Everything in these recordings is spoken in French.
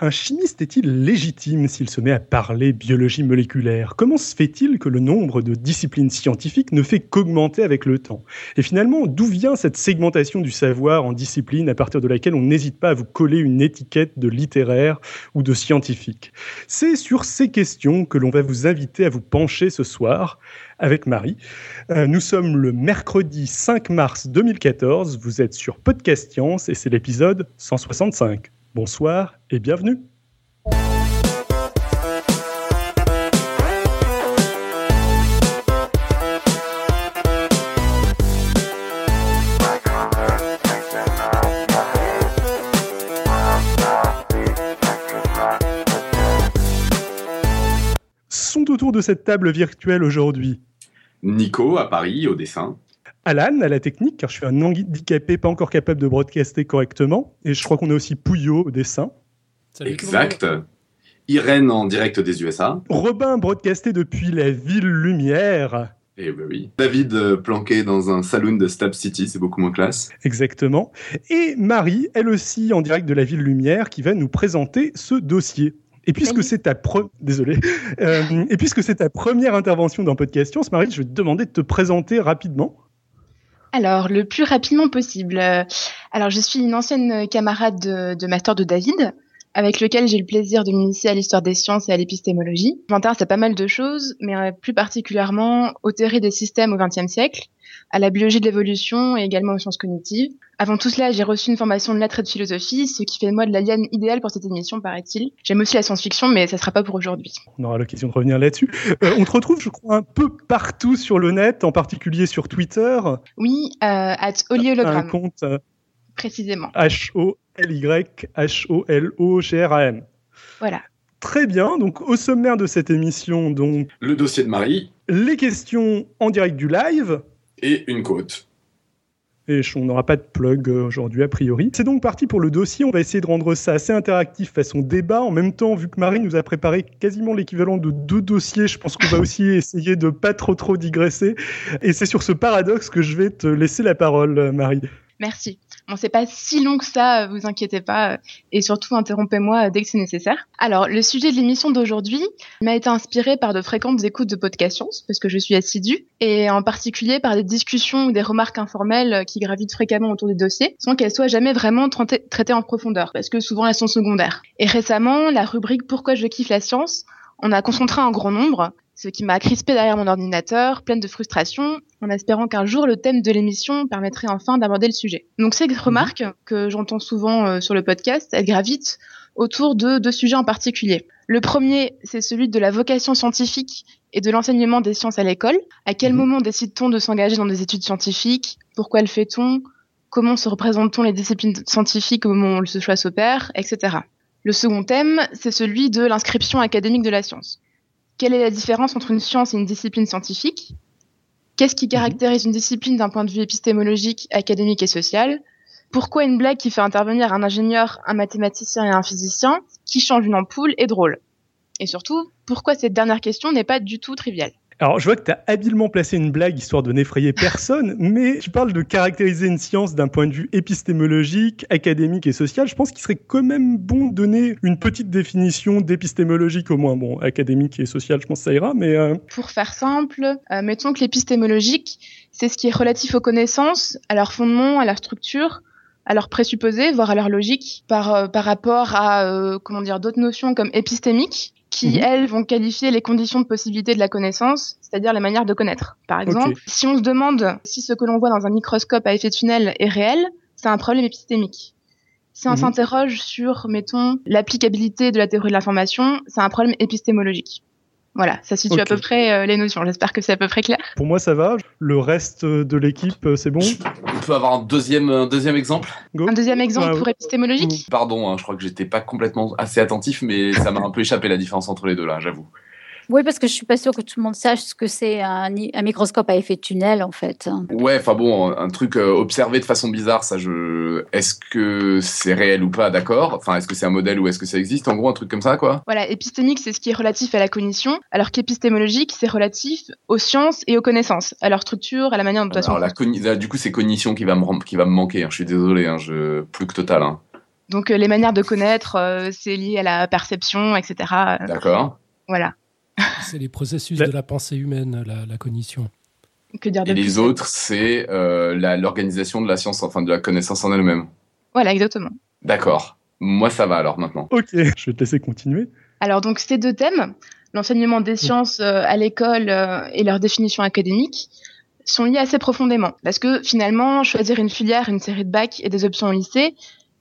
Un chimiste est-il légitime s'il se met à parler biologie moléculaire? Comment se fait-il que le nombre de disciplines scientifiques ne fait qu'augmenter avec le temps? Et finalement, d'où vient cette segmentation du savoir en disciplines à partir de laquelle on n'hésite pas à vous coller une étiquette de littéraire ou de scientifique? C'est sur ces questions que l'on va vous inviter à vous pencher ce soir avec Marie. Euh, nous sommes le mercredi 5 mars 2014, vous êtes sur Podcast Science et c'est l'épisode 165. Bonsoir et bienvenue. Sont autour de cette table virtuelle aujourd'hui Nico à Paris au dessin. Alan à la technique, car je suis un handicapé pas encore capable de broadcaster correctement. Et je crois qu'on a aussi Pouillot au dessin. exact. Irène en direct des USA. Robin broadcasté depuis la ville lumière. Eh ben oui. David euh, planqué dans un saloon de Stab City, c'est beaucoup moins classe. Exactement. Et Marie, elle aussi en direct de la ville lumière, qui va nous présenter ce dossier. Et puisque c'est ta désolé, euh, et puisque c'est ta première intervention dans Podcast Science, Marie, je vais te demander de te présenter rapidement. Alors, le plus rapidement possible. Alors, je suis une ancienne camarade de, master de David, avec lequel j'ai le plaisir de m'initier à l'histoire des sciences et à l'épistémologie. Je m'intéresse à pas mal de choses, mais euh, plus particulièrement aux théories des systèmes au XXe siècle, à la biologie de l'évolution et également aux sciences cognitives. Avant tout cela, j'ai reçu une formation de lettres et de philosophie, ce qui fait de moi de l'alien idéal pour cette émission, paraît-il. J'aime aussi la science-fiction, mais ça ne sera pas pour aujourd'hui. On aura l'occasion de revenir là-dessus. Euh, on te retrouve, je crois, un peu partout sur le net, en particulier sur Twitter. Oui, euh, at Un compte. Euh, précisément. H-O-L-Y-H-O-L-O-G-R-A-M. Voilà. Très bien, donc au sommaire de cette émission, donc... Le dossier de Marie. Les questions en direct du live. Et une côte et on n'aura pas de plug euh, aujourd'hui a priori. C'est donc parti pour le dossier, on va essayer de rendre ça assez interactif façon débat. En même temps, vu que Marie nous a préparé quasiment l'équivalent de deux dossiers, je pense qu'on va aussi essayer de pas trop trop digresser. Et c'est sur ce paradoxe que je vais te laisser la parole, euh, Marie. Merci. Bon, c'est pas si long que ça, vous inquiétez pas, et surtout interrompez-moi dès que c'est nécessaire. Alors, le sujet de l'émission d'aujourd'hui m'a été inspiré par de fréquentes écoutes de podcast science, parce que je suis assidue, et en particulier par des discussions ou des remarques informelles qui gravitent fréquemment autour des dossiers, sans qu'elles soient jamais vraiment traitées en profondeur, parce que souvent elles sont secondaires. Et récemment, la rubrique Pourquoi je kiffe la science? on a concentré un grand nombre, ce qui m'a crispé derrière mon ordinateur, pleine de frustration, en espérant qu'un jour le thème de l'émission permettrait enfin d'aborder le sujet. Donc ces mhm. remarques que j'entends souvent euh, sur le podcast, elles gravitent autour de deux sujets en particulier. Le premier, c'est celui de la vocation scientifique et de l'enseignement des sciences à l'école. À quel mhm. moment décide-t-on de s'engager dans des études scientifiques? Pourquoi le fait-on? Comment se représente-t-on les disciplines scientifiques au moment où ce choix s'opère, etc. Le second thème, c'est celui de l'inscription académique de la science. Quelle est la différence entre une science et une discipline scientifique? Qu'est-ce qui mhm. caractérise une discipline d'un point de vue épistémologique, académique et social? Pourquoi une blague qui fait intervenir un ingénieur, un mathématicien et un physicien qui change une ampoule est drôle? Et surtout, pourquoi cette dernière question n'est pas du tout triviale? Alors, je vois que tu as habilement placé une blague histoire de n'effrayer personne, mais tu parles de caractériser une science d'un point de vue épistémologique, académique et social. Je pense qu'il serait quand même bon de donner une petite définition d'épistémologique, au moins. Bon, académique et social, je pense que ça ira, mais... Euh, Pour faire simple, euh, mettons que l'épistémologique, c'est ce qui est relatif aux connaissances, à leur fondement, à leur structure, à leur présupposés, voire à leur logique, par, euh, par rapport à, comment dire, d'autres notions comme épistémique, qui, mhm. elles, vont qualifier les conditions de possibilité de la connaissance, c'est-à-dire les manières de connaître. Par exemple, si on se demande si ce que l'on voit dans un microscope à effet tunnel est réel, c'est un problème épistémique. Si on mhm. s'interroge sur, mettons, l'applicabilité de la théorie de l'information, c'est un problème épistémologique. Voilà, ça situe à peu près euh, les notions. J'espère que c'est à peu près clair. Pour moi, ça va. Le reste de l'équipe, euh, c'est bon. On peut avoir un deuxième, deuxième exemple? Un deuxième exemple pour épistémologique? Pardon, hein, je crois que j'étais pas complètement assez attentif, mais ça m'a un peu échappé la différence entre les deux là, j'avoue. Oui, parce que je suis pas sûre que tout le monde sache ce que c'est un, microscope à effet de tunnel, en fait. Ouais, enfin bon, un truc euh, observé de façon bizarre, ça, je. Est-ce que c'est réel ou pas, d'accord? Enfin, est-ce que c'est un modèle ou est-ce que ça existe? En gros, un truc comme ça, quoi. Voilà, épistémique, c'est ce qui est relatif à la cognition, alors qu'épistémologique, c'est relatif aux sciences et aux connaissances, à leur structure, à la manière dont elles sont. Alors, la du coup, c'est cognition qui va me, qui va me manquer. Hein. Je suis désolé, hein, je... plus que total. Hein. Donc les manières de connaître, c'est lié à la perception, etc. D'accord. Voilà. C'est les processus de la pensée humaine, la, cognition. Que dire de Et les autres, c'est l'organisation de la science, enfin de la connaissance en elle-même. Voilà, exactement. D'accord. Moi, ça va alors maintenant. Ok, je vais te laisser continuer. Alors, donc, ces deux thèmes, l'enseignement des sciences euh, à l'école euh, et leur définition académique, sont liés assez profondément. Parce que finalement, choisir une filière, une série de bacs et des options au lycée,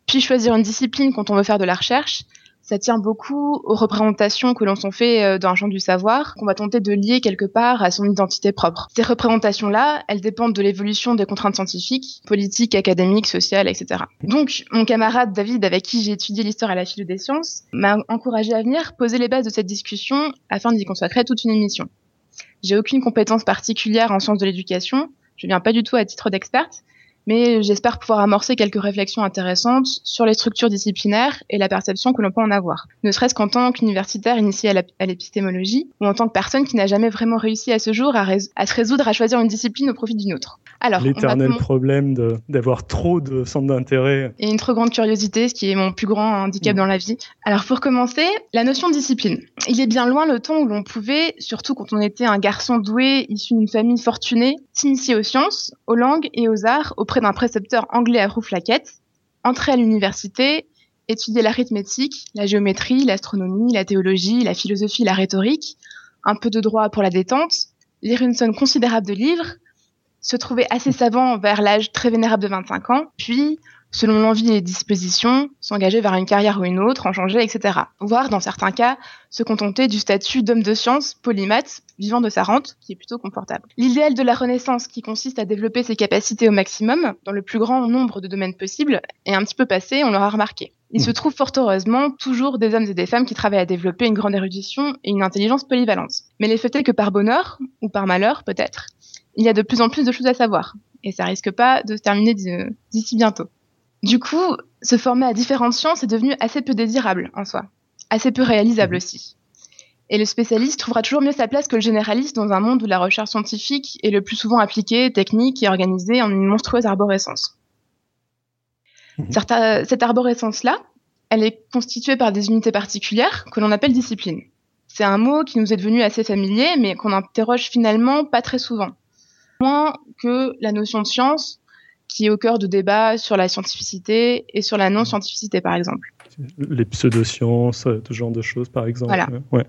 puis choisir une discipline quand on veut faire de la recherche, ça tient beaucoup aux représentations que l'on s'en fait euh, dans un champ du savoir, qu'on va tenter de lier quelque part à son identité propre. Ces représentations-là, elles dépendent de l'évolution des contraintes scientifiques, politiques, académiques, sociales, etc. Donc, mon camarade David, avec qui j'ai étudié l'histoire à la philo des sciences, m'a encouragé à venir poser les bases de cette discussion afin d'y consacrer toute une émission. J'ai aucune compétence particulière en sciences de l'éducation, je viens pas du tout à titre d'experte, mais j'espère pouvoir amorcer quelques réflexions intéressantes sur les structures disciplinaires et la perception que l'on peut en avoir. Ne serait-ce qu'en tant qu'universitaire initié à l'épistémologie, ou en tant que personne qui n'a jamais vraiment réussi à ce jour à, à, se résoudre à choisir une discipline au profit d'une autre. Alors, l'éternel problème d'avoir trop de centres d'intérêt. Et une trop grande curiosité, ce qui est mon plus grand handicap mm. dans la vie. Alors pour commencer, la notion de discipline. Il est bien loin le temps où l'on pouvait, surtout quand on était un garçon doué issu d'une famille fortunée, s'initier aux sciences, aux langues et aux arts auprès d'un précepteur anglais à rouflaquette, entrer à l'université, étudier l'arithmétique, la géométrie, l'astronomie, la théologie, la philosophie, la rhétorique, un peu de droit pour la détente, lire une somme considérable de livres, se trouver assez savant vers l'âge très vénérable de 25 ans, puis selon l'envie et les dispositions, s'engager vers une carrière ou une autre, en changer, etc. Voire, dans certains cas, se contenter du statut d'homme de science, polymath, vivant de sa rente, qui est plutôt confortable. L'idéal de la Renaissance, qui consiste à développer ses capacités au maximum, dans le plus grand nombre de domaines possibles, est un petit peu passé, on l'aura remarqué. Il se trouve fort heureusement toujours des hommes et des femmes qui travaillent à développer une grande érudition et une intelligence polyvalente. Mais les faits est que par bonheur, ou par malheur peut-être, il y a de plus en plus de choses à savoir. Et ça risque pas de se terminer d'ici bientôt. Du coup, se former à différentes sciences est devenu assez peu désirable en soi, assez peu réalisable mhm. aussi. Et le spécialiste trouvera toujours mieux sa place que le généraliste dans un monde où la recherche scientifique est le plus souvent appliquée, technique et organisée en une monstrueuse arborescence. Mhm. cette arborescence-là, elle est constituée par des unités particulières que l'on appelle disciplines. C'est un mot qui nous est devenu assez familier, mais qu'on interroge finalement pas très souvent. Moins que la notion de science, qui est au cœur de débats sur la scientificité et sur la non-scientificité, par exemple. Les pseudosciences, euh, ce genre de choses, par exemple. Voilà. Ouais.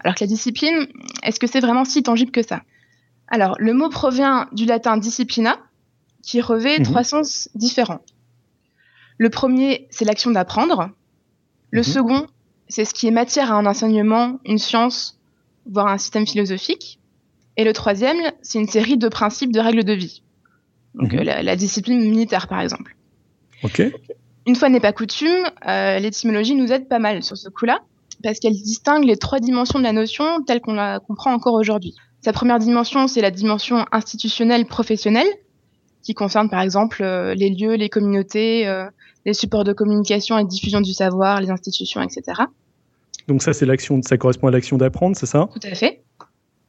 Alors que la discipline, est-ce que c'est vraiment si tangible que ça? Alors, le mot provient du latin disciplina, qui revêt mhm. trois sens différents. Le premier, c'est l'action d'apprendre. Le mhm. second, c'est ce qui est matière à un enseignement, une science, voire un système philosophique. Et le troisième, c'est une série de principes, de règles de vie. Donc mhm. euh, la, discipline militaire, par exemple. Ok. Une fois n'est pas coutume, euh, l'étymologie nous aide pas mal sur ce coup-là, parce qu'elle distingue les trois dimensions de la notion telles qu'on la comprend encore aujourd'hui. Sa première dimension, c'est la dimension institutionnelle professionnelle, qui concerne par exemple euh, les lieux, les communautés, les supports de communication et de diffusion du savoir, les institutions, etc. Donc ça, c'est l'action, ça correspond à l'action d'apprendre, c'est ça? Tout à fait.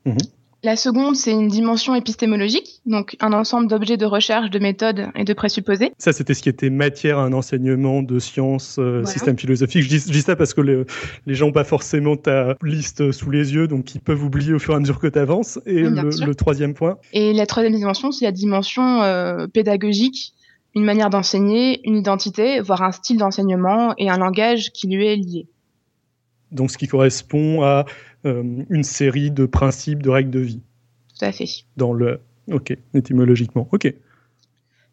Mhm. La seconde, c'est une dimension épistémologique, donc un ensemble d'objets de recherche, de méthodes et de présupposés. Ça, c'était ce qui était matière à un enseignement de sciences, euh, système philosophique. Je dis, ça parce que les gens n'ont pas forcément ta liste sous les yeux, donc ils peuvent oublier au fur et à mesure que tu avances. Et le, troisième point Et la troisième dimension, c'est la dimension euh, pédagogique, une manière d'enseigner, une identité, voire un style d'enseignement et un langage qui lui est lié. Donc ce qui correspond à une série de principes, de règles de vie. Tout à fait. Dans le. Ok, étymologiquement. Ok.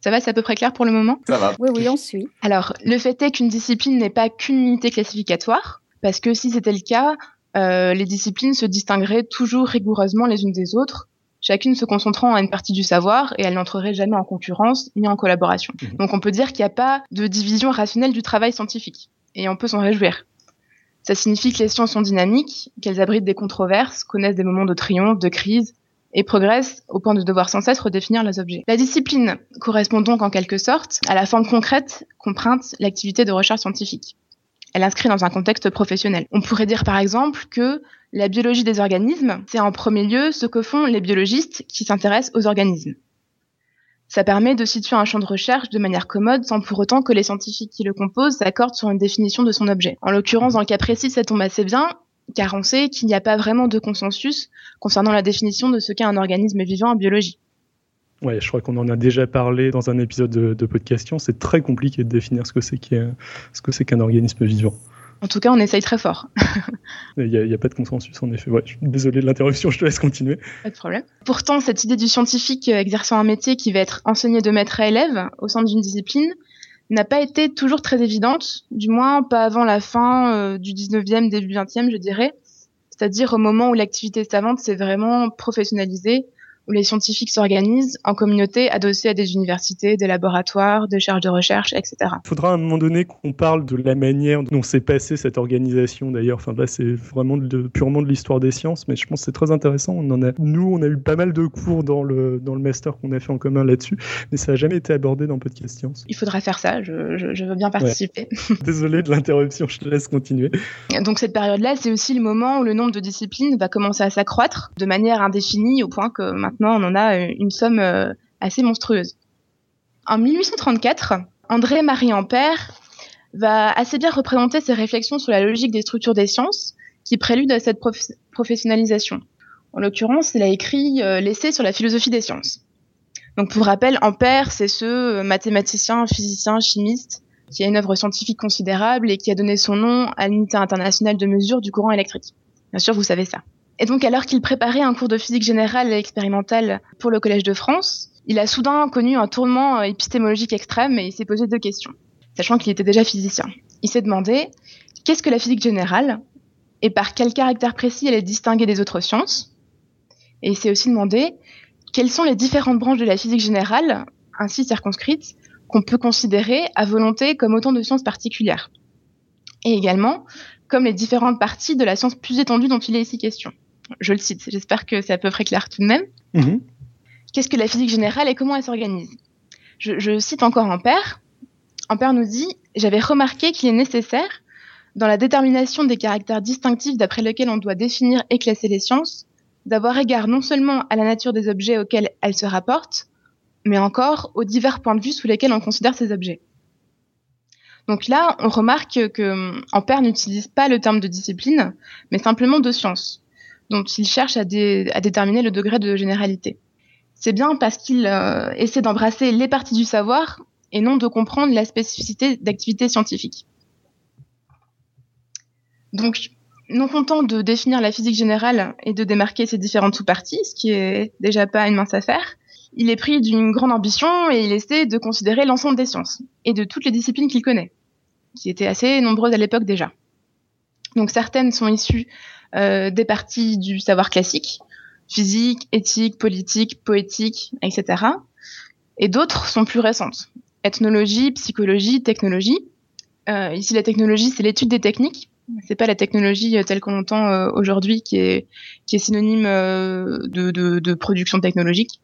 Ça va, c'est à peu près clair pour le moment? Ça va. Oui, oui, on suit. Alors, le fait est qu'une discipline n'est pas qu'une unité classificatoire, parce que si c'était le cas, euh, les disciplines se distingueraient toujours rigoureusement les unes des autres, chacune se concentrant à une partie du savoir, et elles n'entreraient jamais en concurrence ni en collaboration. Mhm. Donc on peut dire qu'il n'y a pas de division rationnelle du travail scientifique, et on peut s'en réjouir. Ça signifie que les sciences sont dynamiques, qu'elles abritent des controverses, connaissent des moments de triomphe, de crise, et progressent au point de devoir sans cesse redéfinir leurs objets. La discipline correspond donc en quelque sorte à la forme concrète qu'emprunte l'activité de recherche scientifique. Elle inscrit dans un contexte professionnel. On pourrait dire par exemple que la biologie des organismes, c'est en premier lieu ce que font les biologistes qui s'intéressent aux organismes. Ça permet de situer un champ de recherche de manière commode sans pour autant que les scientifiques qui le composent s'accordent sur une définition de son objet. En l'occurrence, dans le cas précis, ça tombe assez bien, car on sait qu'il n'y a pas vraiment de consensus concernant la définition de ce qu'est un organisme vivant en biologie. Ouais, je crois qu'on en a déjà parlé dans un épisode de, de podcast. C'est très compliqué de définir ce que c'est qu'un organisme vivant. En tout cas, on essaye très fort. Il n'y a, pas de consensus, en effet. Ouais, je suis désolé de l'interruption, je te laisse continuer. Pas de problème. Pourtant, cette idée du scientifique exerçant un métier qui va être enseigné de maître à élève au sein d'une discipline n'a pas été toujours très évidente, du moins pas avant la fin euh, du 19e, début 20e, je dirais. C'est-à-dire au moment où l'activité savante s'est vraiment professionnalisée où les scientifiques s'organisent en communauté adossées à des universités, des laboratoires, des charges de recherche, etc. Il faudra à un moment donné qu'on parle de la manière dont s'est passée cette organisation d'ailleurs. Enfin là, c'est vraiment de, purement de l'histoire des sciences, mais je pense que c'est très intéressant. On en a, nous, on a eu pas mal de cours dans le, dans le master qu'on a fait en commun là-dessus, mais ça n'a jamais été abordé dans Podcast Science. Il faudra faire ça, je, je, veux bien participer. Désolé de l'interruption, je te laisse continuer. Donc cette période-là, c'est aussi le moment où le nombre de disciplines va commencer à s'accroître de manière indéfinie au point que maintenant on en a euh, une somme euh, assez monstrueuse. En 1834, André-Marie Ampère va assez bien représenter ses réflexions sur la logique des structures des sciences qui prélude à cette professionnalisation. En l'occurrence, il a écrit euh, l'essai sur la philosophie des sciences. Donc pour rappel, Ampère, c'est ce mathématicien, physicien, chimiste qui a une œuvre scientifique considérable et qui a donné son nom à l'unité internationale de mesure du courant électrique. Bien sûr, vous savez ça. Et donc, alors qu'il préparait un cours de physique générale et expérimentale pour le Collège de France, il a soudain connu un tourment épistémologique extrême et il s'est posé deux questions, sachant qu'il était déjà physicien. Il s'est demandé qu'est-ce que la physique générale et par quel caractère précis elle est distinguée des autres sciences? Et il s'est aussi demandé quelles sont les différentes branches de la physique générale, ainsi circonscrites, qu'on peut considérer à volonté comme autant de sciences particulières? Et également, comme les différentes parties de la science plus étendue dont il est ici question. Je le cite, j'espère que c'est à peu près clair tout de même. Mhm. Qu'est-ce que la physique générale et comment elle s'organise? Je, cite encore Ampère. Ampère nous dit J'avais remarqué qu'il est nécessaire, dans la détermination des caractères distinctifs d'après lesquels on doit définir et classer les sciences, d'avoir égard non seulement à la nature des objets auxquels elles se rapportent, mais encore aux divers points de vue sous lesquels on considère ces objets. Donc là, on remarque que Ampère n'utilise pas le terme de discipline, mais simplement de science dont il cherche à, déterminer le degré de généralité. C'est bien parce qu'il euh, essaie d'embrasser les parties du savoir et non de comprendre la spécificité d'activité scientifique. Donc, non content de définir la physique générale et de démarquer ses différentes sous-parties, ce qui est déjà pas une mince affaire, il est pris d'une grande ambition et il essaie de considérer l'ensemble des sciences et de toutes les disciplines qu'il connaît, qui étaient assez nombreuses à l'époque déjà. Donc certaines sont issues euh, des parties du savoir classique, physique, éthique, politique, poétique, etc. Et d'autres sont plus récentes. Ethnologie, psychologie, technologie. Euh, ici, la technologie, c'est l'étude des techniques. C'est pas la technologie euh, telle qu'on l'entend aujourd'hui, qui est, qui est synonyme de, de, de, production technologique.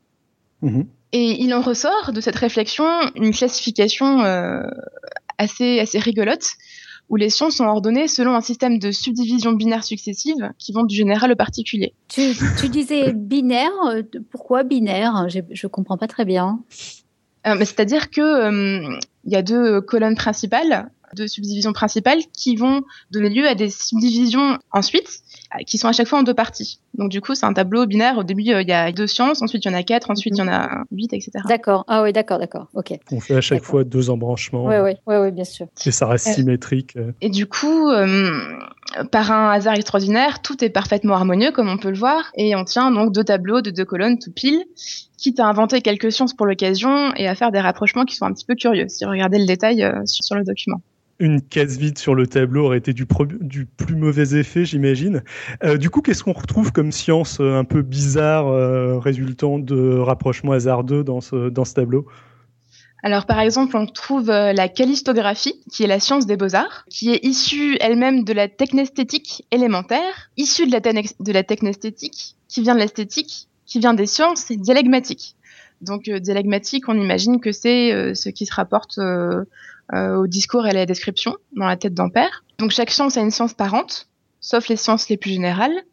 Mmh. Et il en ressort de cette réflexion une classification assez, assez rigolote où les sciences sont ordonnées selon un système de subdivision binaire successive qui vont du général au particulier. Tu, disais binaire, euh, pourquoi binaire? Je ne comprends pas très bien. Euh, c'est-à-dire que euh, il y a deux colonnes principales, deux subdivisions principales qui vont donner lieu à des subdivisions ensuite qui sont à chaque fois en deux parties. Donc du coup, c'est un tableau binaire. Au début, euh, il y a deux sciences, ensuite il y en a quatre, ensuite il y en a huit, etc. D'accord. Ah oui, d'accord, d'accord. Ok. On fait à chaque fois deux embranchements. Oui, oui, oui, bien sûr. Et ça reste symétrique. Euh. Et du coup, euh, par un hasard extraordinaire, tout est parfaitement harmonieux, comme on peut le voir, et on tient donc deux tableaux de deux colonnes tout pile, quitte à inventer quelques sciences pour l'occasion et à faire des rapprochements qui sont un petit peu curieux, si vous regardez le détail sur le document une case vide sur le tableau aurait été du, plus mauvais effet, j'imagine. Euh, du coup, qu'est-ce qu'on retrouve comme science euh, un peu bizarre euh, résultant de rapprochements hasardeux dans ce, tableau? Alors par exemple, on trouve la calistographie, qui est la science des beaux-arts, qui est issue elle-même de la technesthétique élémentaire, issue de la, technesthétique, qui vient de l'esthétique, qui vient des sciences dialegmatiques. Donc dialegmatique, on imagine que c'est ce qui se rapporte au discours et à la description dans la tête d'Ampère. Donc chaque science a une science parente, sauf les sciences les plus générales,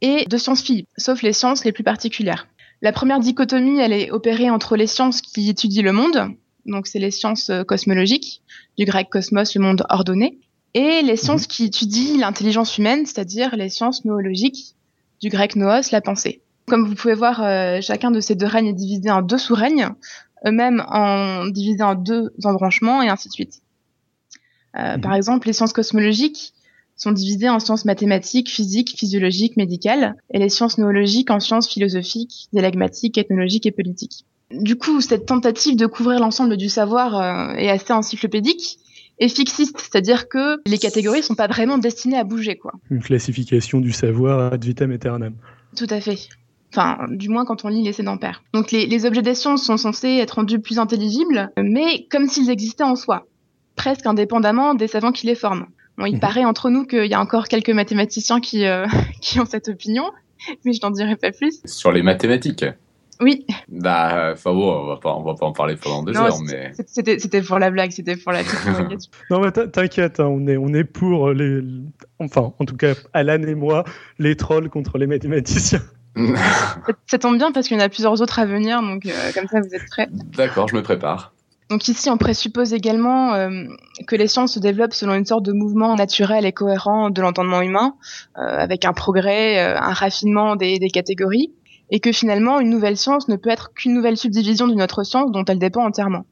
et deux sciences filles, sauf les sciences les plus particulières. La première dichotomie, elle est opérée entre les sciences qui étudient le monde, donc c'est les sciences euh, cosmologiques, du grec cosmos, le monde ordonné, et les sciences qui étudient l'intelligence humaine, c'est-à-dire les sciences noologiques, du grec noos, la pensée. Comme vous pouvez voir, euh, chacun de ces deux règnes est divisé en deux sous-règnes, eux-mêmes en divisés en deux embranchements et ainsi de suite. Euh, Par exemple, les sciences cosmologiques sont divisées en sciences mathématiques, physiques, physiologiques, médicales, et les sciences noologiques en sciences philosophiques, dialagmatiques, ethnologiques et politiques. Du coup, cette tentative de couvrir l'ensemble du savoir euh, est assez encyclopédique et fixiste, c'est-à-dire que les catégories sont pas vraiment destinées à bouger, quoi. Une classification du savoir ad vitam aeternam. Tout à fait. Enfin, du moins quand on lit les d'ampère. Donc les, les objets des sciences sont censés être rendus plus intelligibles, mais comme s'ils existaient en soi, presque indépendamment des savants qui les forment. Bon, il Mhm. paraît entre nous qu'il y a encore quelques mathématiciens qui, euh, qui ont cette opinion, mais je n'en dirai pas plus. Sur les mathématiques. Oui, Bah, enfin bon, on va pas, on va pas en parler pendant deux Non, heures, mais. c'était c'était pour la blague, c'était pour la. Non, mais t'in- t'inquiète, hein, on, est, on est pour les. Enfin, en tout cas, Alan et moi, les trolls contre les mathématiciens. Ça, tombe bien parce qu'il y en a plusieurs autres à venir, donc euh, comme ça vous êtes prêts. D'accord, je me prépare. Donc ici, on présuppose également euh, que les sciences se développent selon une sorte de mouvement naturel et cohérent de l'entendement humain, euh, avec un progrès, un raffinement des, des catégories, et que finalement, une nouvelle science ne peut être qu'une nouvelle subdivision d'une autre science dont elle dépend entièrement.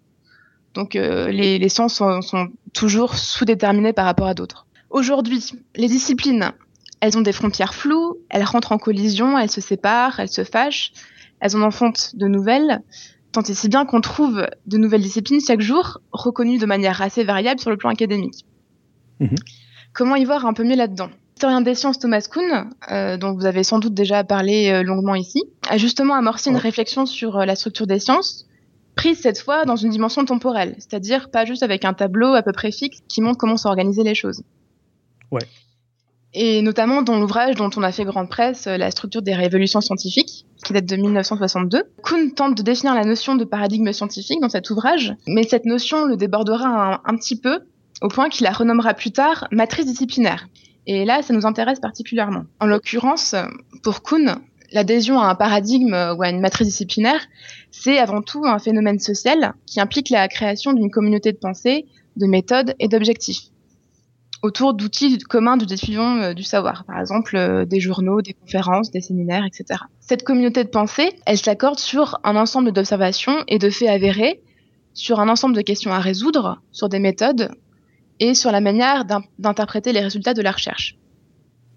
Donc les, les sciences sont, sont toujours sous-déterminées par rapport à d'autres. Aujourd'hui, les disciplines, elles ont des frontières floues, elles rentrent en collision, elles se séparent, elles se fâchent, elles en enfantent de nouvelles, tant et si bien qu'on trouve de nouvelles disciplines chaque jour, reconnues de manière assez variable sur le plan académique. Mhm. Comment y voir un peu mieux là-dedans? L'historien des sciences Thomas Kuhn, euh, dont vous avez sans doute déjà parlé euh, longuement ici, a justement amorcé une réflexion sur euh, la structure des sciences, prise cette fois dans une dimension temporelle, c'est-à-dire pas juste avec un tableau à peu près fixe qui montre comment sont organisées les choses. Ouais. Et notamment dans l'ouvrage dont on a fait grande presse, euh, La structure des révolutions scientifiques, qui date de 1962. Kuhn tente de définir la notion de paradigme scientifique dans cet ouvrage, mais cette notion le débordera un, un petit peu, au point qu'il la renommera plus tard matrice disciplinaire. Et là, ça nous intéresse particulièrement. En l'occurrence, pour Kuhn, l'adhésion à un paradigme ou à une matrice disciplinaire, c'est avant tout un phénomène social qui implique la création d'une communauté de pensée, de méthodes et d'objectifs autour d'outils communs de diffusion euh, du savoir, par exemple euh, des journaux, des conférences, des séminaires, etc. Cette communauté de pensée, elle s'accorde sur un ensemble d'observations et de faits avérés, sur un ensemble de questions à résoudre, sur des méthodes et sur la manière d'in- d'interpréter les résultats de la recherche.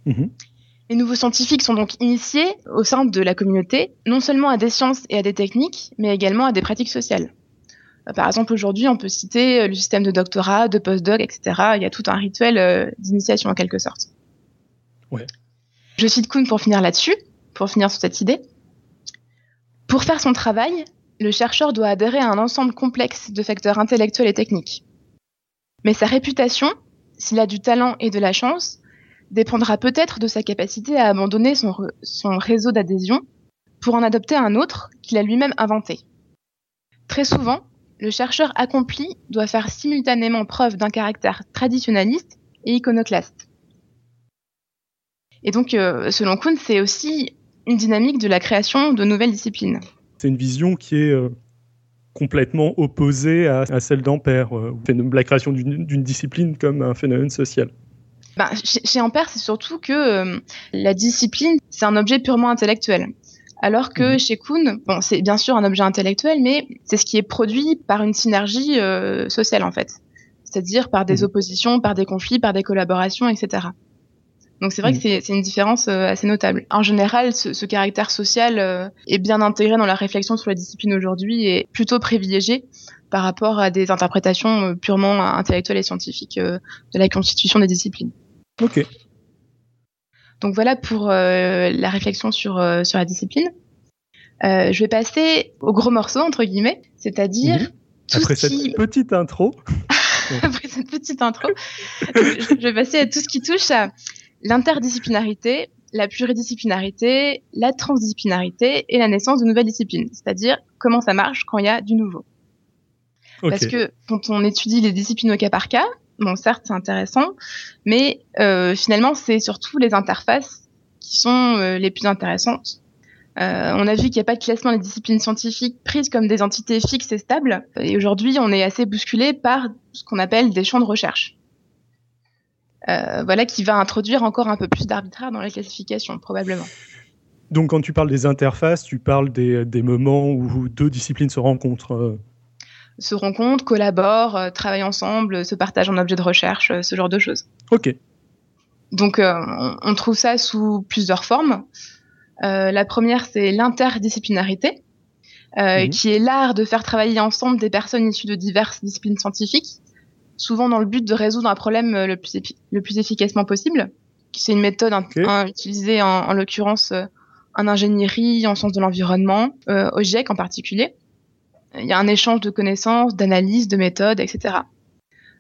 Mhm. Les nouveaux scientifiques sont donc initiés au sein de la communauté, non seulement à des sciences et à des techniques, mais également à des pratiques sociales. Euh, Par exemple, aujourd'hui, on peut citer euh, le système de doctorat, de postdoc, etc. Il y a tout un rituel euh, d'initiation en quelque sorte. Ouais. Je cite Kuhn pour finir là-dessus, pour finir sur cette idée. Pour faire son travail, le chercheur doit adhérer à un ensemble complexe de facteurs intellectuels et techniques. Mais sa réputation, s'il a du talent et de la chance, dépendra peut-être de sa capacité à abandonner son, son réseau d'adhésion pour en adopter un autre qu'il a lui-même inventé. Très souvent, le chercheur accompli doit faire simultanément preuve d'un caractère traditionnaliste et iconoclaste. Et donc, euh, selon Kuhn, c'est aussi une dynamique de la création de nouvelles disciplines. C'est une vision qui est euh, complètement opposée à, à celle d'Ampère, euh, la création d'une discipline comme un phénomène social. Ben, chez, chez Ampère, c'est surtout que euh, la discipline, c'est un objet purement intellectuel. Alors que Mhm. chez Kuhn, bon, c'est bien sûr un objet intellectuel, mais c'est ce qui est produit par une synergie euh, sociale, en fait. C'est-à-dire par des Mhm. oppositions, par des conflits, par des collaborations, etc. Donc c'est vrai Mhm. que c'est- une différence euh, assez notable. En général, ce, ce caractère social euh, est bien intégré dans la réflexion sur la discipline aujourd'hui et plutôt privilégié par rapport à des interprétations purement intellectuelles et scientifiques de la constitution des disciplines. Ok. Donc voilà pour euh, la réflexion sur, euh, sur la discipline. Euh, je vais passer au gros morceau, entre guillemets, c'est-à-dire Mhm. tout Après ce cette qui... petite intro, Après cette petite intro, je vais passer à tout ce qui touche à l'interdisciplinarité, la pluridisciplinarité, la transdisciplinarité et la naissance de nouvelles disciplines, c'est-à-dire comment ça marche quand il y a du nouveau. Parce que quand on étudie les disciplines au cas par cas, certes, c'est intéressant, mais euh, finalement, c'est surtout les interfaces qui sont euh, les plus intéressantes. Euh, on a vu qu'il n'y a pas de classement des disciplines scientifiques prises comme des entités fixes et stables. Et aujourd'hui, on est assez bousculé par ce qu'on appelle des champs de recherche. Voilà qui va introduire encore un peu plus d'arbitraire dans la classification, probablement. Donc, quand tu parles des interfaces, tu parles des moments où deux disciplines se rencontrent. Se rencontrent, collaborent, euh, travaillent ensemble, se partagent en objet de recherche, euh, ce genre de choses. Ok. Donc, euh, on, trouve ça sous plusieurs formes. La première, c'est l'interdisciplinarité, euh, Mhm. qui est l'art de faire travailler ensemble des personnes issues de diverses disciplines scientifiques, souvent dans le but de résoudre un problème le plus, effi- le plus efficacement possible. C'est une méthode utilisée en, en l'occurrence euh, en ingénierie, en sciences de l'environnement, euh, au GIEC en particulier. Il y a un échange de connaissances, d'analyses, de méthodes, etc.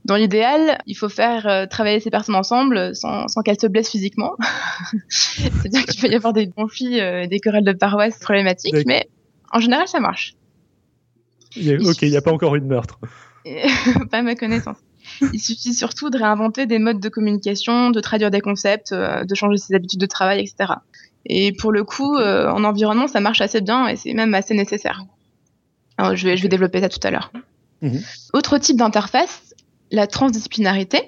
Dans l'idéal, il faut faire euh, travailler ces personnes ensemble sans, sans qu'elles se blessent physiquement. C'est-à-dire qu'il peut y avoir des conflits, euh, des querelles de paroisse problématiques, mais en général, ça marche. Il y a- ok, il n'y a pas encore eu de meurtre. Pas à ma connaissance. Il suffit surtout de réinventer des modes de communication, de traduire des concepts, euh, de changer ses habitudes de travail, etc. Et pour le coup, en environnement, ça marche assez bien et c'est même assez nécessaire. Alors, je, vais, je vais développer ça tout à l'heure. Mhm. Autre type d'interface, la transdisciplinarité.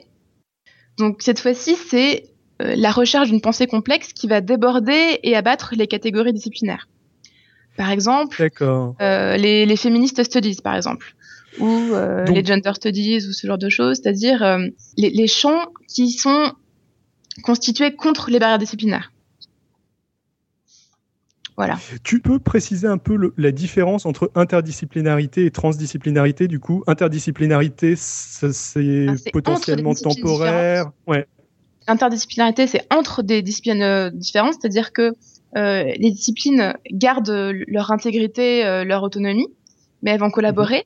Donc cette fois-ci, c'est euh, la recherche d'une pensée complexe qui va déborder et abattre les catégories disciplinaires. Par exemple, euh, les, les feminist studies, par exemple, ou euh, Donc- les gender studies, ou ce genre de choses, c'est-à-dire les, les champs qui sont constitués contre les barrières disciplinaires. Voilà. Tu peux préciser un peu le- la différence entre interdisciplinarité et transdisciplinarité du coup? Interdisciplinarité, c'est Ah, potentiellement temporaire? Ouais. Interdisciplinarité, c'est entre des disciplines euh, différentes, c'est-à-dire que euh, les disciplines gardent leur intégrité, euh, leur autonomie, mais elles vont collaborer,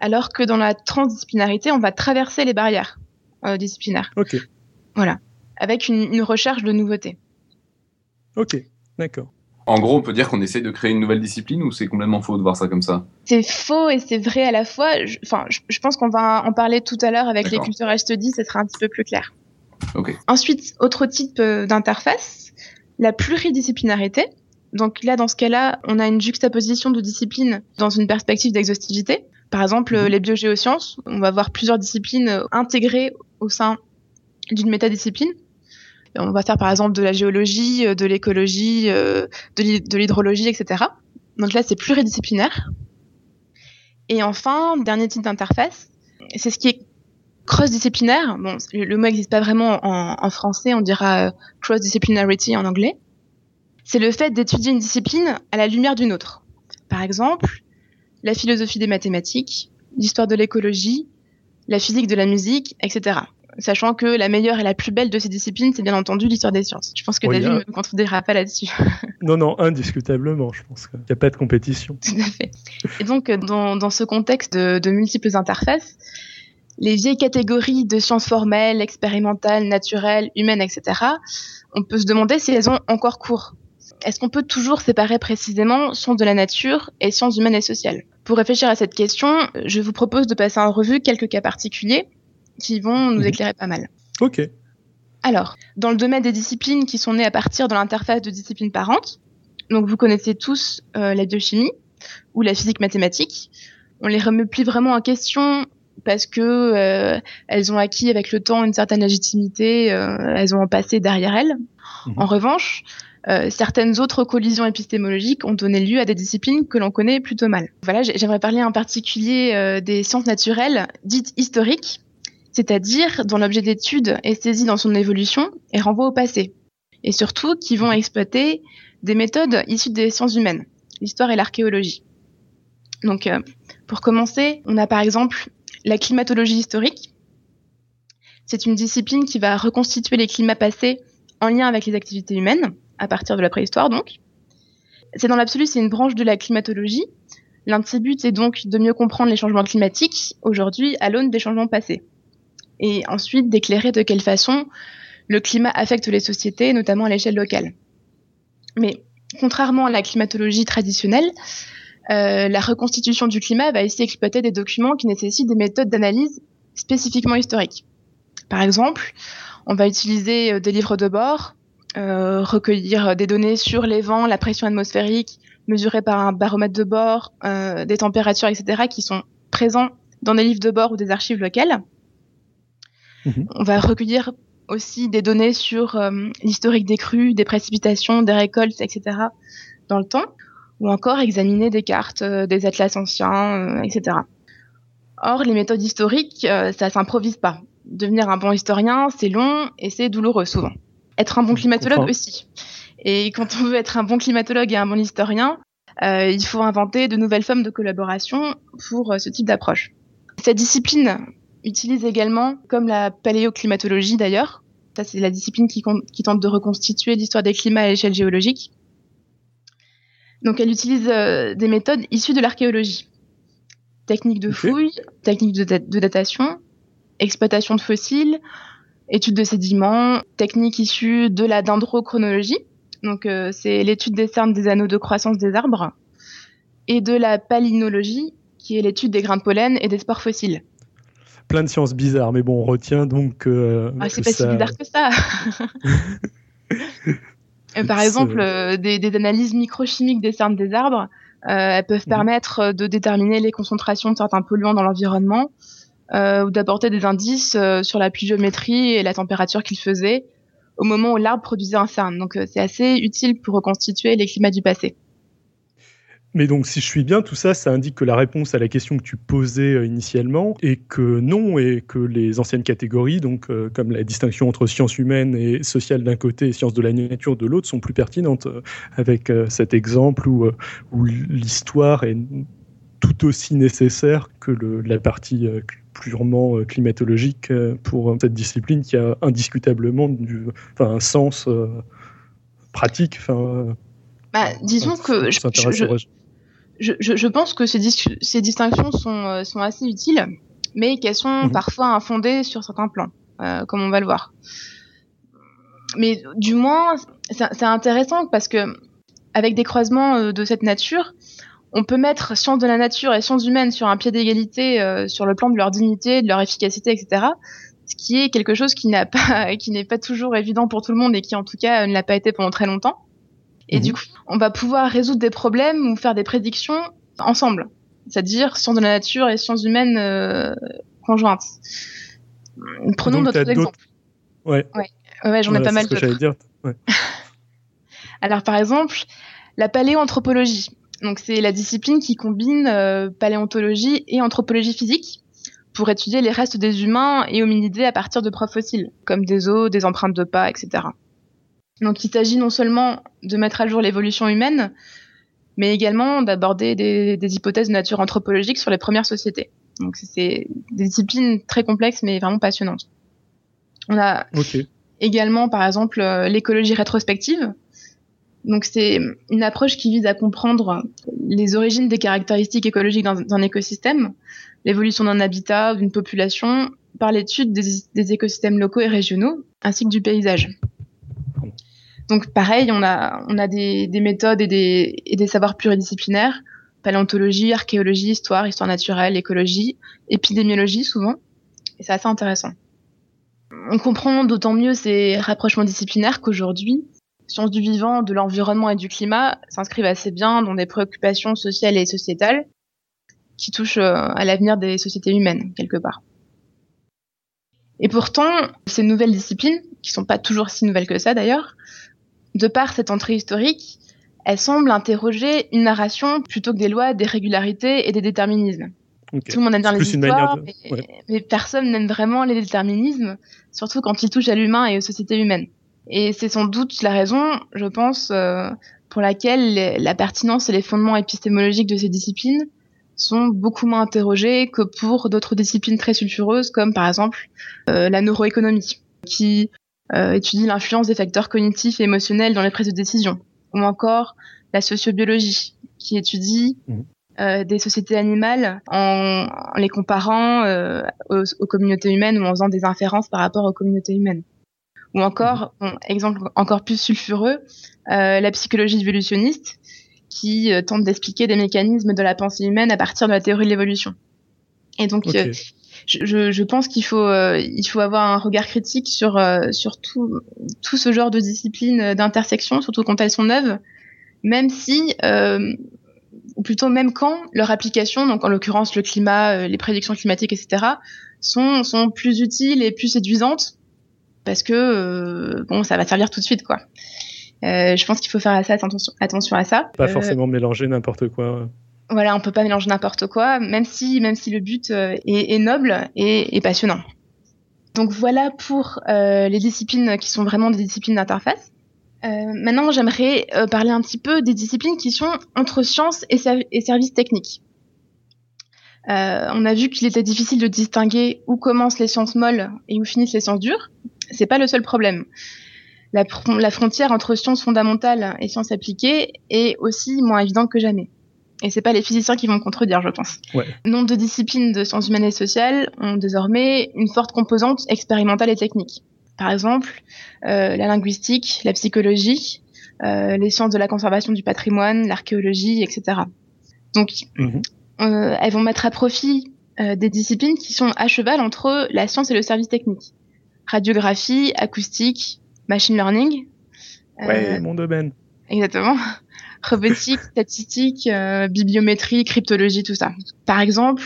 alors que dans la transdisciplinarité, on va traverser les barrières euh, disciplinaires. Ok. Voilà. Avec une, une recherche de nouveautés. Ok. D'accord. En gros, on peut dire qu'on essaie de créer une nouvelle discipline ou c'est complètement faux de voir ça comme ça? C'est faux et c'est vrai à la fois. Je- Enfin, je, je pense qu'on va en parler tout à l'heure avec les D'accord. cultural studies, ça sera un petit peu plus clair. Ensuite, autre type euh, d'interface, la pluridisciplinarité. Donc là, dans ce cas-là, on a une juxtaposition de disciplines dans une perspective d'exhaustivité. Par exemple, Mhm. les biogéosciences, on va voir plusieurs disciplines euh, intégrées au sein d'une métadiscipline. On va faire par exemple de la géologie, euh, de l'écologie, euh, de l'hy- de l'hydrologie, etc. Donc là, c'est pluridisciplinaire. Et enfin, dernier type d'interface, c'est ce qui est cross-disciplinaire. Bon, le, le mot n'existe pas vraiment en, en français, on dira euh, cross-disciplinarity en anglais. C'est le fait d'étudier une discipline à la lumière d'une autre. Par exemple, la philosophie des mathématiques, l'histoire de l'écologie, la physique de la musique, etc. Sachant que la meilleure et la plus belle de ces disciplines, c'est bien entendu l'histoire des sciences. Je pense que Oui, David ne me contredira pas là-dessus. Non, non, indiscutablement, je pense qu'il n'y a pas de compétition. Tout à fait. Et donc, euh, dans, dans ce contexte de, de multiples interfaces, les vieilles catégories de sciences formelles, expérimentales, naturelles, humaines, etc., on peut se demander si elles ont encore cours. Est-ce qu'on peut toujours séparer précisément sciences de la nature et sciences humaines et sociales? Pour réfléchir à cette question, je vous propose de passer en revue quelques cas particuliers qui vont nous Mhm. éclairer pas mal. Ok. Alors, dans le domaine des disciplines qui sont nées à partir de l'interface de disciplines parentes, donc vous connaissez tous euh, la biochimie ou la physique mathématique, on les remet plus vraiment en question parce que euh, elles ont acquis avec le temps une certaine légitimité, euh, elles ont un passé derrière elles. Mhm. En revanche, euh, certaines autres collisions épistémologiques ont donné lieu à des disciplines que l'on connaît plutôt mal. Voilà, j'ai- j'aimerais parler en particulier euh, des sciences naturelles dites historiques, c'est-à-dire dont l'objet d'étude est saisi dans son évolution et renvoie au passé, et surtout qui vont exploiter des méthodes issues des sciences humaines, l'histoire et l'archéologie. Donc, euh, pour commencer, on a par exemple la climatologie historique. C'est une discipline qui va reconstituer les climats passés en lien avec les activités humaines, à partir de la préhistoire donc. C'est dans l'absolu, c'est une branche de la climatologie. L'un de ses buts est donc de mieux comprendre les changements climatiques aujourd'hui à l'aune des changements passés et ensuite d'éclairer de quelle façon le climat affecte les sociétés, notamment à l'échelle locale. Mais contrairement à la climatologie traditionnelle, euh, la reconstitution du climat va ici exploiter des documents qui nécessitent des méthodes d'analyse spécifiquement historiques. Par exemple, on va utiliser euh, des livres de bord, recueillir des données sur les vents, la pression atmosphérique, mesurées par un baromètre de bord, des températures, etc., qui sont présents dans des livres de bord ou des archives locales. Mhm. On va recueillir aussi des données sur euh, l'historique des crues, des précipitations, des récoltes, etc. dans le temps, ou encore examiner des cartes, euh, des atlas anciens, euh, etc. Or, les méthodes historiques, ça s'improvise pas. Devenir un bon historien, c'est long et c'est douloureux souvent. Être un bon climatologue aussi. Et quand on veut être un bon climatologue et un bon historien, il faut inventer de nouvelles formes de collaboration pour ce type d'approche. Cette discipline utilise également, comme la paléoclimatologie d'ailleurs, ça c'est la discipline qui, tente de reconstituer l'histoire des climats à l'échelle géologique. Donc elle utilise euh, des méthodes issues de l'archéologie. Techniques de fouille, techniques de, datation, exploitation de fossiles, études de sédiments, techniques issues de la dendrochronologie, donc euh, c'est l'étude des cernes des anneaux de croissance des arbres, et de la palynologie, qui est l'étude des grains de pollen et des spores fossiles. Plein de sciences bizarres, mais bon, on retient donc. Euh, ah, c'est pas si bizarre que ça. Euh, par exemple, euh, des, analyses microchimiques des cernes des arbres, elles peuvent mhm. permettre de déterminer les concentrations de certains polluants dans l'environnement ou d'apporter des indices sur la pluviométrie et la température qu'il faisait au moment où l'arbre produisait un cerne. Donc, c'est assez utile pour reconstituer les climats du passé. Mais donc, si je suis bien, tout ça, ça indique que la réponse à la question que tu posais euh, initialement est que non, et que les anciennes catégories, donc euh, comme la distinction entre sciences humaines et sociales d'un côté et sciences de la nature de l'autre, sont plus pertinentes. Euh, avec cet exemple où, où l'histoire est tout aussi nécessaire que le, la partie purement climatologique pour cette discipline qui a indiscutablement du, un sens pratique. Bah, disons que je, je, je, pense que ces, ces distinctions sont, euh, sont, assez utiles, mais qu'elles sont mhm. parfois infondées sur certains plans, euh, comme on va le voir. Mais du moins, c'est intéressant parce que avec des croisements euh, de cette nature, on peut mettre sciences de la nature et sciences humaines sur un pied d'égalité sur le plan de leur dignité, de leur efficacité, etc. Ce qui est quelque chose qui n'a pas, qui n'est pas toujours évident pour tout le monde et qui en tout cas ne l'a pas été pendant très longtemps. Et du mhm. coup, on va pouvoir résoudre des problèmes ou faire des prédictions ensemble. C'est-à-dire sciences de la nature et sciences humaines euh, conjointes. Prenons d'autres exemples. Ouais. Ouais, ouais j'en ai pas mal d'autres. Ouais. Alors, par exemple, la paléoanthropologie. Donc, c'est la discipline qui combine euh, paléontologie et anthropologie physique pour étudier les restes des humains et hominidés à partir de preuves fossiles, comme des os, des empreintes de pas, etc. Donc il s'agit non seulement de mettre à jour l'évolution humaine, mais également d'aborder des, hypothèses de nature anthropologique sur les premières sociétés. Donc c'est des disciplines très complexes mais vraiment passionnantes. On a également par exemple euh, l'écologie rétrospective. Donc c'est une approche qui vise à comprendre les origines des caractéristiques écologiques d'un écosystème, l'évolution d'un habitat, d'une population, par l'étude des écosystèmes locaux et régionaux, ainsi que du paysage. Donc pareil, on a, on a des, des méthodes et des, et des savoirs pluridisciplinaires, paléontologie, archéologie, histoire, histoire naturelle, écologie, épidémiologie souvent, et c'est assez intéressant. On comprend d'autant mieux ces rapprochements disciplinaires qu'aujourd'hui, sciences du vivant, de l'environnement et du climat s'inscrivent assez bien dans des préoccupations sociales et sociétales qui touchent euh, à l'avenir des sociétés humaines, quelque part. Et pourtant, ces nouvelles disciplines, qui sont pas toujours si nouvelles que ça d'ailleurs, de par cette entrée historique, elle semble interroger une narration plutôt que des lois, des régularités et des déterminismes. Tout le monde aime bien les histoires, mais, personne n'aime vraiment les déterminismes, surtout quand ils touchent à l'humain et aux sociétés humaines. Et c'est sans doute la raison, je pense, euh, pour laquelle la pertinence et les fondements épistémologiques de ces disciplines sont beaucoup moins interrogés que pour d'autres disciplines très sulfureuses, comme par exemple euh, la neuroéconomie, qui étudie l'influence des facteurs cognitifs et émotionnels dans les prises de décision, ou encore la sociobiologie, qui étudie mmh. euh, des sociétés animales en, les comparant euh, aux, communautés humaines ou en faisant des inférences par rapport aux communautés humaines. Ou encore, mmh. exemple encore plus sulfureux, la psychologie évolutionniste, qui tente d'expliquer des mécanismes de la pensée humaine à partir de la théorie de l'évolution. Et donc, je, je, pense qu'il faut, euh, il faut avoir un regard critique sur, euh, sur tout, tout, ce genre de disciplines d'intersection, surtout quand elles sont neuves, même si, euh, ou plutôt même quand leur application, donc en l'occurrence le climat, les prédictions climatiques, etc., sont, sont plus utiles et plus séduisantes, parce que bon, ça va servir tout de suite, quoi. je pense qu'il faut faire attention, attention à ça. Pas forcément mélanger n'importe quoi voilà, on peut pas mélanger n'importe quoi, même si, même si le but euh, est, noble et, passionnant. Donc voilà pour euh, les disciplines qui sont vraiment des disciplines d'interface. Euh, maintenant, j'aimerais parler un petit peu des disciplines qui sont entre sciences et, services techniques. on a vu qu'il était difficile de distinguer où commencent les sciences molles et où finissent les sciences dures. C'est pas le seul problème. La, la frontière entre sciences fondamentales et sciences appliquées est aussi moins évidente que jamais. Et c'est pas les physiciens qui vont contredire, je pense. Ouais. Nombre de disciplines de sciences humaines et sociales ont désormais une forte composante expérimentale et technique. Par exemple, euh, la linguistique, la psychologie, euh, les sciences de la conservation du patrimoine, l'archéologie, etc. Donc, mhm. euh, elles vont mettre à profit euh, des disciplines qui sont à cheval entre la science et le service technique. Radiographie, acoustique, machine learning. Ouais, mon domaine. Exactement robotique, statistique, euh, bibliométrie, cryptologie, tout ça. Par exemple,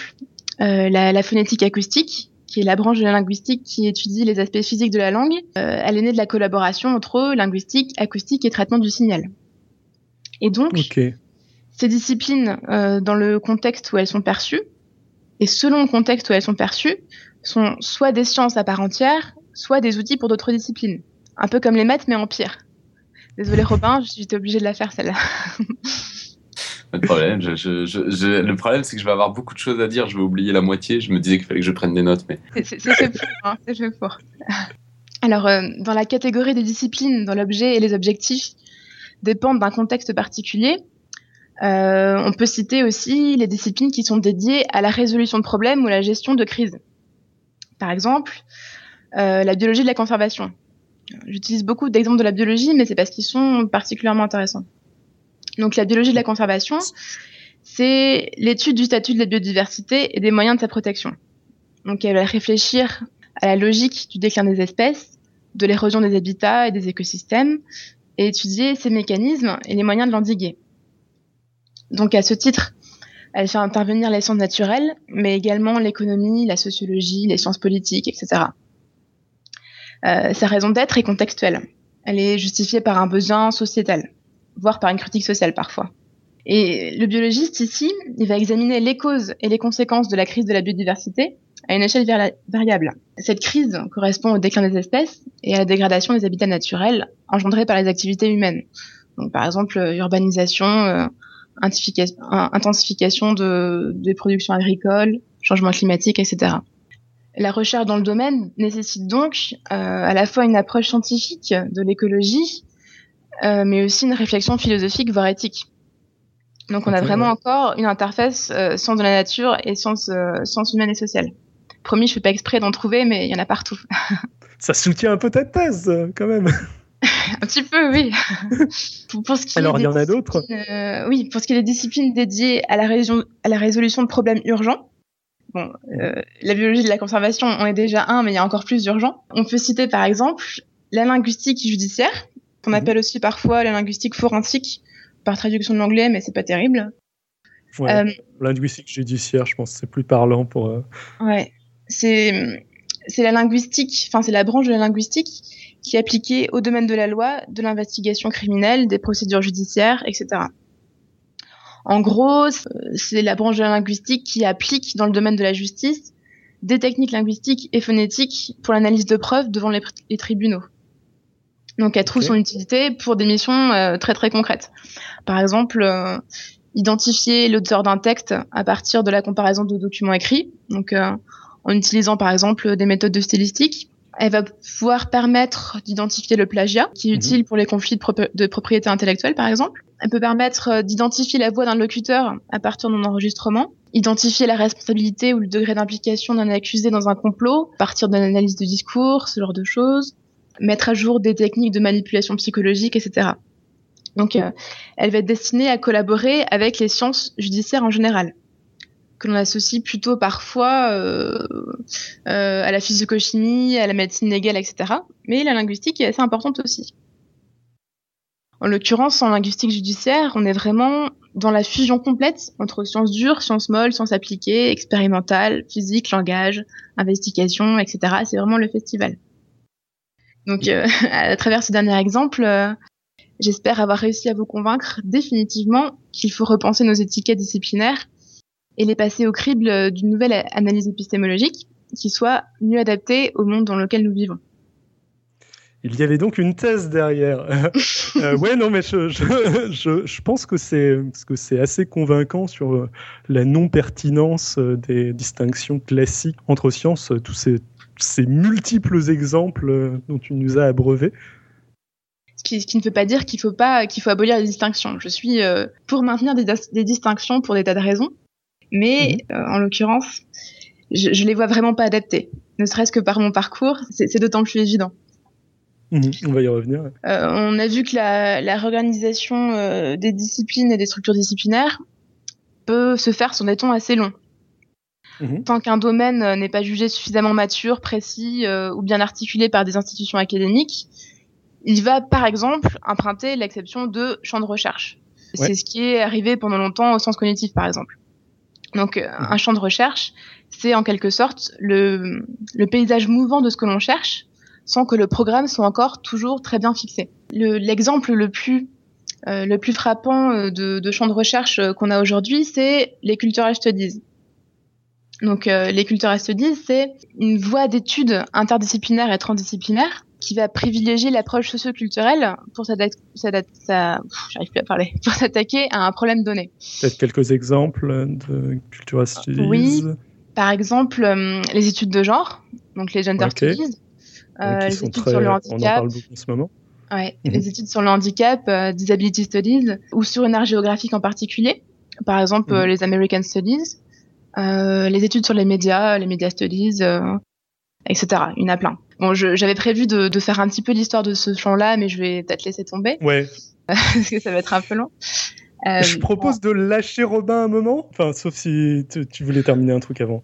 euh, la, la, phonétique acoustique, qui est la branche de la linguistique qui étudie les aspects physiques de la langue, euh, elle est née de la collaboration entre linguistique, acoustique et traitement du signal. Et donc, ces disciplines, dans le contexte où elles sont perçues, et selon le contexte où elles sont perçues, sont soit des sciences à part entière, soit des outils pour d'autres disciplines. Un peu comme les maths, mais en pire. Désolée Robin, j'étais obligée de la faire celle-là. Pas de problème. Je, je, je, le problème, c'est que je vais avoir beaucoup de choses à dire. Je vais oublier la moitié. Je me disais qu'il fallait que je prenne des notes, mais. C'est fait pour. Hein, c'est fait pour. Alors, euh, dans la catégorie des disciplines, dont l'objet et les objectifs dépendent d'un contexte particulier, euh, on peut citer aussi les disciplines qui sont dédiées à la résolution de problèmes ou à la gestion de crises. Par exemple, euh, la biologie de la conservation. J'utilise beaucoup d'exemples de la biologie, mais c'est parce qu'ils sont particulièrement intéressants. Donc la biologie de la conservation, c'est l'étude du statut de la biodiversité et des moyens de sa protection. Donc elle va réfléchir à la logique du déclin des espèces, de l'érosion des habitats et des écosystèmes, et étudier ces mécanismes et les moyens de l'endiguer. Donc à ce titre, elle fait intervenir les sciences naturelles, mais également l'économie, la sociologie, les sciences politiques, etc. Euh, sa raison d'être est contextuelle. Elle est justifiée par un besoin sociétal, voire par une critique sociale parfois. Et le biologiste ici, il va examiner les causes et les conséquences de la crise de la biodiversité à une échelle variable. Cette crise correspond au déclin des espèces et à la dégradation des habitats naturels engendrés par les activités humaines. Donc, par exemple, urbanisation, euh, intensification de, des productions agricoles, changement climatique, etc. La recherche dans le domaine nécessite donc euh, à la fois une approche scientifique de l'écologie, euh, mais aussi une réflexion philosophique, voire éthique. Donc on a vraiment encore une interface euh, sciences de la nature et sciences, euh, sciences humaines et sociales. Promis, je fais pas exprès d'en trouver, mais il y en a partout. Ça soutient un peu ta thèse, quand même. un petit peu, oui. pour, ce qui Alors, il y en a d'autres Oui, pour ce qui est des disciplines dédiées à la, à la résolution de problèmes urgents, Bon, euh, la biologie de la conservation, on est déjà un, mais il y a encore plus d'urgents. On peut citer par exemple la linguistique judiciaire, qu'on mhm. appelle aussi parfois la linguistique forensique, par traduction de l'anglais, mais c'est pas terrible. Ouais, euh, linguistique judiciaire, je pense, c'est plus parlant pour. Euh... Ouais, c'est c'est la linguistique, enfin c'est la branche de la linguistique qui est appliquée au domaine de la loi, de l'investigation criminelle, des procédures judiciaires, etc. En gros, c'est la branche de la linguistique qui applique dans le domaine de la justice des techniques linguistiques et phonétiques pour l'analyse de preuves devant les, tribunaux. Donc elle trouve son utilité pour des missions euh, très très concrètes. Par exemple, euh, identifier l'auteur d'un texte à partir de la comparaison de documents écrits, donc euh, en utilisant par exemple des méthodes de stylistique. Elle va pouvoir permettre d'identifier le plagiat, qui est mhm. utile pour les conflits de propriété intellectuelle par exemple. Elle peut permettre euh, d'identifier la voix d'un locuteur à partir d'un enregistrement, identifier la responsabilité ou le degré d'implication d'un accusé dans un complot à partir d'une analyse de discours, ce genre de choses, mettre à jour des techniques de manipulation psychologique, etc. Donc, euh, elle va être destinée à collaborer avec les sciences judiciaires en général, que l'on associe plutôt parfois euh, euh, à la physico-chimie, à la médecine légale, etc. Mais la linguistique est assez importante aussi. En l'occurrence, en linguistique judiciaire, on est vraiment dans la fusion complète entre sciences dures, sciences molles, sciences appliquées, expérimentales, physique, langage, investigation, etc. C'est vraiment le festival. Donc, euh, à travers ce dernier exemple, j'espère avoir réussi à vous convaincre définitivement qu'il faut repenser nos étiquettes disciplinaires et les passer au crible d'une nouvelle analyse épistémologique qui soit mieux adaptée au monde dans lequel nous vivons. Il y avait donc une thèse derrière. euh, ouais, non, mais je, je, je, je pense que c'est que c'est assez convaincant sur euh, la non-pertinence euh, des distinctions classiques entre sciences, euh, tous ces, ces multiples exemples dont tu nous as abreuvés. Ce qui, ce qui ne veut pas dire qu'il faut pas qu'il faut abolir les distinctions. Je suis euh, pour maintenir des, des, distinctions pour des tas de raisons, mais mmh. en l'occurrence, je, je les vois vraiment pas adaptées. Ne serait-ce que par mon parcours, c'est d'autant plus évident. Mmh, on va y revenir. Euh, on a vu que la, la réorganisation euh, des disciplines et des structures disciplinaires peut se faire sur des temps assez longs. Mmh. Tant qu'un domaine n'est pas jugé suffisamment mature, précis euh, ou bien articulé par des institutions académiques, il va par exemple emprunter l'exception de champ de recherche. Ouais. C'est ce qui est arrivé pendant longtemps au sens cognitif par exemple. Donc mmh. un champ de recherche, c'est en quelque sorte le, le paysage mouvant de ce que l'on cherche sans que le programme soit encore toujours très bien fixé. L'exemple le, le, plus euh, le plus frappant de, de champ de recherche qu'on a aujourd'hui, c'est les cultural studies. Donc euh, les cultural studies, c'est une voie d'études interdisciplinaire et transdisciplinaire qui va privilégier l'approche socioculturelle pour s'attaquer à un problème donné. Peut-être quelques exemples de cultural studies. Oui, par exemple euh, les études de genre, donc les gender okay. studies, euh, les études très, sur le handicap. On en parle beaucoup en ce moment. Ouais, mmh. les études sur le handicap, euh, disability studies, ou sur une art géographique en particulier. Par exemple, mmh. les American Studies, euh, les études sur les médias, les media studies, etc. Il y en a plein. Bon, j'avais prévu de, de, faire un petit peu l'histoire de ce champ-là, mais je vais peut-être laisser tomber. Ouais. parce que ça va être un peu long. Euh, je propose bon. de lâcher Robin un moment. Enfin, sauf si tu, tu voulais terminer un truc avant.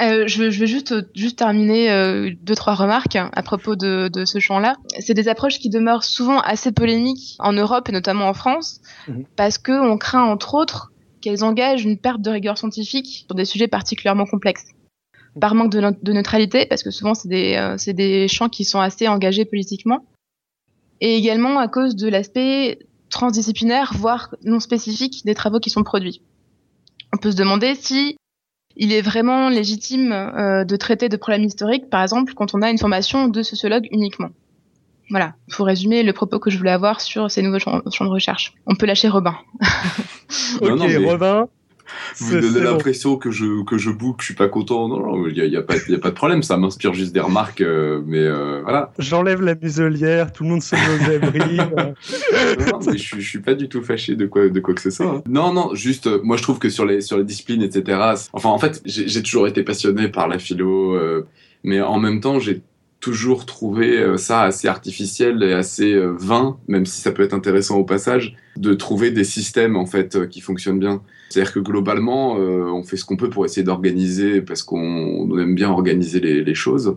Euh, je, vais juste, juste terminer euh, deux, trois remarques à propos de, de ce champ-là. C'est des approches qui demeurent souvent assez polémiques en Europe et notamment en France, mmh. parce qu'on craint entre autres qu'elles engagent une perte de rigueur scientifique sur des sujets particulièrement complexes. Par manque de, de neutralité, parce que souvent c'est des, euh, des champs qui sont assez engagés politiquement, et également à cause de l'aspect transdisciplinaire, voire non spécifique des travaux qui sont produits. On peut se demander si il est vraiment légitime euh, de traiter de problèmes historiques, par exemple, quand on a une formation de sociologue uniquement. Voilà, pour résumer le propos que je voulais avoir sur ces nouveaux champs, champs de recherche. On peut lâcher Robin. ok, non, non, mais... Robin. Vous me donnez l'impression que je que je boucle, je suis pas content. Non, non, il y a, y a, pas y a pas de problème. Ça m'inspire juste des remarques, euh, mais euh, voilà. J'enlève la muselière, tout le monde se met aux abris. non, mais je, je suis pas du tout fâché de quoi de quoi que ce soit. Hein. Non, non, juste euh, moi je trouve que sur les sur les disciplines, etc. Enfin, en fait, j'ai toujours été passionné par la philo, euh, mais en même temps, j'ai toujours trouvé ça assez artificiel et assez vain, même si ça peut être intéressant au passage, de trouver des systèmes en fait qui fonctionnent bien. C'est-à-dire que globalement, euh, on fait ce qu'on peut pour essayer d'organiser, parce qu'on aime bien organiser les, choses,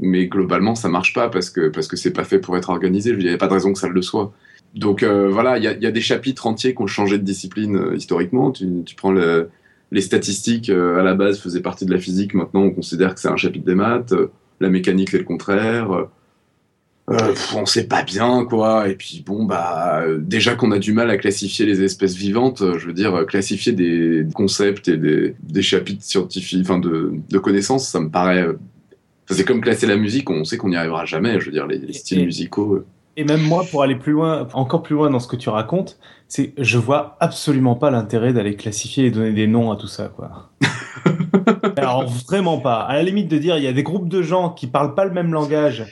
mais globalement, ça marche pas parce que parce que pas fait pour être organisé. Il n'y avait pas de raison que ça le soit. Donc euh, voilà, il y a, a, des chapitres entiers qui ont changé de discipline euh, historiquement. Tu, prends le, les statistiques à la base faisaient partie de la physique. Maintenant, on considère que c'est un chapitre des maths. La mécanique, c'est le contraire. Euh, on sait pas bien quoi. Et puis bon bah euh, déjà qu'on a du mal à classifier les espèces vivantes euh, je veux dire classifier des concepts et des, des chapitres scientifiques enfin de, de, connaissances ça me paraît c'est comme classer la musique on sait qu'on n'y arrivera jamais je veux dire les, les styles et, musicaux et même moi pour aller plus loin encore plus loin dans ce que tu racontes c'est je vois absolument pas l'intérêt d'aller classifier et donner des noms à tout ça quoi. Alors vraiment pas. À la limite de dire il y a des groupes de gens qui parlent pas le même langage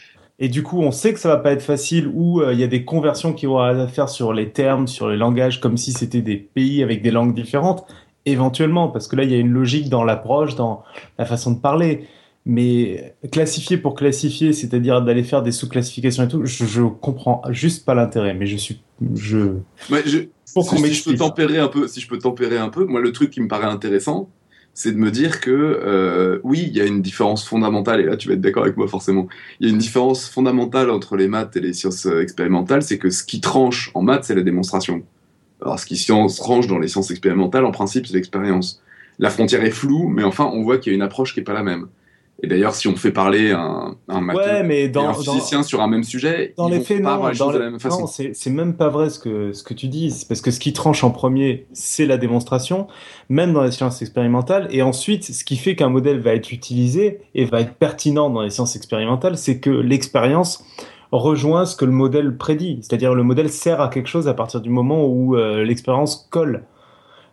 et du coup, on sait que ça va pas être facile il euh, y a des conversions qui vont à faire sur les termes, sur les langages, comme si c'était des pays avec des langues différentes, éventuellement, parce que là, il y a une logique dans l'approche, dans la façon de parler. Mais classifier pour classifier, c'est-à-dire d'aller faire des sous-classifications et tout, je, je comprends juste pas l'intérêt. Mais je suis, je. Ouais, je... Pour si, si je peux tempérer un peu, si je peux tempérer un peu, moi, le truc qui me paraît intéressant, c'est de me dire que euh, oui, il y a une différence fondamentale, et là tu vas être d'accord avec moi forcément, il y a une différence fondamentale entre les maths et les sciences euh, expérimentales, c'est que ce qui tranche en maths, c'est la démonstration. Alors ce qui tranche dans les sciences expérimentales, en principe, c'est l'expérience. La frontière est floue, mais enfin, on voit qu'il y a une approche qui n'est pas la même. Et d'ailleurs, si on fait parler un, un mais dans, un physicien sur un même sujet, dans les faits, non, dans de la même façon. Non, c'est même pas vrai ce que, ce que tu dis. Parce que ce qui tranche en premier, c'est la démonstration, même dans les sciences expérimentales. Et ensuite, ce qui fait qu'un modèle va être utilisé et va être pertinent dans les sciences expérimentales, c'est que l'expérience rejoint ce que le modèle prédit. C'est-à-dire le modèle sert à quelque chose à partir du moment où euh, l'expérience colle.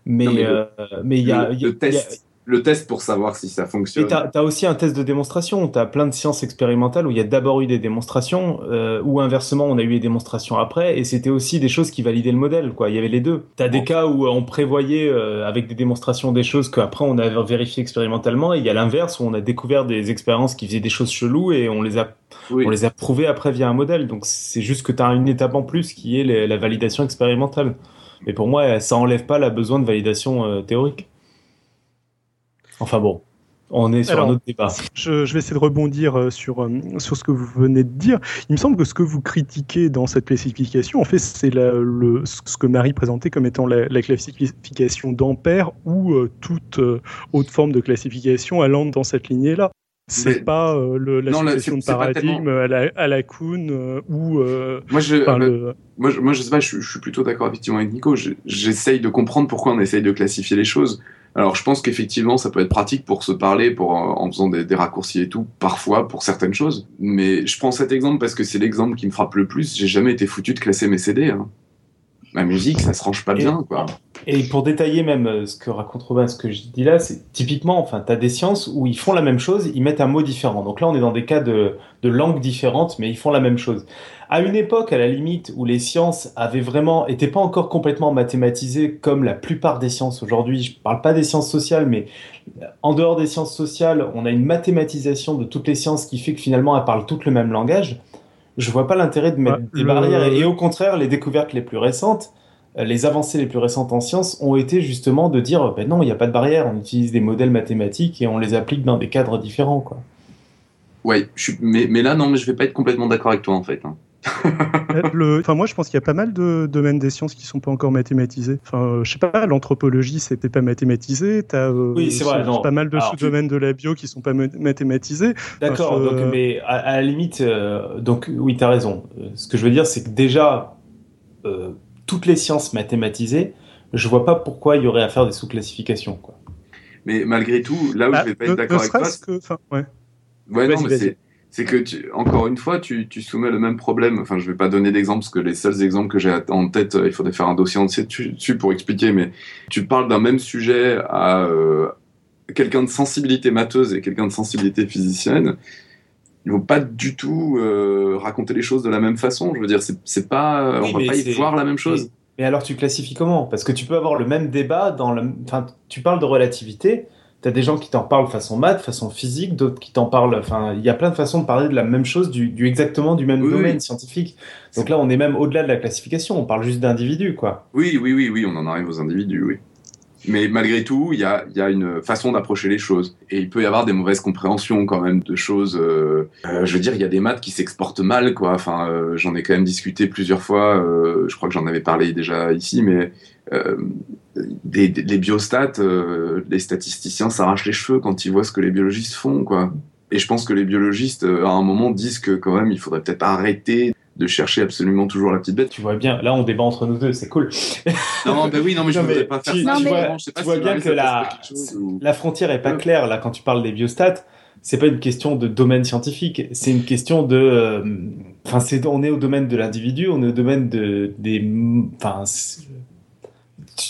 Mais il euh, mais, y a, le, test le test pour savoir si ça fonctionne. tu as, aussi un test de démonstration. Tu as plein de sciences expérimentales où il y a d'abord eu des démonstrations, euh, ou inversement, on a eu des démonstrations après, et c'était aussi des choses qui validaient le modèle. Quoi. Il y avait les deux. Tu as des cas où on prévoyait euh, avec des démonstrations des choses qu'après on a vérifié expérimentalement, et il y a l'inverse où on a découvert des expériences qui faisaient des choses cheloues et on les a, on les a prouvées après via un modèle. Donc c'est juste que tu as une étape en plus qui est la validation expérimentale. Mais pour moi, ça enlève pas la besoin de validation euh, théorique. Enfin bon, on est sur un autre débat. Je, vais essayer de rebondir euh, sur, euh, sur ce que vous venez de dire. Il me semble que ce que vous critiquez dans cette classification, en fait, c'est le, ce que Marie présentait comme étant la, classification d'Ampère ou euh, toute autre forme de classification allant dans cette lignée-là. C'est pas le, la situation de paradigme à la, à la Kuhn ou. moi, je, moi, je, moi, je sais pas, je, je suis plutôt d'accord effectivement avec Nico. J'essaye de comprendre pourquoi on essaye de classifier les choses. Alors je pense qu'effectivement ça peut être pratique pour se parler, pour en faisant des, raccourcis et tout, parfois pour certaines choses. Mais je prends cet exemple parce que c'est l'exemple qui me frappe le plus. J'ai jamais été foutu de classer mes CD. Hein. Ma musique, ça se range pas bien, quoi. Et pour détailler même euh, ce que raconte Robin, ce que je dis là, c'est typiquement, enfin, tu as des sciences où ils font la même chose, ils mettent un mot différent. Donc là, on est dans des cas de, de langues différentes, mais ils font la même chose. À une époque, à la limite, où les sciences avaient vraiment, étaient pas encore complètement mathématisées comme la plupart des sciences aujourd'hui. Je parle pas des sciences sociales, mais en dehors des sciences sociales, on a une mathématisation de toutes les sciences qui fait que finalement, elles parlent toutes le même langage. Je vois pas l'intérêt de mettre des barrières. Et, au contraire, les découvertes les plus récentes, euh, les avancées les plus récentes en sciences ont été justement de dire, ben non, il n'y a pas de barrière. On utilise des modèles mathématiques et on les applique dans des cadres différents, quoi. Ouais, je mais, mais là, non, mais je vais pas être complètement d'accord avec toi, en fait. Hein. Le, enfin, moi, je pense qu'il y a pas mal de domaines des sciences qui sont pas encore mathématisés. Enfin, euh, je sais pas, l'anthropologie, c'était pas mathématisé. T'as euh, oui, c'est vrai, pas mal de sous-domaines de la bio qui sont pas mathématisés. D'accord, donc, mais à, la limite, euh, donc oui, t'as raison. Ce que je veux dire, c'est que déjà, toutes les sciences mathématisées, je vois pas pourquoi il y aurait à faire des sous-classifications, quoi. Mais malgré tout, là où bah, je vais pas être d'accord avec toi, que, ouais. Ouais, non, mais c'est c'est que tu, encore une fois, tu, tu, soumets le même problème. Enfin, je vais pas donner d'exemple parce que les seuls exemples que j'ai en tête, euh, il faudrait faire un dossier entier dessus pour expliquer. Mais tu parles d'un même sujet à euh, quelqu'un de sensibilité matheuse et quelqu'un de sensibilité physicienne. Ils vont pas du tout euh, raconter les choses de la même façon. Je veux dire, c'est pas, on va pas y voir la même chose. Mais, alors, tu classifies comment? Parce que tu peux avoir le même débat dans le. Enfin, tu parles de relativité T'as des gens qui t'en parlent façon maths, façon physique, d'autres qui t'en parlent. Enfin, il y a plein de façons de parler de la même chose, du, exactement du même domaine scientifique. Donc là, on est même au-delà de la classification. On parle juste d'individus, quoi. Oui, oui, oui, oui. On en arrive aux individus, oui. Mais malgré tout, il y a, y a, une façon d'approcher les choses. Et il peut y avoir des mauvaises compréhensions quand même de choses. Euh, euh, je veux dire, il y a des maths qui s'exportent mal, quoi. Enfin, euh, j'en ai quand même discuté plusieurs fois. je crois que j'en avais parlé déjà ici, mais euh, des, les biostats, euh, les statisticiens s'arrachent les cheveux quand ils voient ce que les biologistes font, quoi. Et je pense que les biologistes, euh, à un moment, disent que quand même, il faudrait peut-être arrêter de chercher absolument toujours la petite bête. Tu vois bien, là on débat entre nous deux, c'est cool. non, ben oui, non, mais je ne voudrais pas faire ça. Tu, vois, tu vois bien que la, la frontière est pas claire là quand tu parles des biostats. C'est pas une question de domaine scientifique, c'est une question de, enfin, c'est on est au domaine de l'individu, on est au domaine de des, enfin,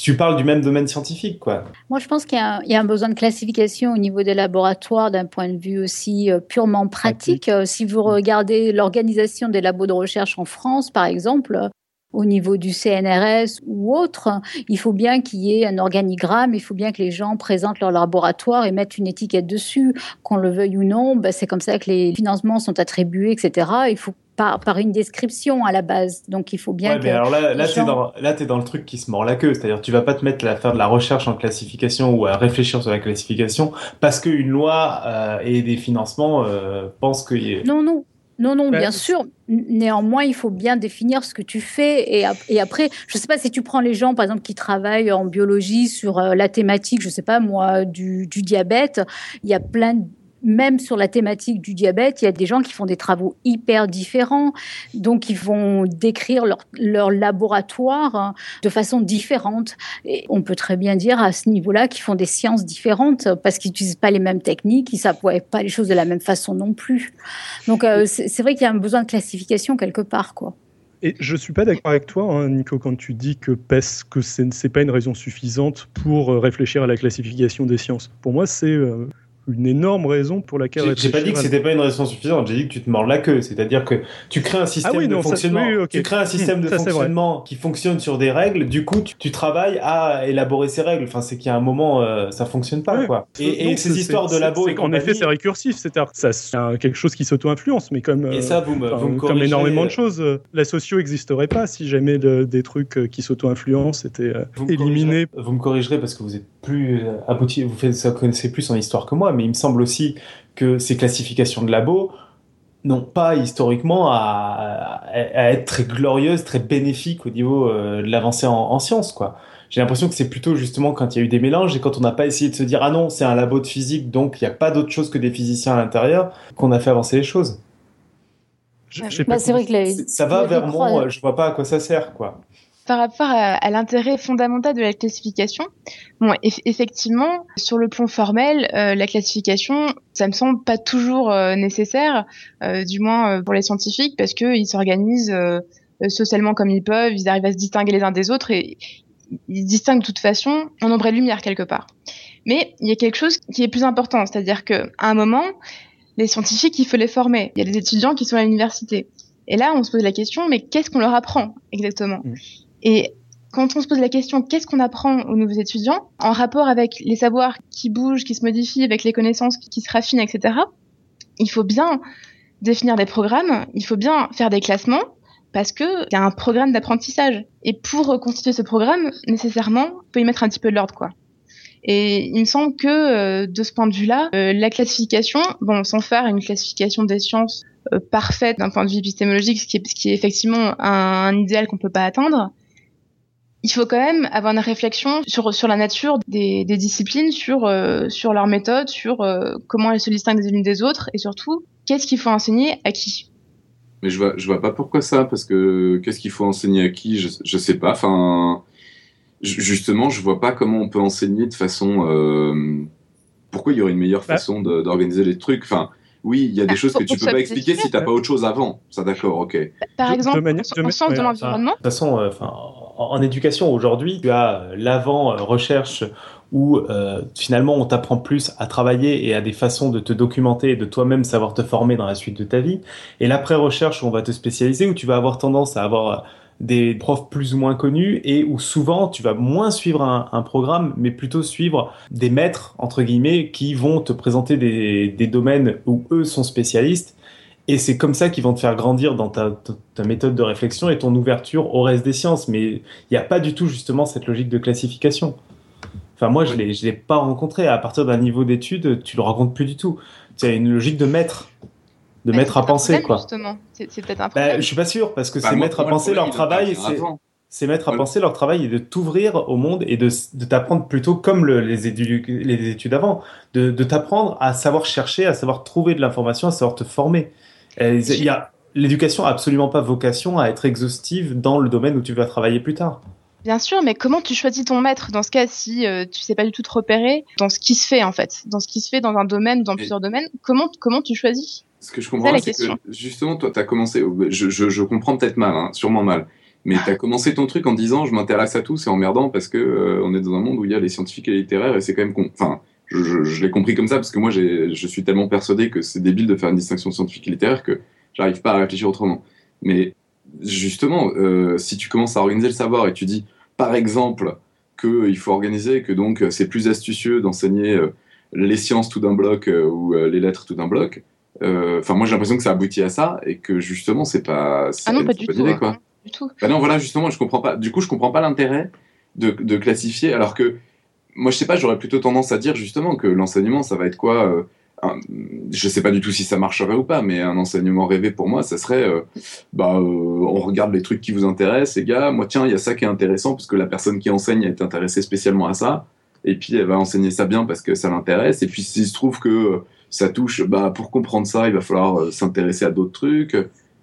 tu parles du même domaine scientifique, quoi. Moi, je pense qu'il y, a un besoin de classification au niveau des laboratoires d'un point de vue aussi euh, purement pratique. Euh, si vous regardez l'organisation des labos de recherche en France, par exemple, au niveau du CNRS ou autre, il faut bien qu'il y ait un organigramme, il faut bien que les gens présentent leur laboratoire et mettent une étiquette dessus, qu'on le veuille ou non. Ben, c'est comme ça que les financements sont attribués, etc. Il faut par, par une description à la base. Donc il faut bien ouais, que. Mais alors là, là, t'es gens- dans, là, t'es dans le truc qui se mord la queue. C'est-à-dire, tu vas pas te mettre à faire de la recherche en classification ou à réfléchir sur la classification parce qu'une loi euh, et des financements euh, pensent que. Non, non. Non, non, Bah, bien sûr. Néanmoins, il faut bien définir ce que tu fais. Et, ap- et après, je ne sais pas si tu prends les gens, par exemple, qui travaillent en biologie sur euh, la thématique, je ne sais pas moi, du, du diabète. Il y a plein de même sur la thématique du diabète, il y a des gens qui font des travaux hyper différents, donc ils vont décrire leur, laboratoire hein, de façon différente. Et on peut très bien dire à ce niveau-là qu'ils font des sciences différentes parce qu'ils n'utilisent pas les mêmes techniques, ils ne savent pas les choses de la même façon non plus. Donc euh, c'est vrai qu'il y a un besoin de classification quelque part, quoi. Et je suis pas d'accord avec toi, hein, Nico, quand tu dis que parce que ce n'est pas une raison suffisante pour euh, réfléchir à la classification des sciences. Pour moi, c'est euh, une énorme raison pour laquelle J'ai pas dit que c'était pas une raison suffisante, j'ai dit que tu te mords la queue. C'est-à-dire que tu crées un système Ah oui, de non, ça- fonctionnement. oui. Tu crées un système Hmm, de ça, c'est vrai. fonctionnement qui fonctionne sur des règles. Du coup, tu, tu travailles à élaborer ces règles. Enfin, c'est qu'il y a un moment, euh, ça fonctionne pas, quoi. Et, ces histoires de labo et qu'en effet, c'est récursif, c'est-à-dire que ça, c'est quelque chose qui s'auto-influence, mais comme, Et euh, ça, vous me, enfin, vous me comme corrigez, énormément de choses, euh, la socio n'existerait pas si jamais le- des trucs qui s'auto-influencent étaient euh, Vous éliminés. Vous me corrigerez parce que vous êtes plus euh, abouti, vous connaissez plus en histoire que moi, mais il me semble aussi que ces classifications de labo n'ont pas historiquement à, à- à être très glorieuses, très bénéfiques au niveau euh, de l'avancée en, en sciences, quoi. J'ai l'impression que c'est plutôt justement quand il y a eu des mélanges et quand on n'a pas essayé de se dire ah non c'est un labo de physique donc il n'y a pas d'autre chose que des physiciens à l'intérieur qu'on a fait avancer les choses. Je- je sais Bah, pas c'est vrai que les- Ça va vers mon, je vois pas à quoi ça sert quoi. Par rapport à, l'intérêt fondamental de la classification, bon, eff- effectivement, sur le plan formel, euh, la classification, ça me semble pas toujours euh, nécessaire, euh, du moins pour les scientifiques, parce que ils s'organisent socialement comme ils peuvent, ils arrivent à se distinguer les uns des autres et ils distinguent de toute façon en ombre et lumière quelque part. Mais il y a quelque chose qui est plus important, c'est-à-dire que à un moment, les scientifiques, il faut les former. Il y a des étudiants qui sont à l'université. Et là, on se pose la question, mais qu'est-ce qu'on leur apprend exactement? Mm. Et quand on se pose la question, qu'est-ce qu'on apprend aux nouveaux étudiants en rapport avec les savoirs qui bougent, qui se modifient, avec les connaissances qui, se raffinent, etc. Il faut bien définir des programmes, il faut bien faire des classements parce que il y a un programme d'apprentissage. Et pour reconstituer ce programme, nécessairement, il faut y mettre un petit peu de l'ordre, quoi. Et il me semble que euh, de ce point de vue-là, euh, la classification, bon, sans faire une classification des sciences euh, parfaite d'un point de vue épistémologique, ce qui est, ce qui est effectivement un, un idéal qu'on peut pas atteindre, il faut quand même avoir une réflexion sur, sur la nature des, des disciplines, sur, euh, sur leurs méthodes, sur euh, comment elles se distinguent les unes des autres, et surtout, qu'est-ce qu'il faut enseigner à qui? Mais je vois, je vois pas pourquoi ça, parce que qu'est-ce qu'il faut enseigner à qui, je, je sais pas. Enfin, ju- justement, je vois pas comment on peut enseigner de façon. euh, pourquoi il y aurait une meilleure Bah. façon d'organiser les trucs? Enfin, oui, il y a des Bah, choses que tu peux pas expliquer si t'as pas autre chose avant. Ça, d'accord, ok. Par De- de exemple, manière- en, de en l'environnement, De toute façon, euh, enfin, en, éducation aujourd'hui, tu as euh, l'avant euh, recherche où euh, finalement on t'apprend plus à travailler et à des façons de te documenter et de toi-même savoir te former dans la suite de ta vie. Et l'après recherche où on va te spécialiser, où tu vas avoir tendance à avoir des profs plus ou moins connus et où souvent tu vas moins suivre un, un programme, mais plutôt suivre des maîtres entre guillemets qui vont te présenter des, des domaines où eux sont spécialistes et c'est comme ça qu'ils vont te faire grandir dans ta, ta- ta méthode de réflexion et ton ouverture au reste des sciences. Mais il n'y a pas du tout justement cette logique de classification. Enfin, moi, je ne l'ai je l'ai pas rencontré. À partir d'un niveau d'étude, tu le rencontres plus du tout. C'est une logique de maître, de bah, maître c'est à penser, problème, quoi. Justement, c'est c'est peut-être un Bah, je suis pas sûr, parce que Bah, ces moi- maîtres à penser, leur travail, c'est maîtres à Voilà. penser, leur travail est de t'ouvrir au monde et de, de t'apprendre plutôt comme le- les, édu- les études avant, de, de t'apprendre à savoir chercher, à savoir trouver de l'information, à savoir te former. Il y a l'éducation a absolument pas vocation à être exhaustive dans le domaine où tu vas travailler plus tard. Bien sûr, mais comment tu choisis ton maître? Dans ce cas si euh, tu sais pas du tout te repérer dans ce qui se fait en fait, dans ce qui se fait dans un domaine, dans plusieurs domaines Comment comment tu choisis? Ce que je comprends, la c'est question. que justement, toi, tu as commencé. Je, je, je comprends peut-être mal, hein, sûrement mal. Mais tu as commencé ton truc en disant je m'intéresse à tout, c'est emmerdant parce que euh, on est dans un monde où il y a les scientifiques et les littéraires et c'est quand même. con- Enfin, je, je, je l'ai compris comme ça parce que moi, je suis tellement persuadé que c'est débile de faire une distinction scientifique et littéraire que j'arrive pas à réfléchir autrement. Mais justement, euh, si tu commences à organiser le savoir et tu dis, par exemple, qu'il faut organiser, que donc c'est plus astucieux d'enseigner euh, les sciences tout d'un bloc euh, ou euh, les lettres tout d'un bloc, euh, Enfin, moi, j'ai l'impression que ça aboutit à ça et que justement, c'est pas. Ah non, pas du tout. Idée, quoi. hein, du tout. Bah non, voilà, justement, je comprends pas. Du coup, je comprends pas l'intérêt de, de classifier, alors que moi, je sais pas, j'aurais plutôt tendance à dire justement que l'enseignement, ça va être quoi euh, un- Je sais pas du tout si ça marcherait ou pas, mais un enseignement rêvé pour moi, ça serait, euh, bah, euh, on regarde les trucs qui vous intéressent, les gars. Moi, tiens, il y a ça qui est intéressant parce que la personne qui enseigne est intéressée spécialement à ça, et puis elle va enseigner ça bien parce que ça l'intéresse. Et puis s'il se trouve que euh, ça touche, bah, pour comprendre ça, il va falloir s'intéresser à d'autres trucs.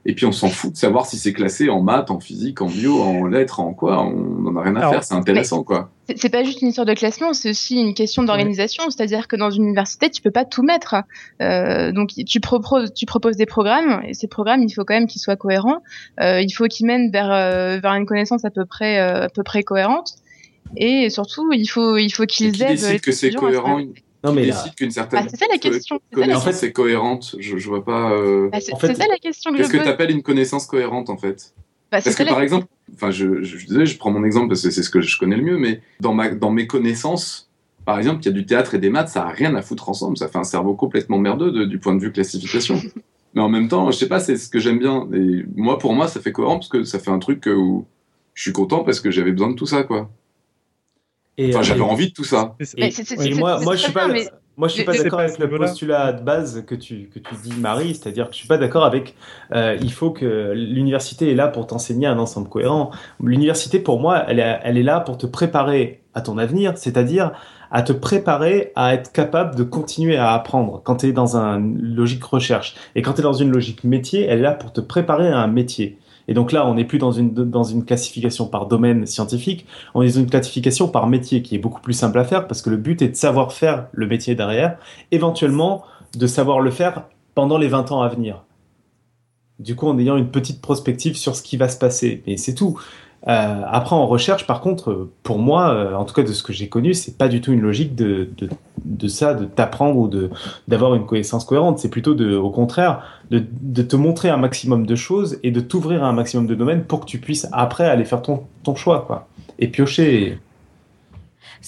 Et puis on s'en fout de savoir si c'est classé en maths, en physique, en bio, en lettres, en quoi. On n'en a rien à Alors, faire. C'est intéressant, quoi. C'est pas juste une histoire de classement, c'est aussi une question d'organisation. C'est-à-dire que dans une université, tu peux pas tout mettre. Euh, donc tu proposes, tu proposes des programmes, et ces programmes, il faut quand même qu'ils soient cohérents. Euh, il faut qu'ils mènent vers euh, vers une connaissance à peu près euh, à peu près cohérente. Et surtout, il faut il faut qu'ils qui aident. décide les que c'est cohérent. Non, Qui mais là, décide qu'une certaine Ah, c'est ça la question. c'est ça la connaissance question. est cohérente Je, je vois pas. euh, Bah, c'est En fait, c'est ça la question que Qu'est-ce je que tu appelles une connaissance cohérente, en fait? Bah, Parce que par question. exemple, enfin, je, je, je prends mon exemple parce que c'est ce que je connais le mieux, mais dans, ma, dans mes connaissances, par exemple, il y a du théâtre et des maths, ça a rien à foutre ensemble. Ça fait un cerveau complètement merdeux de- du point de vue classification. mais en même temps, je sais pas, c'est ce que j'aime bien. Et moi, pour moi, ça fait cohérent parce que ça fait un truc où je suis content parce que j'avais besoin de tout ça, quoi. Et, Enfin, euh, j'avais envie de tout ça. Et moi, je suis pas, bien, mais moi, je suis pas d'accord avec le postulat de base que tu, que tu dis, Marie, c'est-à-dire que je suis pas d'accord avec. euh, il faut que l'université est là pour t'enseigner un ensemble cohérent. L'université, pour moi, elle est, elle est là pour te préparer à ton avenir, c'est-à-dire à te préparer à être capable de continuer à apprendre quand tu es dans une logique recherche. Et quand tu es dans une logique métier, elle est là pour te préparer à un métier. Et donc là, on n'est plus dans une, classification par domaine scientifique, on est dans une classification par métier qui est beaucoup plus simple à faire parce que le but est de savoir faire le métier derrière, éventuellement de savoir le faire pendant les 20 ans à venir. Du coup, en ayant une petite prospective sur ce qui va se passer. Et c'est tout. Euh, après, en recherche, par contre, pour moi, euh, en tout cas de ce que j'ai connu, c'est pas du tout une logique de, de, de ça, de t'apprendre ou de d'avoir une connaissance cohérente. C'est plutôt de, au contraire, de, de te montrer un maximum de choses et de t'ouvrir à un maximum de domaines pour que tu puisses après aller faire ton, ton choix, quoi. Et piocher.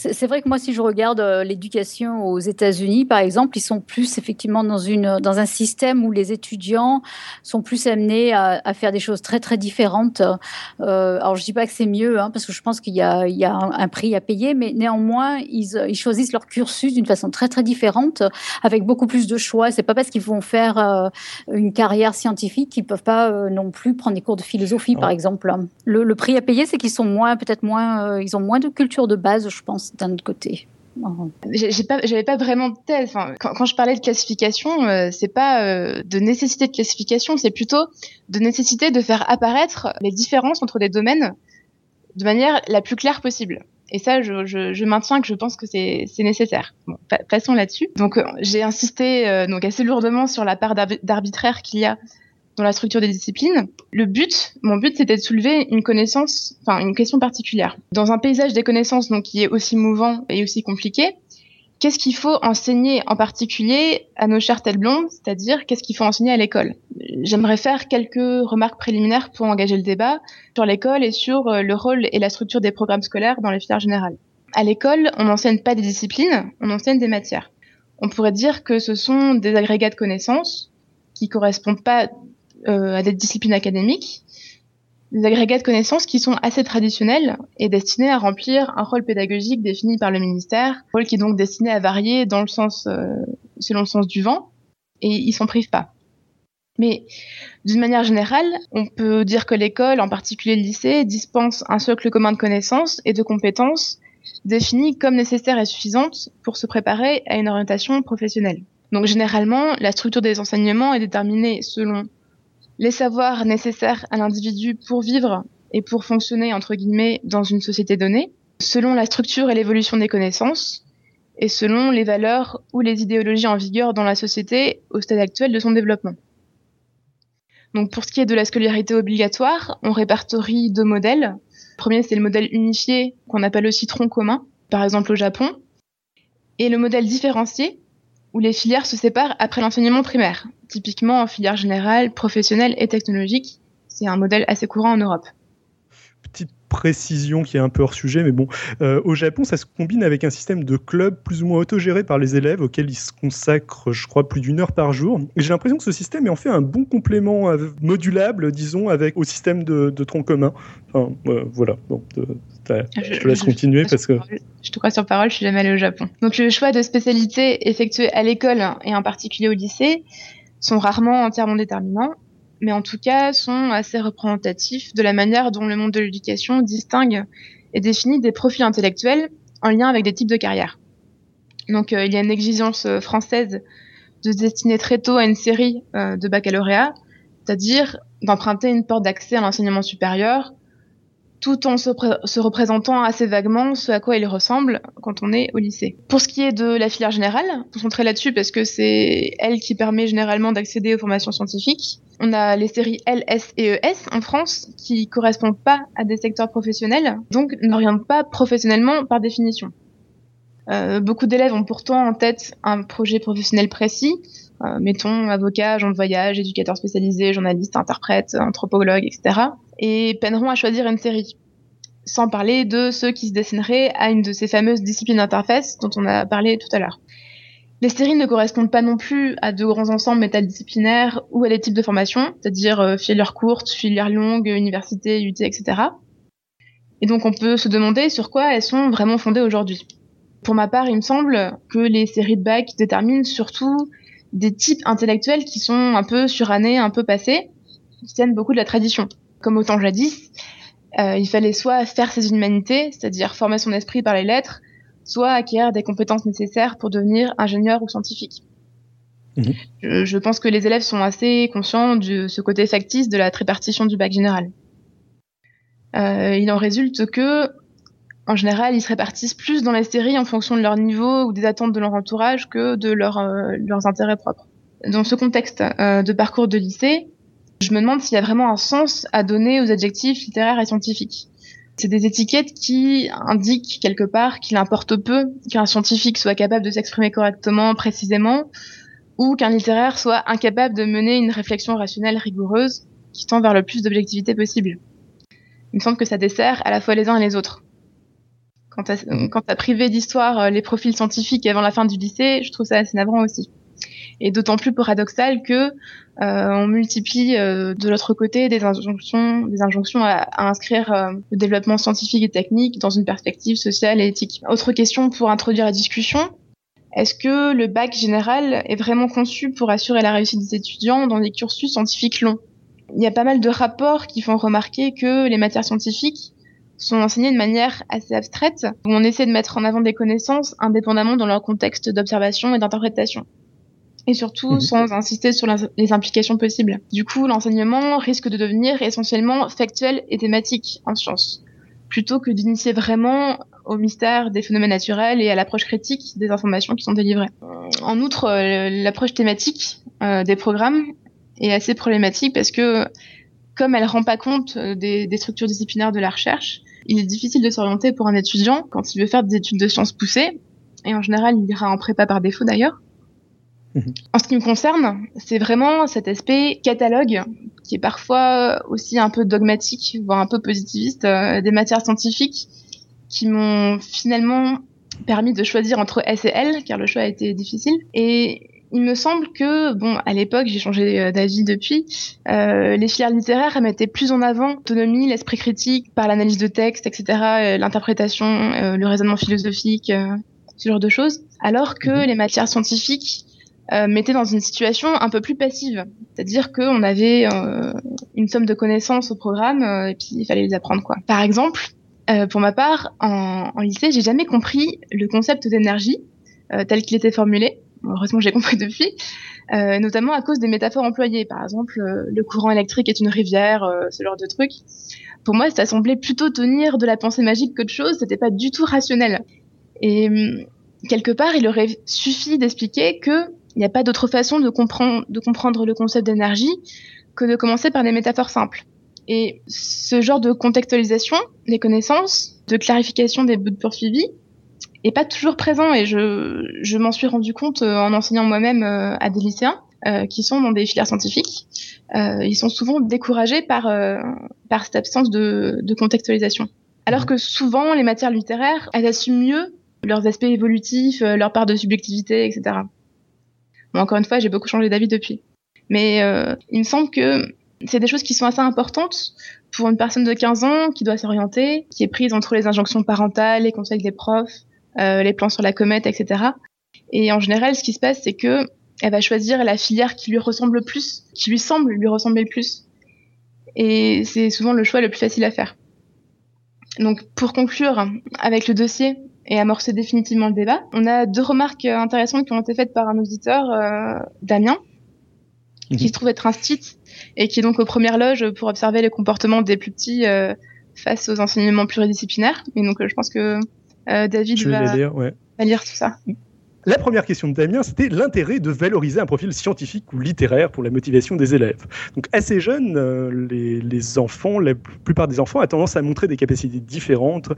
C'est vrai que moi, si je regarde euh, l'éducation aux États-Unis, par exemple, ils sont plus effectivement dans, une, dans un système où les étudiants sont plus amenés à, à faire des choses très, très différentes. Euh, alors, je dis pas que c'est mieux, hein, parce que je pense qu'il y y a un, un prix à payer, mais néanmoins, ils, euh, ils choisissent leur cursus d'une façon très, très différente, avec beaucoup plus de choix. C'est pas parce qu'ils vont faire euh, une carrière scientifique qu'ils peuvent pas non plus prendre des cours de philosophie, par Ouais. exemple. Le, le prix à payer, c'est qu'ils sont moins, peut-être moins, ils ont moins de culture de base, je pense, d'un autre côté. Pas j'avais pas vraiment de thèse. Enfin, quand, je parlais de classification euh, c'est pas euh, de nécessité de classification c'est plutôt de nécessité de faire apparaître les différences entre des domaines de manière la plus claire possible. Et ça je, maintiens que je pense que c'est nécessaire. Passons là-dessus. Donc euh, j'ai insisté euh, donc assez lourdement sur la part d'arbi- d'arbitraire qu'il y a dans la structure des disciplines. Le but, mon but, c'était de soulever une connaissance, enfin une question particulière. Dans un paysage des connaissances donc qui est aussi mouvant et aussi compliqué, qu'est-ce qu'il faut enseigner en particulier à nos chères têtes blondes, c'est-à-dire qu'est-ce qu'il faut enseigner à l'école? J'aimerais faire quelques remarques préliminaires pour engager le débat sur l'école et sur euh, le rôle et la structure des programmes scolaires dans les filières générales. À l'école, on n'enseigne pas des disciplines, on enseigne des matières. On pourrait dire que ce sont des agrégats de connaissances qui correspondent pas à des disciplines académiques, des agrégats de connaissances qui sont assez traditionnels et destinés à remplir un rôle pédagogique défini par le ministère, rôle qui est donc destiné à varier dans le sens, euh, selon le sens du vent, et ils s'en privent pas. Mais d'une manière générale, on peut dire que l'école, en particulier le lycée, dispense un socle commun de connaissances et de compétences définies comme nécessaires et suffisantes pour se préparer à une orientation professionnelle. Donc généralement, la structure des enseignements est déterminée selon les savoirs nécessaires à l'individu pour vivre et pour fonctionner, entre guillemets, dans une société donnée, selon la structure et l'évolution des connaissances, et selon les valeurs ou les idéologies en vigueur dans la société au stade actuel de son développement. Donc pour ce qui est de la scolarité obligatoire, on répertorie deux modèles. Le premier, c'est le modèle unifié qu'on appelle le citron commun, par exemple au Japon, et le modèle différencié, où les filières se séparent après l'enseignement primaire, typiquement en filière générale, professionnelle et technologique. C'est un modèle assez courant en Europe. Petite précision qui est un peu hors sujet, mais bon, euh, au Japon, ça se combine avec un système de club plus ou moins autogéré par les élèves auxquels ils se consacrent, je crois, plus d'une heure par jour. J'ai l'impression que ce système est en fait un bon complément modulable, disons, avec au système de, tronc commun. Enfin, voilà. Bon, je, te laisse continuer parce que. Je te crois sur parole, je suis jamais allée au Japon. Donc le choix de spécialité effectué à l'école et en particulier au lycée sont rarement entièrement déterminants mais en tout cas sont assez représentatifs de la manière dont le monde de l'éducation distingue et définit des profils intellectuels en lien avec des types de carrières. Donc euh, il y a une exigence euh, française de se destiner très tôt à une série euh, de baccalauréat, c'est-à-dire d'emprunter une porte d'accès à l'enseignement supérieur tout en se, représentant assez vaguement ce à quoi il ressemble quand on est au lycée. Pour ce qui est de la filière générale, concentrer là-dessus parce que c'est elle qui permet généralement d'accéder aux formations scientifiques. On a les séries L, S et ES en France qui correspondent pas à des secteurs professionnels, donc n'orientent pas professionnellement par définition. Euh, beaucoup d'élèves ont pourtant en tête un projet professionnel précis, euh, mettons avocat, agent de voyage, éducateur spécialisé, journaliste, interprète, anthropologue, etc. Et peineront à choisir une série. Sans parler de ceux qui se dessineraient à une de ces fameuses disciplines d'interface dont on a parlé tout à l'heure. Les séries ne correspondent pas non plus à de grands ensembles métadisciplinaires ou à des types de formations, c'est-à-dire euh, filière courte, filière longue, université, UT, etc. Et donc on peut se demander sur quoi elles sont vraiment fondées aujourd'hui. Pour ma part, il me semble que les séries de bac déterminent surtout des types intellectuels qui sont un peu surannés, un peu passés, qui tiennent beaucoup de la tradition. Comme au temps jadis, euh, il fallait soit faire ses humanités, c'est-à-dire former son esprit par les lettres, soit acquérir des compétences nécessaires pour devenir ingénieur ou scientifique. Mhm. Je, je, pense que les élèves sont assez conscients de ce côté factice de la tripartition du bac général. Euh, il en résulte que en général, ils se répartissent plus dans les séries en fonction de leur niveau ou des attentes de leur entourage que de leur, euh, leurs intérêts propres. Dans ce contexte de parcours de lycée, je me demande s'il y a vraiment un sens à donner aux adjectifs littéraires et scientifiques. C'est des étiquettes qui indiquent quelque part qu'il importe peu qu'un scientifique soit capable de s'exprimer correctement, précisément, ou qu'un littéraire soit incapable de mener une réflexion rationnelle rigoureuse qui tend vers le plus d'objectivité possible. Il me semble que ça dessert à la fois les uns et les autres quand tu as, privé d'histoire euh, les profils scientifiques avant la fin du lycée, je trouve ça assez navrant aussi. Et d'autant plus paradoxal que euh, on multiplie euh, de l'autre côté des injonctions, des injonctions à, inscrire le développement scientifique et technique dans une perspective sociale et éthique. Autre question pour introduire la discussion. Est-ce que le bac général est vraiment conçu pour assurer la réussite des étudiants dans des cursus scientifiques longs? Il y a pas mal de rapports qui font remarquer que les matières scientifiques sont enseignées de manière assez abstraite, où on essaie de mettre en avant des connaissances indépendamment dans leur contexte d'observation et d'interprétation. Et surtout mhm. sans insister sur les implications possibles. Du coup, l'enseignement risque de devenir essentiellement factuel et thématique en sciences, plutôt que d'initier vraiment au mystère des phénomènes naturels et à l'approche critique des informations qui sont délivrées. En outre, euh, l'approche thématique euh, des programmes est assez problématique parce que comme elle rend pas compte euh, des, des, structures disciplinaires de la recherche, il est difficile de s'orienter pour un étudiant quand il veut faire des études de sciences poussées, et en général, il ira en prépa par défaut d'ailleurs. Mhm. En ce qui me concerne, c'est vraiment cet aspect catalogue qui est parfois aussi un peu dogmatique, voire un peu positiviste, euh, des matières scientifiques qui m'ont finalement permis de choisir entre S et L, car le choix a été difficile. Et il me semble que, bon, à l'époque, j'ai changé euh, d'avis depuis, euh, les filières littéraires mettaient plus en avant l'autonomie, l'esprit critique par l'analyse de texte, etc., l'interprétation, euh, le raisonnement philosophique, ce genre de choses, alors que mhm. les matières scientifiques mettaient dans une situation un peu plus passive, c'est-à-dire qu'on avait une somme de connaissances au programme et puis il fallait les apprendre quoi. Par exemple, pour ma part, en, en lycée, j'ai jamais compris le concept d'énergie tel qu'il était formulé heureusement j'ai compris depuis, euh, notamment à cause des métaphores employées. Par exemple, euh, le courant électrique est une rivière, euh, ce genre de truc. Pour moi, ça semblait plutôt tenir de la pensée magique qu'autre chose, c'était pas du tout rationnel. Et hum, quelque part, il aurait suffi d'expliquer qu'il n'y a pas d'autre façon de, comprendre, de comprendre le concept d'énergie que de commencer par des métaphores simples. Et ce genre de contextualisation des connaissances, de clarification des bouts de poursuivi, est pas toujours présent et je, je m'en suis rendu compte euh, en enseignant moi-même euh, à des lycéens euh, qui sont dans des filières scientifiques. ils sont souvent découragés par, par cette absence de, de contextualisation. Alors que souvent, les matières littéraires, elles assument mieux leurs aspects évolutifs, euh, leur part de subjectivité, etc. Encore une fois, j'ai beaucoup changé d'avis depuis. Mais euh, il me semble que c'est des choses qui sont assez importantes pour une personne de 15 ans qui doit s'orienter, qui est prise entre les injonctions parentales, les conseils des profs, euh, les plans sur la comète, etc. Et en général, ce qui se passe, c'est que elle va choisir la filière qui lui ressemble le plus, qui lui semble lui ressembler le plus. Et c'est souvent le choix le plus facile à faire. Donc, pour conclure avec le dossier et amorcer définitivement le débat, on a deux remarques intéressantes qui ont été faites par un auditeur, euh, Damien, qui Mhm. se trouve être un stit et qui est donc aux premières loges pour observer les comportements des plus petits euh, face aux enseignements pluridisciplinaires. Et donc, euh, je pense que euh, David va, les lire, ouais. va lire tout ça. La première question de Damien, c'était l'intérêt de valoriser un profil scientifique ou littéraire pour la motivation des élèves. Donc assez jeunes, euh, les, enfants, la plupart des enfants, a tendance à montrer des capacités différentes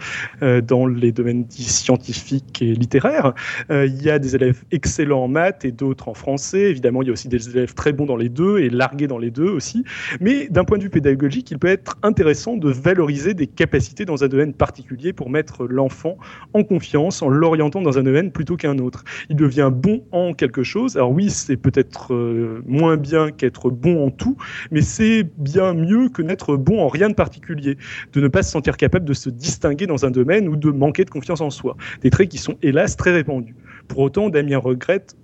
euh, dans les domaines scientifiques et littéraires. Euh, Il y a des élèves excellents en maths et d'autres en français. Évidemment, il y a aussi des élèves très bons dans les deux et largués dans les deux aussi. Mais d'un point de vue pédagogique, il peut être intéressant de valoriser des capacités dans un domaine particulier pour mettre l'enfant en confiance en l'orientant dans un domaine plutôt qu'un autre il devient bon en quelque chose. Alors oui, c'est peut-être euh, moins bien qu'être bon en tout, mais c'est bien mieux que n'être bon en rien de particulier, de ne pas se sentir capable de se distinguer dans un domaine ou de manquer de confiance en soi. Des traits qui sont hélas très répandus. Pour autant, Damien regrette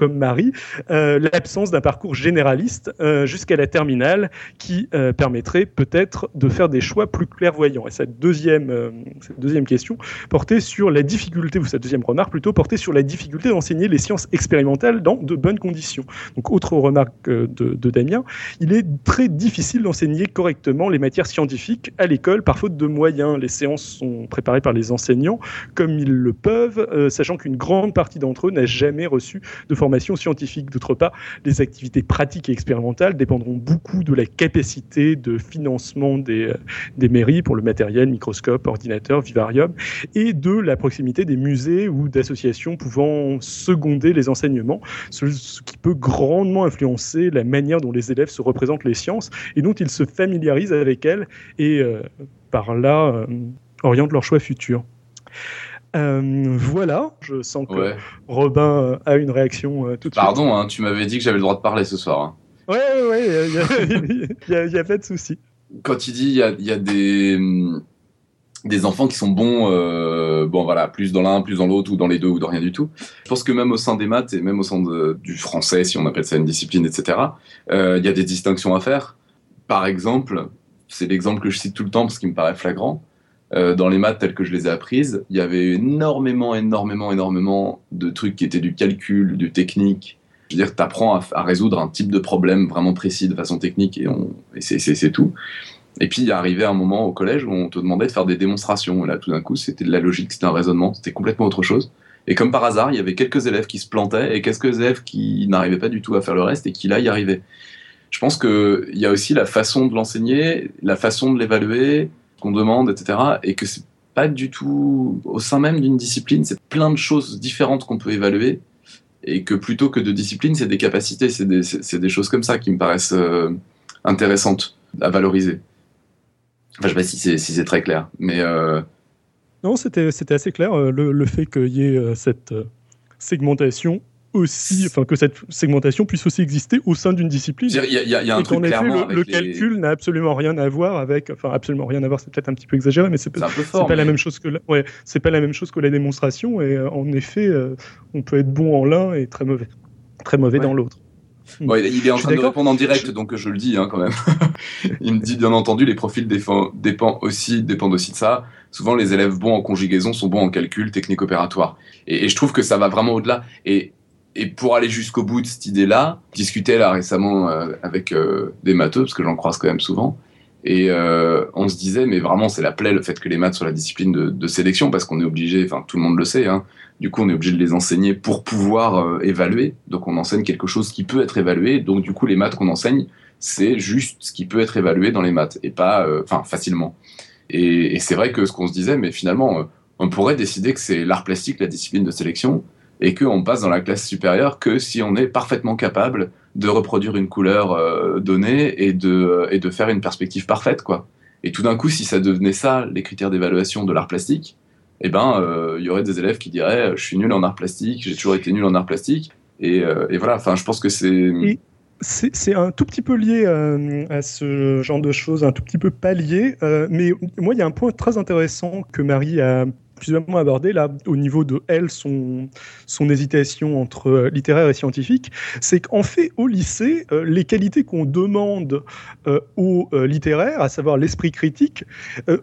comme Marie, euh, l'absence d'un parcours généraliste euh, jusqu'à la terminale qui euh, permettrait peut-être de faire des choix plus clairvoyants. Et cette deuxième, cette deuxième question portait sur la difficulté, ou cette deuxième remarque plutôt, portait sur la difficulté d'enseigner les sciences expérimentales dans de bonnes conditions. Donc, autre remarque de, Damien, il est très difficile d'enseigner correctement les matières scientifiques à l'école par faute de moyens. Les séances sont préparées par les enseignants comme ils le peuvent, sachant qu'une grande partie d'entre eux n'a jamais reçu de formation scientifique. D'autre part, les activités pratiques et expérimentales dépendront beaucoup de la capacité de financement des, euh, des mairies pour le matériel, microscope, ordinateur, vivarium, et de la proximité des musées ou d'associations pouvant seconder les enseignements, ce, ce qui peut grandement influencer la manière dont les élèves se représentent les sciences et dont ils se familiarisent avec elles et euh, par là euh, orientent leurs choix futurs. Euh, voilà, je sens que Ouais. Robin euh, a une réaction euh, tout de suite. Pardon, hein, tu m'avais dit que j'avais le droit de parler ce soir. hein. Ouais, ouais, ouais, il n'y a, pas de souci. Quand il dit il y a, il y a des, hum, des enfants qui sont bons, euh, bon voilà, plus dans l'un, plus dans l'autre, ou dans les deux, ou dans rien du tout. Je pense que même au sein des maths et même au sein de- du français, si on appelle ça une discipline, etc., euh, il y a des distinctions à faire. Par exemple, c'est l'exemple que je cite tout le temps parce qu'il me paraît flagrant. Euh, dans les maths telles que je les ai apprises, il y avait énormément, énormément, énormément de trucs qui étaient du calcul, du technique. Je veux dire, tu apprends à, résoudre un type de problème vraiment précis de façon technique et, c'est- tout. Et puis, il y arrivé un moment au collège où on te demandait de faire des démonstrations. Et là, tout d'un coup, c'était de la logique, c'était un raisonnement, c'était complètement autre chose. Et comme par hasard, il y avait quelques élèves qui se plantaient et quelques élèves qui n'arrivaient pas du tout à faire le reste et qui là y arrivaient. Je pense qu'il y a aussi la façon de l'enseigner, la façon de l'évaluer, qu'on demande, etc. Et que c'est pas du tout au sein même d'une discipline, c'est plein de choses différentes qu'on peut évaluer. Et que plutôt que de discipline, c'est des capacités, c'est des, des choses comme ça qui me paraissent euh, intéressantes à valoriser. Enfin, je sais pas si c'est très clair, mais euh, Non, c'était assez clair euh, le, le fait qu'il y ait cette segmentation aussi, enfin que cette segmentation puisse aussi exister au sein d'une discipline. il y a, il y a- il y a un Et truc clairement le, le les- calcul n'a absolument rien à voir avec, enfin absolument rien à voir, c'est peut-être un petit peu exagéré, mais c'est pas, fort. la même chose que la, ouais, c'est pas la même chose que la démonstration. Et euh, en effet, euh, on peut être bon en l'un et très mauvais, très mauvais Ouais. dans l'autre. Bon, il est en train de répondre en direct, donc je le dis hein, quand même. il me dit bien entendu, les profils défend- dépend aussi, dépendent aussi de ça. Souvent, les élèves bons en conjugaison sont bons en calcul, technique opératoire. Et, et je trouve que ça va vraiment au-delà. Et, et pour aller jusqu'au bout de cette idée-là, discutais là récemment euh, avec euh, des matheux, parce que j'en croise quand même souvent. Et euh, on se disait, mais vraiment, c'est la plaie le fait que les maths soient la discipline de, sélection, parce qu'on est obligé, enfin tout le monde le sait, hein, du coup, on est obligé de les enseigner pour pouvoir euh, évaluer. Donc, on enseigne quelque chose qui peut être évalué. Donc, du coup, les maths qu'on enseigne, c'est juste ce qui peut être évalué dans les maths et pas, enfin, facilement. Et, et c'est vrai que ce qu'on se disait, mais finalement, on pourrait décider que c'est l'art plastique, la discipline de sélection, et qu'on passe dans la classe supérieure que si on est parfaitement capable de reproduire une couleur euh, donnée et de, et de faire une perspective parfaite, quoi. Et tout d'un coup, si ça devenait ça, les critères d'évaluation de l'art plastique, eh ben, euh, il y aurait des élèves qui diraient Je suis nul en art plastique, j'ai toujours été nul en art plastique. Et, euh, voilà, enfin, je pense que c'est. C'est un tout petit peu lié euh, à ce genre de choses, un tout petit peu pas lié, mais moi il y a un point très intéressant que Marie a plusieurs abordé là au niveau de elle son son hésitation entre euh, littéraire et scientifique, c'est qu'en fait au lycée euh, les qualités qu'on demande euh, aux littéraires, à savoir l'esprit critique,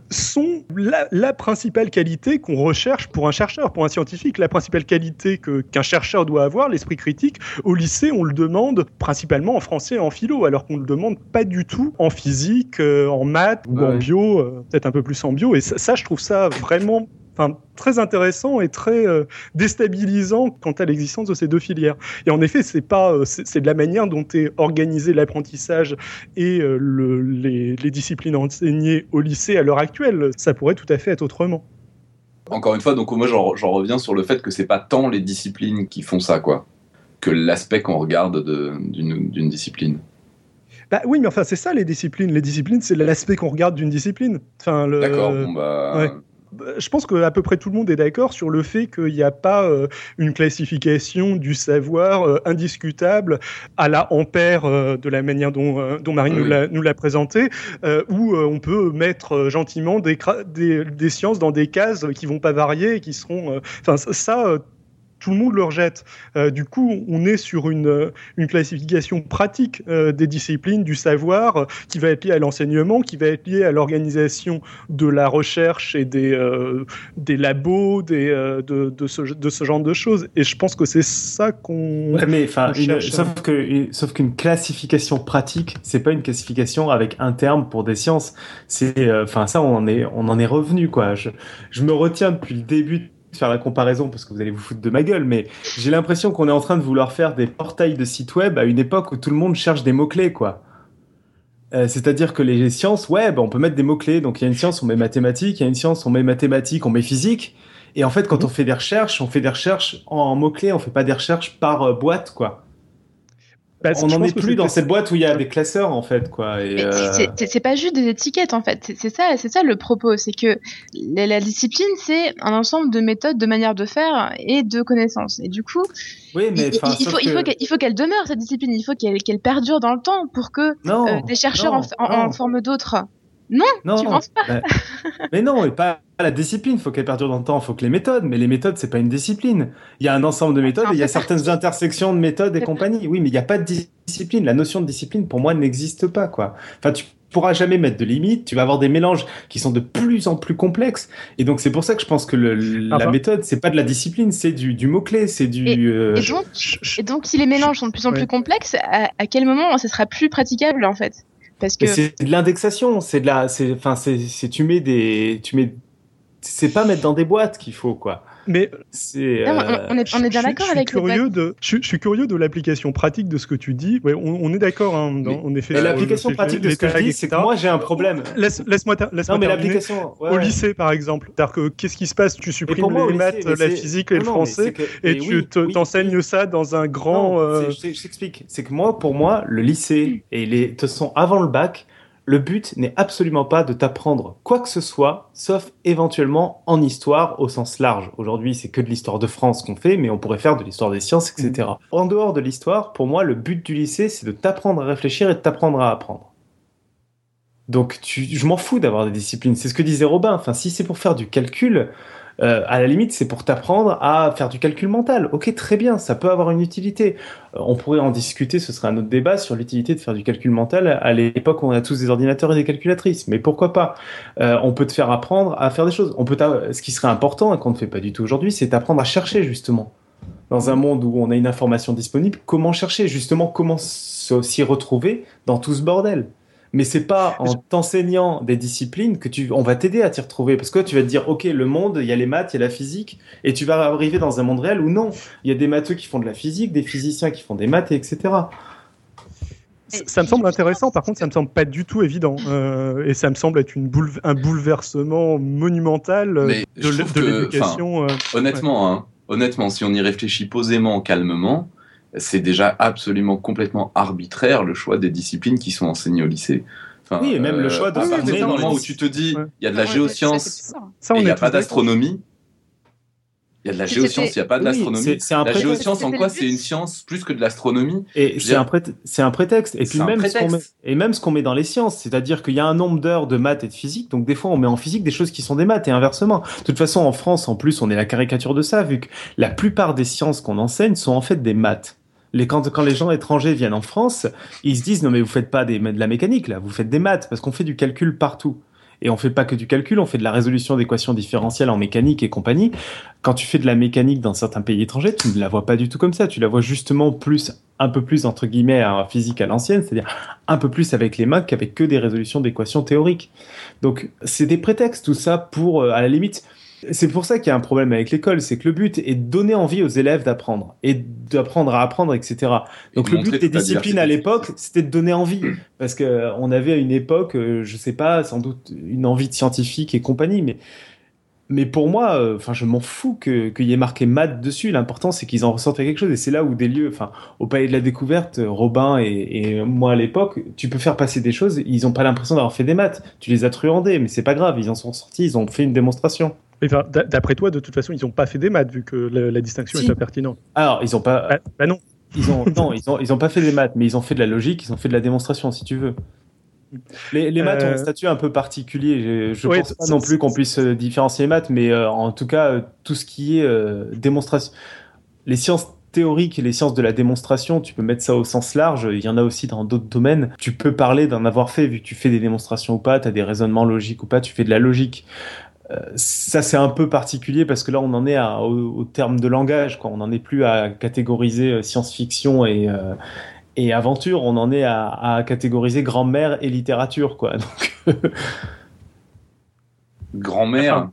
sont la, la, principale qualité qu'on recherche pour un chercheur, pour un scientifique, la principale qualité que qu'un chercheur doit avoir, l'esprit critique. Au lycée, on le demande principalement en français et en philo, alors qu'on le demande pas du tout en physique, en maths ou en bio, peut-être un peu plus en bio. Et ça, ça je trouve ça vraiment enfin, très intéressant et très euh, déstabilisant quant à l'existence de ces deux filières. Et en effet, c'est pas, euh, c'est de la manière dont est organisé l'apprentissage et euh, le, les, les, disciplines enseignées au lycée à l'heure actuelle. Ça pourrait tout à fait être autrement. Encore une fois, donc moi j'en reviens sur le fait que c'est pas tant les disciplines qui font ça, quoi, que l'aspect qu'on regarde d'une discipline. Bah oui, mais enfin c'est ça les disciplines. Les disciplines, c'est l'aspect qu'on regarde d'une discipline. Enfin, le... D'accord. Bon bah. Ouais. Bah, je pense que à peu près tout le monde est d'accord sur le fait qu'il n'y a pas euh, une classification du savoir euh, indiscutable à la ampère euh, de la manière dont, dont Marie oui. nous l'a présenté, où on peut mettre gentiment des, des, des, sciences dans des cases qui vont pas varier et qui seront. Enfin, ça, tout le monde le rejette. Euh, du coup, on est sur une, euh, une classification pratique euh, des disciplines, du savoir, euh, qui va être liée à l'enseignement, qui va être liée à l'organisation de la recherche et des, des labos, des, de, de, ce, de ce genre de choses. Et je pense que c'est ça qu'on. Ouais, mais enfin, sauf que sauf qu'une classification pratique, c'est pas une classification avec un terme pour des sciences. C'est, enfin, ça, on en est, on en est revenu quoi. Je, je me retiens depuis le début faire la comparaison parce que vous allez vous foutre de ma gueule, mais j'ai l'impression qu'on est en train de vouloir faire des portails de sites web à une époque où tout le monde cherche des mots-clés, quoi. Euh, C'est-à-dire que les sciences, ouais, bah, on peut mettre des mots-clés. Donc il y a une science, on met mathématiques, il y a une science, on met mathématiques, on met physique. Et en fait, quand on fait des recherches, on fait des recherches en mots-clés, on fait pas des recherches par euh, boîte, quoi. Bah, on n'en est plus dans cette boîte où il y a des classeurs en fait quoi. Euh... C'est pas juste des étiquettes en fait. C'est ça, c'est ça le propos, c'est que la, la discipline c'est un ensemble de méthodes, de manières de faire et de connaissances. Et du coup, oui, mais, il, il, faut, que... il, faut, qu'elle demeure cette discipline. Il faut qu'elle qu perdure dans le temps pour que non, euh, des chercheurs non, en, en, en forment d'autres. Non, non, tu penses pas mais, mais non, et pas la discipline. Il faut qu'elle perdure dans le temps. Il faut que les méthodes. Mais les méthodes, c'est pas une discipline. Il y a un ensemble de méthodes et il y a certaines intersections de méthodes et compagnie. Oui, mais il n'y a pas de discipline. La notion de discipline, pour moi, n'existe pas, quoi. Enfin, tu pourras jamais mettre de limites. Tu vas avoir des mélanges qui sont de plus en plus complexes. Et donc, c'est pour ça que je pense que le, la méthode, c'est pas de la discipline, c'est du, du mot-clé, c'est du. Et, euh... et, donc, et, donc, si les mélanges sont de plus en plus ouais. complexes, à, à quel moment ça sera plus praticable, en fait? Parce que c'est de l'indexation, c'est de la, c'est, enfin, c'est, tu mets des, tu mets, c'est pas mettre dans des boîtes qu'il faut quoi. Mais c'est, euh... on, est, on est bien d'accord avec curieux de, je, je, suis curieux de l'application pratique de ce que tu dis. Ouais, on, on est d'accord, hein, en effet. Mais l'application pratique de ce que je dis, c'est que moi j'ai un problème. Laisse, laisse-moi, laisse non, mais l'application ouais, au lycée par exemple. C'est-à-dire que qu'est-ce qui se passe? Tu supprimes les lycée, maths, la physique et non, le français, que, et tu oui, t'enseignes oui, ça dans un grand. Non, euh... Je t'explique. C'est que moi, pour moi, le lycée et les, façon, avant le bac le but n'est absolument pas de t'apprendre quoi que ce soit, sauf éventuellement en histoire au sens large. Aujourd'hui, c'est que de l'histoire de France qu'on fait, mais on pourrait faire de l'histoire des sciences, etc. Mmh. En dehors de l'histoire, pour moi, le but du lycée, c'est de t'apprendre à réfléchir et de t'apprendre à apprendre. Donc, tu, je m'en fous d'avoir des disciplines. C'est ce que disait Robin. Enfin, si c'est pour faire du calcul, euh, à la limite, c'est pour t'apprendre à faire du calcul mental. Ok, très bien, ça peut avoir une utilité. Euh, on pourrait en discuter, ce serait un autre débat sur l'utilité de faire du calcul mental à l'époque où on a tous des ordinateurs et des calculatrices. Mais pourquoi pas? Euh, On peut te faire apprendre à faire des choses. On peut ce qui serait important et qu'on ne fait pas du tout aujourd'hui, c'est apprendre à chercher justement. Dans un monde où on a une information disponible, comment chercher? Justement, comment s'y retrouver dans tout ce bordel? Mais c'est pas en t'enseignant des disciplines que tu on va t'aider à t'y retrouver parce que tu vas te dire ok le monde il y a les maths il y a la physique et tu vas arriver dans un monde réel où non il y a des matheux qui font de la physique des physiciens qui font des maths etc ça me semble intéressant, par contre, ça me semble pas du tout évident. Euh, et ça me semble être une boule, un bouleversement monumental Mais de, de l'éducation. Euh, honnêtement, ouais. hein, honnêtement, si on y réfléchit posément, calmement, c'est déjà absolument complètement arbitraire le choix des disciplines qui sont enseignées au lycée. Enfin, Oui, et même le choix de à se partir tourner du dans moment où tu te dis, il Ouais. y a de la Ouais, géoscience il n'y a pas d'astronomie. Il y a de la géoscience, il n'y a pas de Oui, l'astronomie. La prétexte. géoscience, en quoi le c'est une science plus que de l'astronomie Et c'est dire- un, prét- c'est un prétexte. Et puis ce met, prétexte. et même ce qu'on met dans les sciences, c'est-à-dire qu'il y a un nombre d'heures de maths et de physique, donc des fois on met en physique des choses qui sont des maths et inversement. De toute façon, en France, en plus, on est la caricature de ça, vu que la plupart des sciences qu'on enseigne sont en fait des maths. Quand, quand les gens étrangers viennent en France, ils se disent non mais vous faites pas de la mécanique là, vous faites des maths parce qu'on fait du calcul partout. Et on fait pas que du calcul, on fait de la résolution d'équations différentielles en mécanique et compagnie. Quand tu fais de la mécanique dans certains pays étrangers, tu ne la vois pas du tout comme ça. Tu la vois justement plus, un peu plus entre guillemets en physique à l'ancienne, c'est-à-dire un peu plus avec les mains qu'avec que des résolutions d'équations théoriques. Donc c'est des prétextes tout ça pour, euh, à la limite, c'est pour ça qu'il y a un problème avec l'école, c'est que le but est de donner envie aux élèves d'apprendre et d'apprendre à apprendre, etc. Donc Et le but des disciplines à l'époque, c'était de donner envie, parce que euh, on avait à une époque, euh, je sais pas, sans doute une envie de scientifique et compagnie, mais mais pour moi, euh, enfin, je m'en fous que qu'il y ait marqué maths dessus. L'important, c'est qu'ils en ressortent quelque chose. Et c'est là où des lieux, enfin, au Palais de la Découverte, Robin et, et moi à l'époque, tu peux faire passer des choses. Ils n'ont pas l'impression d'avoir fait des maths. Tu les as truandés, mais c'est pas grave. Ils en sont sortis. Ils ont fait une démonstration. Enfin, d'après toi, de toute façon, ils n'ont pas fait des maths vu que la, la distinction Si. est pas pertinente. Alors, ils ont pas, Bah, bah non. ils ont, non, ils ont, ils ont pas fait des maths, mais ils ont fait de la logique. Ils ont fait de la démonstration, si tu veux. Les, les maths ont Euh, un statut un peu particulier. Je, je Ouais, pense pas non plus qu'on puisse euh, différencier les maths, mais euh, en tout cas, euh, tout ce qui est euh, démonstration, les sciences théoriques et les sciences de la démonstration, tu peux mettre ça au sens large. Il y en a aussi dans d'autres domaines. Tu peux parler d'en avoir fait, vu que tu fais des démonstrations ou pas, tu as des raisonnements logiques ou pas, tu fais de la logique. Euh, ça, c'est un peu particulier parce que là, on en est à- au, au terme de langage. Quoi. On n'en est plus à catégoriser euh, science-fiction et, euh, et aventure. On en est à, à catégoriser grand-mère et littérature. Quoi. Donc, Grand-mère.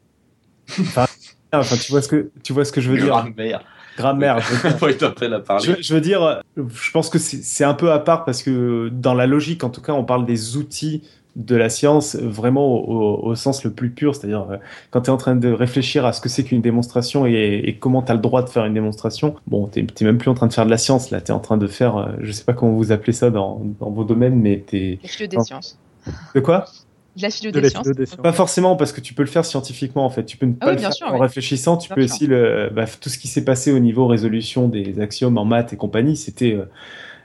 enfin, tu vois ce que tu vois ce que je veux dire. Grand-mère. Grammaire. je. Je, veux dire, euh, je pense que c'est un peu à part parce que dans la logique, en tout cas, on parle des outils de la science vraiment au, au- au sens le plus pur, c'est-à-dire euh, quand tu es en train de réfléchir à ce que c'est qu'une démonstration et, et comment tu as le droit de faire une démonstration, bon, tu n'es même plus en train de faire de la science, là, tu es en train de faire, euh, je sais pas comment vous appelez ça dans, dans vos domaines, mais tu es... La philo des sciences. De quoi? De la philo De des la sciences. philo des sciences. Pas forcément, parce que tu peux le faire scientifiquement, en fait. Tu peux ne Ah pas oui, le bien faire sûr, en oui. réfléchissant. Tu Bien peux sûr. aussi le, bah, tout ce qui s'est passé au niveau résolution des axiomes en maths et compagnie. C'était euh,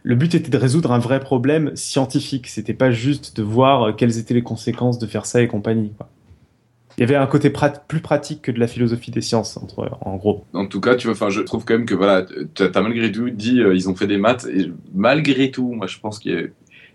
le but était de résoudre un vrai problème scientifique. C'était pas juste de voir euh, quelles étaient les conséquences de faire ça et compagnie. quoi. Il y avait un côté prat- plus pratique que de la philosophie des sciences, entre, en gros. En tout cas, tu vois, enfin, je trouve quand même que voilà, tu as malgré tout dit euh, ils ont fait des maths et malgré tout, moi, je pense qu'il y a,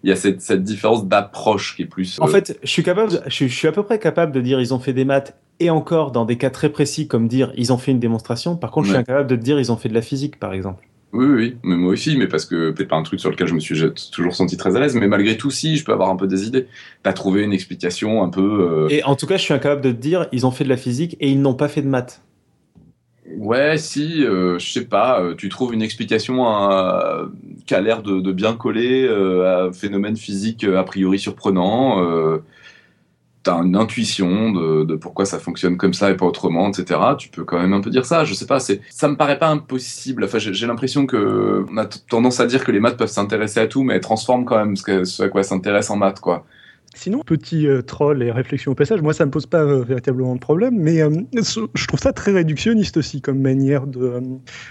il y a cette, cette différence d'approche qui est plus. En euh, fait, je suis capable, de- je, suis- je suis à peu près capable de dire ils ont fait des maths et encore dans des cas très précis comme dire ils ont fait une démonstration. Par contre, je suis incapable de dire ils ont fait de la physique, par exemple. Oui, oui, mais moi aussi, mais parce que peut-être pas un truc sur lequel je me suis toujours senti très à l'aise, mais malgré tout, si, je peux avoir un peu des idées. T'as trouvé une explication un peu. euh, Et en tout cas, je suis incapable de te dire ils ont fait de la physique et ils n'ont pas fait de maths. Ouais, si, euh, je sais pas, euh, tu trouves une explication à- qui a l'air de, de bien coller euh, à un phénomène physique a priori surprenant. Euh, T'as une intuition de, de pourquoi ça fonctionne comme ça et pas autrement, etc. Tu peux quand même un peu dire ça. Je sais pas, c'est, ça me paraît pas impossible. Enfin, j'ai l'impression que on a tendance à dire que les maths peuvent s'intéresser à tout, mais elles transforment quand même ce, à quoi s'intéressent en maths, quoi. Sinon, petit euh, troll et réflexion au passage, moi ça me pose pas euh, véritablement de problème, mais euh, je trouve ça très réductionniste aussi comme manière de,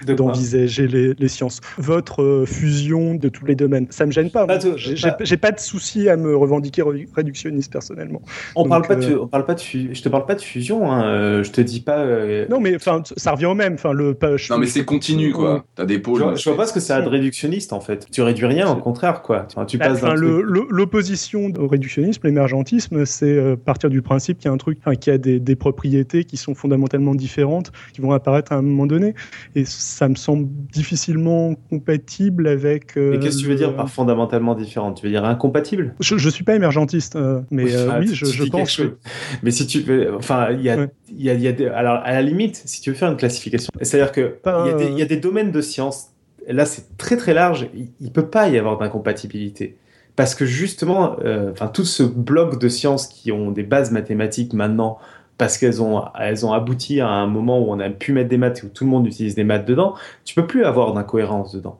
euh, d'envisager les, les sciences. Votre euh, fusion de tous les domaines, ça me gêne pas. J'ai, pas- de souci à me revendiquer ré- réductionniste personnellement. On Donc, parle pas de, on parle pas de, fu- je te parle pas de fusion. Hein. Je te dis pas. euh, Non, mais enfin, ça revient au même. Enfin, le pas- je- Non, mais c'est continu, quoi. T'as des Je pôles. vois, je vois pas ce que ça a de réductionniste en fait. Tu réduis rien, au contraire quoi. Tu Bah, passes enfin, l'opposition au réductionnisme, l'émergentisme, c'est euh, partir du principe qu'il y a un truc, qu'il y a des, des propriétés qui sont fondamentalement différentes, qui vont apparaître à un moment donné, et ça me semble difficilement compatible avec. euh, Mais qu'est-ce que tu veux dire par fondamentalement différent Tu veux dire incompatible? Je, je suis pas émergentiste, euh, mais Ah, oui, je, pense que. Mais si tu veux, enfin, il y a, Ouais. il y a, il y a des- alors à la limite, si tu veux faire une classification, c'est-à-dire que il y, a des- il y a des domaines de sciences. Là, c'est très très large. Il, il peut pas y avoir d'incompatibilité parce que justement, euh, enfin, tout ce bloc de sciences qui ont des bases mathématiques maintenant. Parce qu'elles ont, elles ont abouti à un moment où on a pu mettre des maths et où tout le monde utilise des maths dedans, tu peux plus avoir d'incohérence dedans.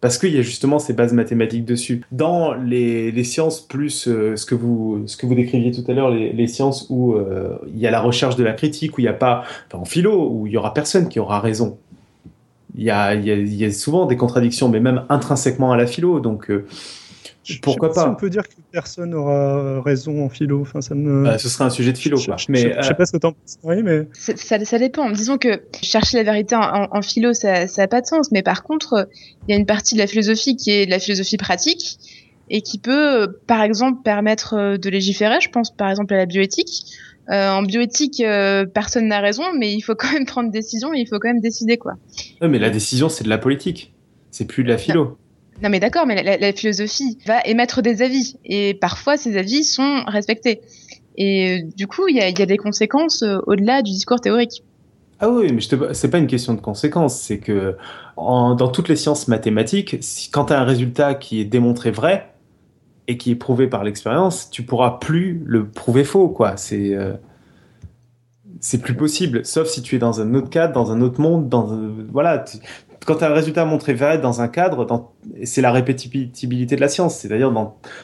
parce qu'il y a justement ces bases mathématiques dessus. Dans les, sciences plus euh, ce que vous ce que vous décriviez tout à l'heure, les, sciences où euh, il y a la recherche de la critique, où il n'y a pas, enfin, en philo, où il y aura personne qui aura raison. Il y a, y y a souvent des contradictions, mais même intrinsèquement à la philo. Donc pourquoi pas si On peut dire que personne aura raison en philo. Enfin, ça me. Euh, ce serait un sujet de philo, quoi. Je, mais je, sais pas ce que t'en penses, mais ça, ça, dépend. Disons que chercher la vérité en, en, philo, ça, ça a pas de sens. Mais par contre, il y a une partie de la philosophie qui est de la philosophie pratique et qui peut, par exemple, permettre de légiférer. Je pense, par exemple, à la bioéthique. Euh, en bioéthique, euh, personne n'a raison, mais il faut quand même prendre décision et il faut quand même décider, quoi. Ouais, mais la décision, c'est de la politique. C'est plus de la philo. Non. Non mais d'accord, mais la, philosophie va émettre des avis et parfois ces avis sont respectés. Et euh, du coup, il y a, des conséquences euh, au-delà du discours théorique. Ah oui, mais c'est pas une question de conséquences, c'est que dans toutes les sciences mathématiques, quand tu as un résultat qui est démontré vrai et qui est prouvé par l'expérience, tu pourras plus le prouver faux, quoi. C'est euh, plus possible, sauf si tu es dans un autre cadre, dans un autre monde, dans voilà, quand tu as un résultat montré vrai dans un cadre, c'est la répétibilité de la science. C'est-à-dire,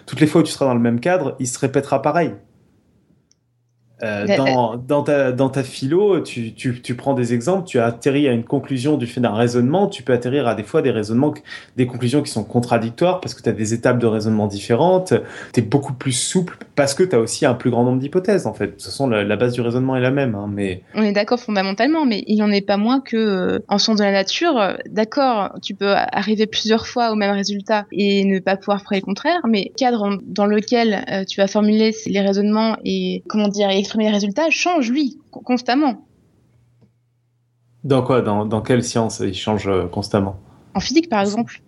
toutes les fois où tu seras dans le même cadre, il se répétera pareil. Euh, dans, dans, ta, dans ta philo, tu, tu, tu, prends des exemples, tu as atterri à une conclusion du fait d'un raisonnement, tu peux atterrir à des fois des raisonnements, des conclusions qui sont contradictoires parce que tu as des étapes de raisonnement différentes, tu es beaucoup plus souple parce que tu as aussi un plus grand nombre d'hypothèses en fait. De toute façon, la, la, base du raisonnement est la même. Hein, mais... On est d'accord fondamentalement, mais il n'en est pas moins que euh, en sciences de la nature, d'accord, tu peux arriver plusieurs fois au même résultat et ne pas pouvoir prouver le contraire, mais cadre dans lequel euh, tu vas formuler les raisonnements et comment dire, exprimer les résultats change, lui, constamment. Dans quoi? Dans, dans, quelle science il change euh, constamment? En physique, par exemple.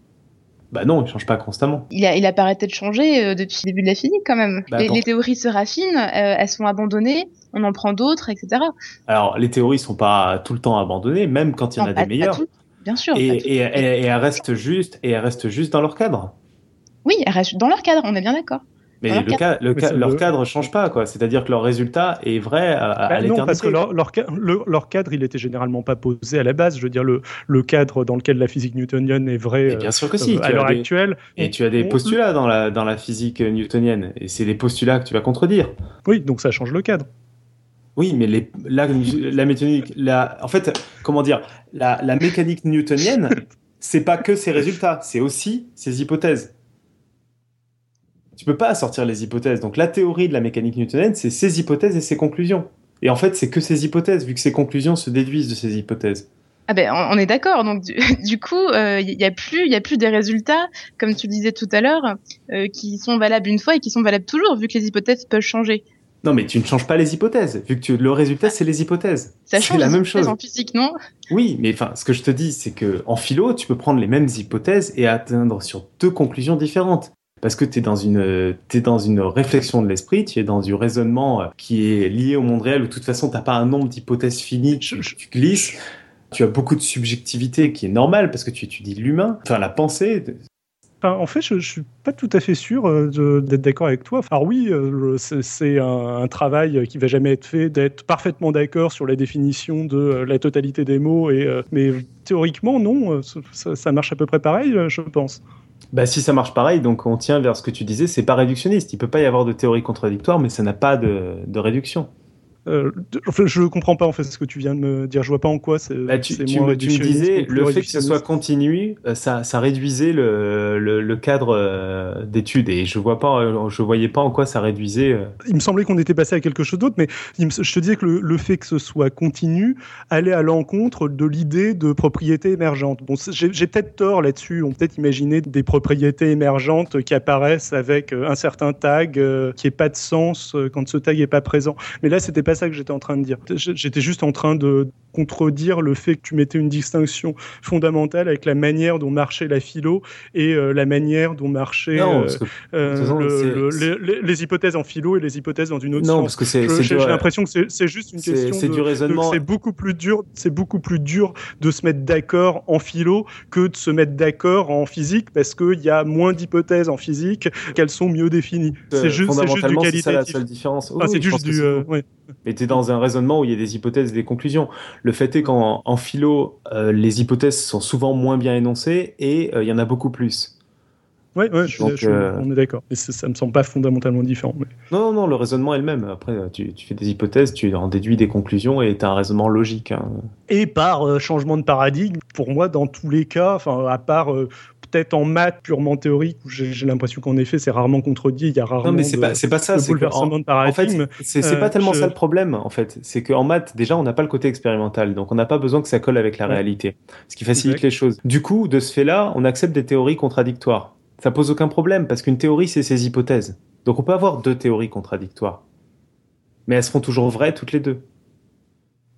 Bah non, il change pas constamment. Il a, il a pas arrêté de changer euh, depuis le début de la physique, quand même. Bah, les, les, théories se raffinent, euh, elles sont abandonnées, on en prend d'autres, etc. Alors, les théories sont pas tout le temps abandonnées, même quand il y en non, a pas, des meilleures. Bien sûr. Et, et, et, et, elles restent juste, et elles restent juste dans leur cadre. Oui, elles restent dans leur cadre, on est bien d'accord. Mais, le cadre. le ca leur cadre ne change pas, quoi. C'est-à-dire que leur résultat est vrai à, à bah l'éternité. Non, parce que leur, leur, leur, cadre, il était généralement pas posé à la base. Je veux dire, le, le cadre dans lequel la physique newtonienne est vraie bien sûr que si. Euh, à l'heure actuelle. Et tu as des postulats dans la, dans la physique newtonienne. Et c'est des postulats que tu vas contredire. Oui, donc ça change le cadre. Oui, mais les, la, la mécanique, la, en fait, comment dire, la, la mécanique newtonienne, c'est pas que ses résultats, c'est aussi ses hypothèses tu peux pas sortir les hypothèses. Donc la théorie de la mécanique newtonienne, c'est ses hypothèses et ses conclusions. Et en fait, c'est que ses hypothèses, vu que ses conclusions se déduisent de ses hypothèses. Ah ben, on est d'accord. Donc du, du coup, il euh, y a plus, il y a plus des résultats, comme tu le disais tout à l'heure, euh, qui sont valables une fois et qui sont valables toujours, vu que les hypothèses peuvent changer. Non, mais tu ne changes pas les hypothèses, vu que tu, le résultat c'est les hypothèses. Ça change la les même chose en physique, non? Oui, mais enfin, ce que je te dis, c'est que en philo, tu peux prendre les mêmes hypothèses et atteindre sur deux conclusions différentes parce que tu es dans une es dans une réflexion de l'esprit, tu es dans du raisonnement qui est lié au monde réel où de toute façon t'as pas un nombre d'hypothèses finies, tu, tu, glisses, tu as beaucoup de subjectivité qui est normale parce que tu étudies l'humain, enfin la pensée. En fait, je, ne suis pas tout à fait sûr euh, d'être d'accord avec toi. Alors oui, euh, c'est un, un, travail qui va jamais être fait d'être parfaitement d'accord sur la définition de euh, la totalité des mots, et, mais théoriquement, non, ça, ça marche à peu près pareil, je pense. Bah, si ça marche pareil, donc on tient vers ce que tu disais, c'est pas réductionniste. Il peut pas y avoir de théorie contradictoire, mais ça n'a pas de, de réduction. Euh, je comprends pas en fait ce que tu viens de me dire. Je vois pas en quoi c'est. Bah, tu, tu, tu, me disais le fait que ce soit continu, ça, ça réduisait le, le, le cadre euh, d'études et je vois pas, je voyais pas en quoi ça réduisait. Euh... Il me semblait qu'on était passé à quelque chose d'autre, mais me, je te disais que le, le, fait que ce soit continu allait à l'encontre de l'idée de propriété émergente. Bon, j'ai peut-être tort là-dessus. On peut être imaginer des propriétés émergentes qui apparaissent avec un certain tag euh, qui est pas de sens quand ce tag est pas présent. Mais là, c'était pas ça que j'étais en train de dire. J'étais juste en train de contredire le fait que tu mettais une distinction fondamentale avec la manière dont marchait la philo et euh, la manière dont marchaient euh, euh, le, le, les, hypothèses en philo et les hypothèses dans une autre non, sens. parce que c'est j'ai l'impression que c'est juste une question c'est du raisonnement c'est beaucoup plus dur c'est beaucoup plus dur de se mettre d'accord en philo que de se mettre d'accord en physique parce qu'il y a moins d'hypothèses en physique qu'elles sont mieux définies c'est juste, juste du qualitatif c'est la seule différence ah, c'est juste du ouais. Mais tu es dans un raisonnement où il y a des hypothèses et des conclusions. Le fait est qu'en en philo, euh, les hypothèses sont souvent moins bien énoncées et euh, il y en a beaucoup plus. Oui, ouais, on est d'accord. Mais ça, me semble pas fondamentalement différent. Non, non, le raisonnement est le même. Après, tu, fais des hypothèses, tu en déduis des conclusions et tu as un raisonnement logique. Hein. Et par changement de paradigme, pour moi, dans tous les cas, à part peut-être en maths purement théorique où j'ai l'impression qu'en effet c'est rarement contredit, il y a rarement. Non mais c'est pas c'est pas ça, c'est. En fait, c'est pas euh, tellement ça le problème en fait, c'est qu'en maths déjà on n'a pas le côté expérimental, donc on n'a pas besoin que ça colle avec la réalité, ce qui facilite les choses. Du coup, de ce fait-là, on accepte des théories contradictoires. Ça pose aucun problème parce qu'une théorie c'est ses hypothèses. Donc on peut avoir deux théories contradictoires, mais elles seront toujours vraies toutes les deux.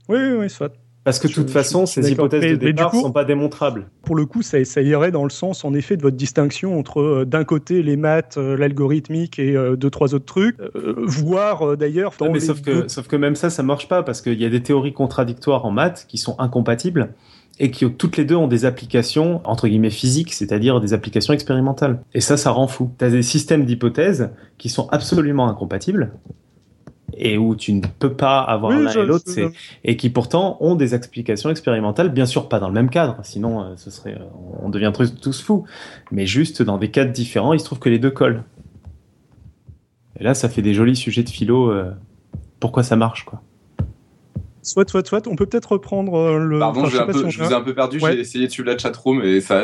Oui, oui, oui soit. Parce que de toute façon, ces hypothèses de départ ne sont pas démontrables. Pour le coup, ça, ça, irait dans le sens, en effet, de votre distinction entre, euh, d'un côté, les maths, euh, l'algorithmique et euh, deux, trois autres trucs, voire d'ailleurs... mais sauf que, sauf que même ça, ça marche pas, parce qu'il y a des théories contradictoires en maths qui sont incompatibles et qui toutes les deux ont des applications entre guillemets physiques, c'est-à-dire des applications expérimentales. Et ça, ça rend fou. Tu as des systèmes d'hypothèses qui sont absolument incompatibles et où tu ne peux pas avoir l'un et l'autre, et qui pourtant ont des explications expérimentales, bien sûr pas dans le même cadre, sinon euh, ce serait, euh, on deviendrait tous fous, mais juste dans des cadres différents, il se trouve que les deux collent. Et là, ça fait des jolis sujets de philo. Euh, pourquoi ça marche, quoi Soit, soit, soit. On peut peut-être reprendre le. Pardon, je, vous ai un peu perdu. J'ai essayé de suivre la chatroom et ça,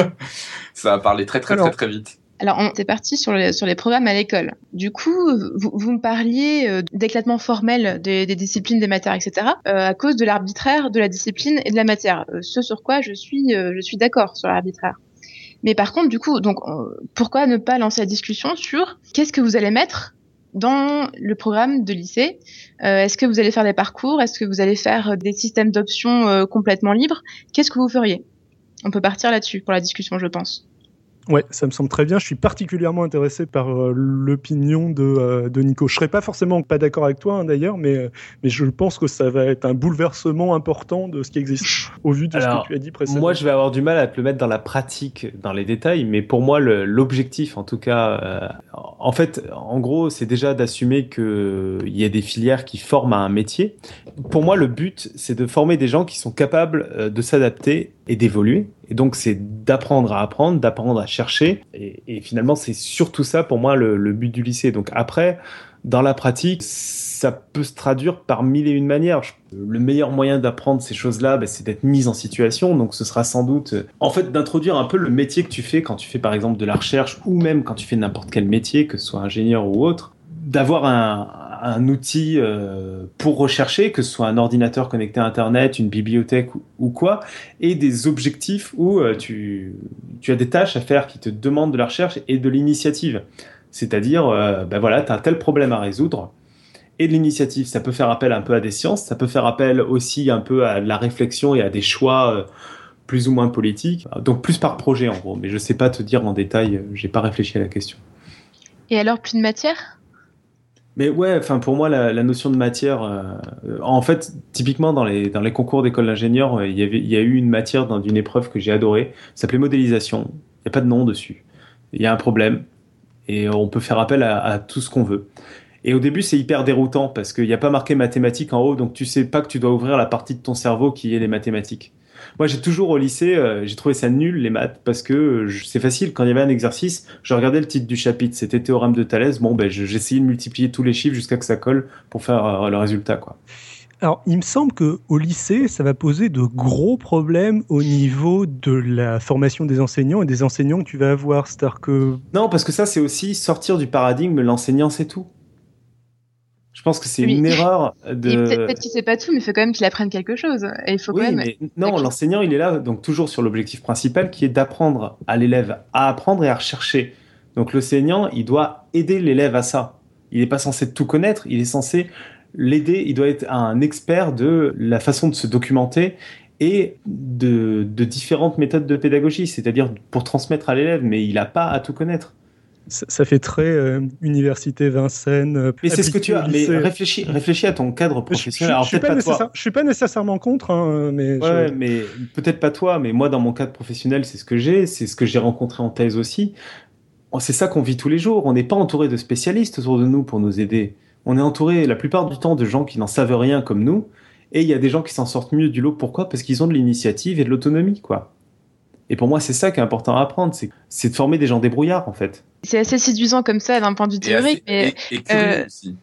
ça a parlé très, très, très, très vite. Alors, on est parti sur, les programmes à l'école. Du coup, vous, me parliez euh, d'éclatement formel des, disciplines, des matières, etc., euh, à cause de l'arbitraire de la discipline et de la matière. Euh, ce sur quoi je suis, je suis d'accord sur l'arbitraire. Mais par contre, du coup, donc, pourquoi ne pas lancer la discussion sur qu'est-ce que vous allez mettre dans le programme de lycée? Est-ce que vous allez faire des parcours? Est-ce que vous allez faire des systèmes d'options complètement libres? Qu'est-ce que vous feriez? On peut partir là-dessus pour la discussion, je pense. Ouais, ça me semble très bien. Je suis particulièrement intéressé par euh, l'opinion de, euh, de, Nico. Je serais pas forcément pas d'accord avec toi hein, d'ailleurs, mais, euh, mais je pense que ça va être un bouleversement important de ce qui existe au vu de ce que tu as dit précédemment. Moi, je vais avoir du mal à te le mettre dans la pratique, dans les détails, mais pour moi, l'objectif, en tout cas, en fait, en gros, c'est déjà d'assumer qu'il y a des filières qui forment à un métier. Pour moi, le but, c'est de former des gens qui sont capables de s'adapter et d'évoluer. Et donc, c'est d'apprendre à apprendre, d'apprendre à chercher. Et, finalement, c'est surtout ça pour moi le, but du lycée. Donc après, dans la pratique, ça peut se traduire par mille et une manières. Le meilleur moyen d'apprendre ces choses-là, bah, c'est d'être mis en situation. Donc ce sera sans doute, en fait, d'introduire un peu le métier que tu fais quand tu fais par exemple de la recherche ou même quand tu fais n'importe quel métier, que ce soit ingénieur ou autre, d'avoir un, un outil euh, pour rechercher, que ce soit un ordinateur connecté à Internet, une bibliothèque ou, quoi, et des objectifs où euh, tu, tu, as des tâches à faire qui te demandent de la recherche et de l'initiative. C'est-à-dire, euh, ben voilà, tu as tel problème à résoudre et de l'initiative. Ça peut faire appel un peu à des sciences, ça peut faire appel aussi un peu à la réflexion et à des choix plus ou moins politiques. Donc plus par projet en gros, mais je sais pas te dire en détail, j'ai pas réfléchi à la question. Et alors plus de matière? Mais ouais, enfin pour moi la, notion de matière, euh, en fait typiquement dans les dans les concours d'école d'ingénieur, euh, il y avait a eu une matière dans une épreuve que j'ai adorée, ça s'appelait modélisation. Il n'y a pas de nom dessus. Il y a un problème et on peut faire appel à, à tout ce qu'on veut. Et au début c'est hyper déroutant parce qu'il n'y a pas marqué mathématiques en haut, donc tu sais pas que tu dois ouvrir la partie de ton cerveau qui est les mathématiques. Moi, j'ai toujours au lycée, euh, j'ai trouvé ça nul les maths parce que euh, c'est facile. Quand il y avait un exercice, je regardais le titre du chapitre, c'était théorème de Thalès. Bon, ben, j'essayais de multiplier tous les chiffres jusqu'à que ça colle pour faire euh, le résultat, quoi. Alors, il me semble que au lycée, ça va poser de gros problèmes au niveau de la formation des enseignants et des enseignants que tu vas avoir. C'est-à-dire que non, parce que ça, c'est aussi sortir du paradigme. L'enseignant, c'est tout. Je pense que c'est une erreur de. Peut-être qu'il sait pas tout, mais il faut quand même qu'il apprenne quelque chose. Et il faut oui, quand même. Mais non, l'enseignant, il est là, donc toujours sur l'objectif principal, qui est d'apprendre à l'élève à apprendre et à rechercher. Donc l'enseignant, il doit aider l'élève à ça. Il n'est pas censé tout connaître, il est censé l'aider. Il doit être un expert de la façon de se documenter et de, de différentes méthodes de pédagogie, c'est-à-dire pour transmettre à l'élève, mais il n'a pas à tout connaître. Ça, fait très euh, université Vincennes. Euh, mais c'est ce que tu as. Mais réfléchis, réfléchis à ton cadre professionnel. Je, je, suis pas, suis pas nécessairement contre, hein, mais. Ouais, mais peut-être pas toi, mais moi dans mon cadre professionnel, c'est ce que j'ai, c'est ce que j'ai rencontré en thèse aussi. C'est ça qu'on vit tous les jours. On n'est pas entouré de spécialistes autour de nous pour nous aider. On est entouré la plupart du temps de gens qui n'en savent rien comme nous, et il y a des gens qui s'en sortent mieux du lot. Pourquoi? Parce qu'ils ont de l'initiative et de l'autonomie, quoi. Et pour moi, c'est ça qui est important à apprendre, c'est de former des gens débrouillards, en fait. C'est assez séduisant comme ça d'un point de vue théorique, mais et, et curieux euh, aussi.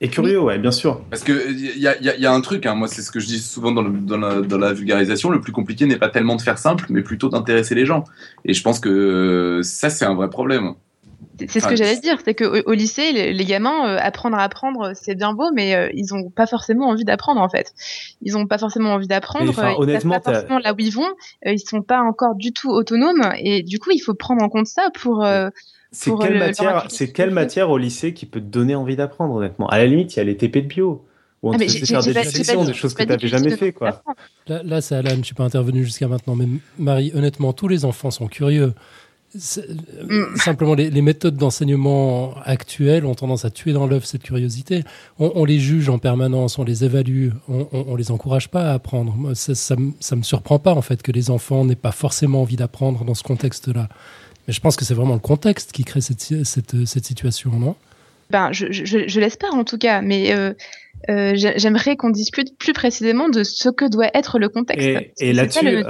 Et curieux, ouais, bien sûr. Parce que il y a, y a, un truc, hein, moi c'est ce que je dis souvent dans, dans, la, dans, la, vulgarisation, le plus compliqué n'est pas tellement de faire simple, mais plutôt d'intéresser les gens. Et je pense que ça c'est un vrai problème. C'est ce que j'allais dire, c'est qu'au au lycée, les, gamins, euh, apprendre à apprendre, c'est bien beau, mais euh, ils n'ont pas forcément envie d'apprendre en fait. Ils n'ont pas forcément envie d'apprendre, ils honnêtement, pas forcément là où ils vont, euh, ils sont pas encore du tout autonomes, et du coup, il faut prendre en compte ça pour. c'est quelle, matière, c'est quelle matière au lycée qui peut te donner envie d'apprendre, honnêtement? À la limite, il y a les TP de bio. Où on ah, te fait faire des discussions, des choses que tu n'avais jamais fait. Quoi. Là, là c'est Alan, je ne suis pas intervenu jusqu'à maintenant, mais Marie, honnêtement, tous les enfants sont curieux. Mm. Simplement, les, méthodes d'enseignement actuelles ont tendance à tuer dans l'œuf cette curiosité. On, les juge en permanence, on les évalue, on, on, les encourage pas à apprendre. Ça, ça, me surprend pas en fait que les enfants n'aient pas forcément envie d'apprendre dans ce contexte-là. Mais je pense que c'est vraiment le contexte qui crée cette, cette, cette situation, non? Ben, je, je, je l'espère en tout cas, mais. Euh... Euh, j'aimerais qu'on discute plus précisément de ce que doit être le contexte. Et, et là-dessus,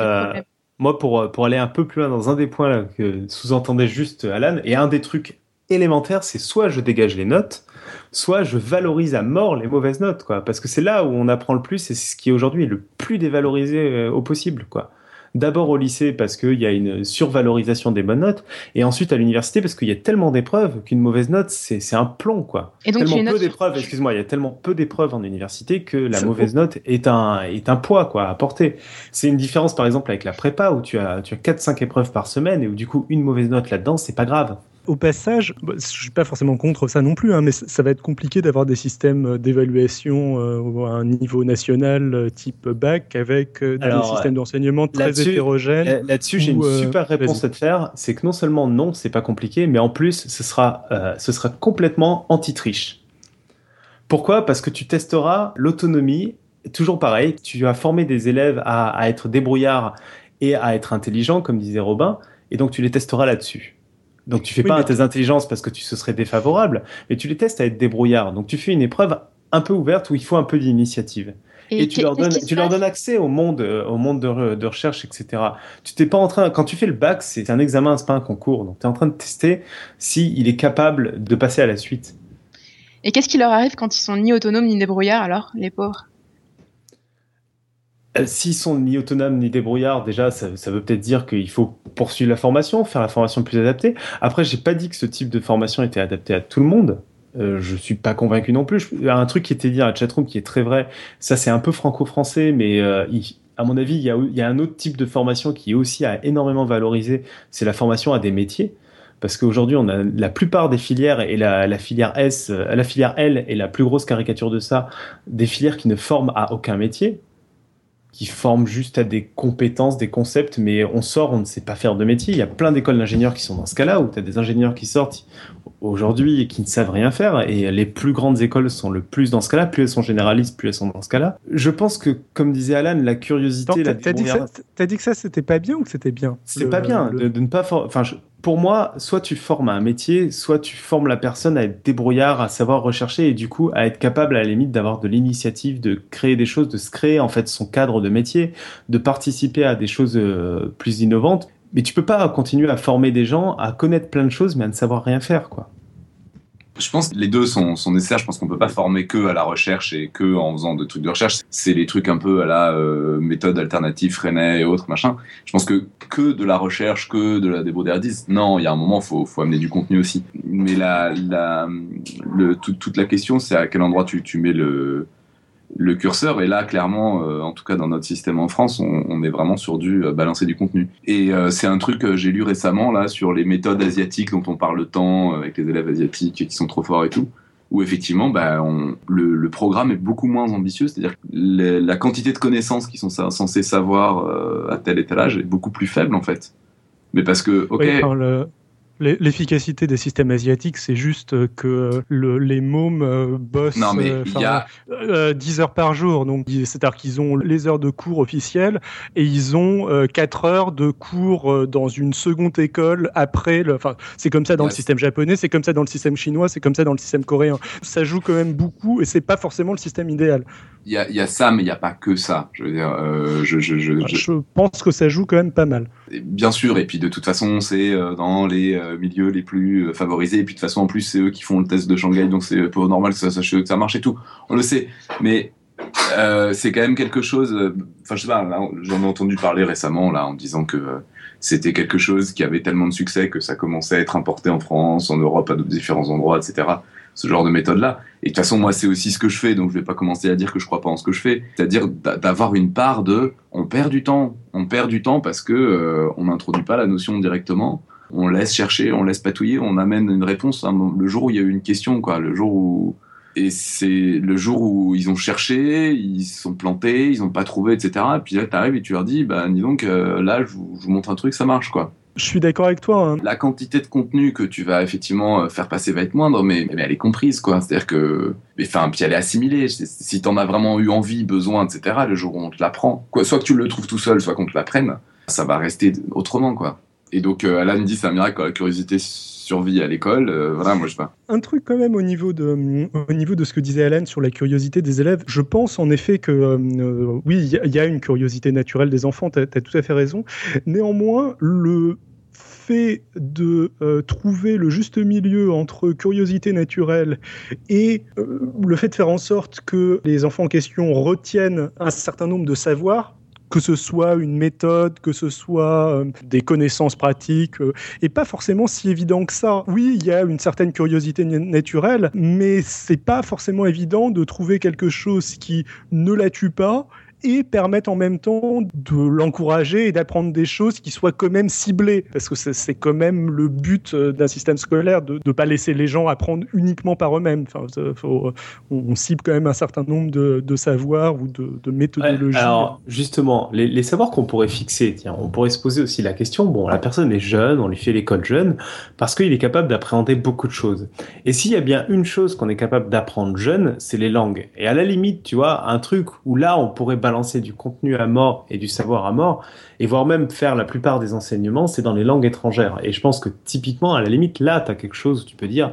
moi, pour, euh, pour aller un peu plus loin dans un des points que sous-entendait juste Alan, et un des trucs élémentaires, c'est soit je dégage les notes, soit je valorise à mort les mauvaises notes, quoi. Parce que c'est là où on apprend le plus, et c'est ce qui aujourd'hui est le plus dévalorisé euh, au possible, quoi. D'abord au lycée parce qu'il y a une survalorisation des bonnes notes, et ensuite à l'université parce qu'il y a tellement d'épreuves qu'une mauvaise note, c'est un plomb, quoi. Et donc, tellement peu d'épreuves, excuse-moi, il y a tellement peu d'épreuves en université que la mauvaise note est un, est un poids, quoi, à porter. C'est une différence, par exemple, avec la prépa où tu as, tu as 4-5 épreuves par semaine et où du coup, une mauvaise note là-dedans, c'est pas grave. Au passage, bah, je suis pas forcément contre ça non plus, hein, mais ça va être compliqué d'avoir des systèmes euh, d'évaluation euh, à un niveau national euh, type bac avec des systèmes d'enseignement très hétérogènes. Là-dessus, j'ai une super réponse à te faire. C'est que non seulement non, c'est pas compliqué, mais en plus, ce sera, ce sera complètement anti-triche. Pourquoi? Parce que tu testeras l'autonomie. Toujours pareil, tu vas former des élèves à, à être débrouillards et à être intelligents, comme disait Robin, et donc tu les testeras là-dessus. Donc tu fais pas tes intelligences parce que tu se serais défavorable, mais tu les testes à être débrouillard. Donc tu fais une épreuve un peu ouverte où il faut un peu d'initiative. Et, tu, leur donnes, tu leur donnes accès au monde, euh, au monde de, recherche, etc. Tu t'es pas en train, quand tu fais le bac, c'est un examen, c'est pas un concours. Donc tu es en train de tester s'il il est capable de passer à la suite. Et qu'est-ce qui leur arrive quand ils sont ni autonomes ni débrouillards alors, les pauvres? S'ils sont ni autonomes ni débrouillards, déjà, ça, veut peut-être dire qu'il faut poursuivre la formation, faire la formation plus adaptée. Après, j'ai pas dit que ce type de formation était adapté à tout le monde. Euh, je suis pas convaincu non plus. un truc qui était dit à la chatroom qui est très vrai, ça c'est un peu franco-français, mais euh, à mon avis, il y, a, a, un autre type de formation qui aussi à énormément valoriser, c'est la formation à des métiers. Parce qu'aujourd'hui, on a la plupart des filières et la, la, filière S, euh, la filière L est la plus grosse caricature de ça, des filières qui ne forment à aucun métier qui forment juste à des compétences, des concepts, mais on sort, on ne sait pas faire de métier. Il y a plein d'écoles d'ingénieurs qui sont dans ce cas-là, où tu as des ingénieurs qui sortent aujourd'hui et qui ne savent rien faire, et les plus grandes écoles sont le plus dans ce cas-là, plus elles sont généralistes, plus elles sont dans ce cas-là. Je pense que, comme disait Alan, la curiosité... T'as dit, dit, que ça, c'était pas bien ou que c'était bien C'était pas bien, de, ne pas... Enfin, pour moi, soit tu formes un métier, soit tu formes la personne à être débrouillard, à savoir rechercher et du coup à être capable à la limite d'avoir de l'initiative, de créer des choses, de se créer en fait son cadre de métier, de participer à des choses euh, plus innovantes. Mais tu peux pas continuer à former des gens, à connaître plein de choses, mais à ne savoir rien faire, quoi. Je pense que les deux sont, sont nécessaires. Je pense qu'on peut pas former que à la recherche et que en faisant des trucs de recherche. C'est les trucs un peu à la euh, méthode alternative, Freinet et autres machin. Je pense que que de la recherche, que de la débrouillardise. Non, il y a un moment, faut faut amener du contenu aussi. Mais la, la le, toute la question, c'est à quel endroit tu, tu mets le le curseur. Et là, clairement, euh, en tout cas dans notre système en France, on, est vraiment sur du euh, balancer du contenu. Et euh, c'est un truc que j'ai lu récemment là sur les méthodes asiatiques dont on parle tant avec les élèves asiatiques qui sont trop forts et tout. Où effectivement, bah, le, programme est beaucoup moins ambitieux, c'est-à-dire que la quantité de connaissances qui sont censées savoir à tel âge est beaucoup plus faible en fait. Mais parce que, ok, L'efficacité des systèmes asiatiques, c'est juste que le, les mômes euh, bossent non, mais euh, y a... euh, 10 heures par jour. Donc, c'est-à-dire qu'ils ont les heures de cours officielles et ils ont euh, 4 heures de cours euh, dans une seconde école après. Le... Enfin, c'est comme ça dans le système japonais, c'est comme ça dans le système chinois, c'est comme ça dans le système coréen. Ça joue quand même beaucoup et c'est pas forcément le système idéal. Il y a, il y a ça, mais il n'y a pas que ça. Je veux dire, euh, je, je, je, je- Je pense que ça joue quand même pas mal. Bien sûr, et puis de toute façon, c'est euh, dans les euh, milieux les plus euh, favorisés, et puis de toute façon, en plus, c'est eux qui font le test de Shanghai, donc c'est peu normal que ça, que ça marche et tout. On le sait, mais c'est quand même quelque chose. Enfin, je sais pas, j'en ai entendu parler récemment, là, en disant que c'était quelque chose qui avait tellement de succès que ça commençait à être importé en France, en Europe, à différents endroits, etc. Ce genre de méthode-là. Et de toute façon, moi, c'est aussi ce que je fais, donc je vais pas commencer à dire que je crois pas en ce que je fais. C'est-à-dire d'a- d'avoir une part de, on perd du temps, on perd du temps parce que euh, on n'introduit pas la notion directement. On laisse chercher, on laisse patouiller, on amène une réponse le jour où il y a eu une question, quoi. Le jour où et c'est le jour où ils ont cherché, ils se sont plantés, ils ont pas trouvé, etc. Et puis là, t'arrives et tu leur dis, bah, dis donc, euh, là, je vous, je vous montre un truc, ça marche, quoi. Je suis d'accord avec toi. hein. La quantité de contenu que tu vas effectivement euh, faire passer va être moindre, mais, mais elle est comprise, quoi. C'est-à-dire que, enfin, puis elle est assimilée. Si- t'en as vraiment eu envie, besoin, etc., le jour où on te l'apprend, quoi, soit que tu le trouves tout seul, soit qu'on te l'apprenne, ça va rester autrement, quoi. Et donc, euh, Alan dit, c'est un miracle quand la curiosité survit à l'école. euh, voilà, moi, je sais pas. Un truc quand même au niveau de, au niveau de ce que disait Alan sur la curiosité des élèves, je pense en effet que euh, oui, il y, a- il y a une curiosité naturelle des enfants, tu as, tout à fait raison. Néanmoins, le fait de euh, trouver le juste milieu entre curiosité naturelle et euh, le fait de faire en sorte que les enfants en question retiennent un certain nombre de savoirs, que ce soit une méthode, que ce soit euh, des connaissances pratiques, euh, et pas forcément si évident que ça. Oui, il y a une certaine curiosité na- naturelle, mais c'est pas forcément évident de trouver quelque chose qui ne la tue pas et permettre en même temps de l'encourager et d'apprendre des choses qui soient quand même ciblées. Parce que c'est- quand même le but euh, d'un système scolaire de ne pas laisser les gens apprendre uniquement par eux-mêmes. Enfin, faut- on, cible quand même un certain nombre de, savoirs ou de, méthodologies. alors, justement, les, les savoirs qu'on pourrait fixer, tiens, on pourrait se poser aussi la question, bon, la personne est jeune, on lui fait l'école jeune, parce qu'il est capable d'appréhender beaucoup de choses. Et s'il y a bien une chose qu'on est capable d'apprendre jeune, c'est les langues. Et à la limite, tu vois, un truc où là, on pourrait balancer du contenu à mort et du savoir à mort, et voire même faire la plupart des enseignements, c'est dans les langues étrangères. Et je pense que typiquement, à la limite, là, tu as quelque chose où tu peux dire,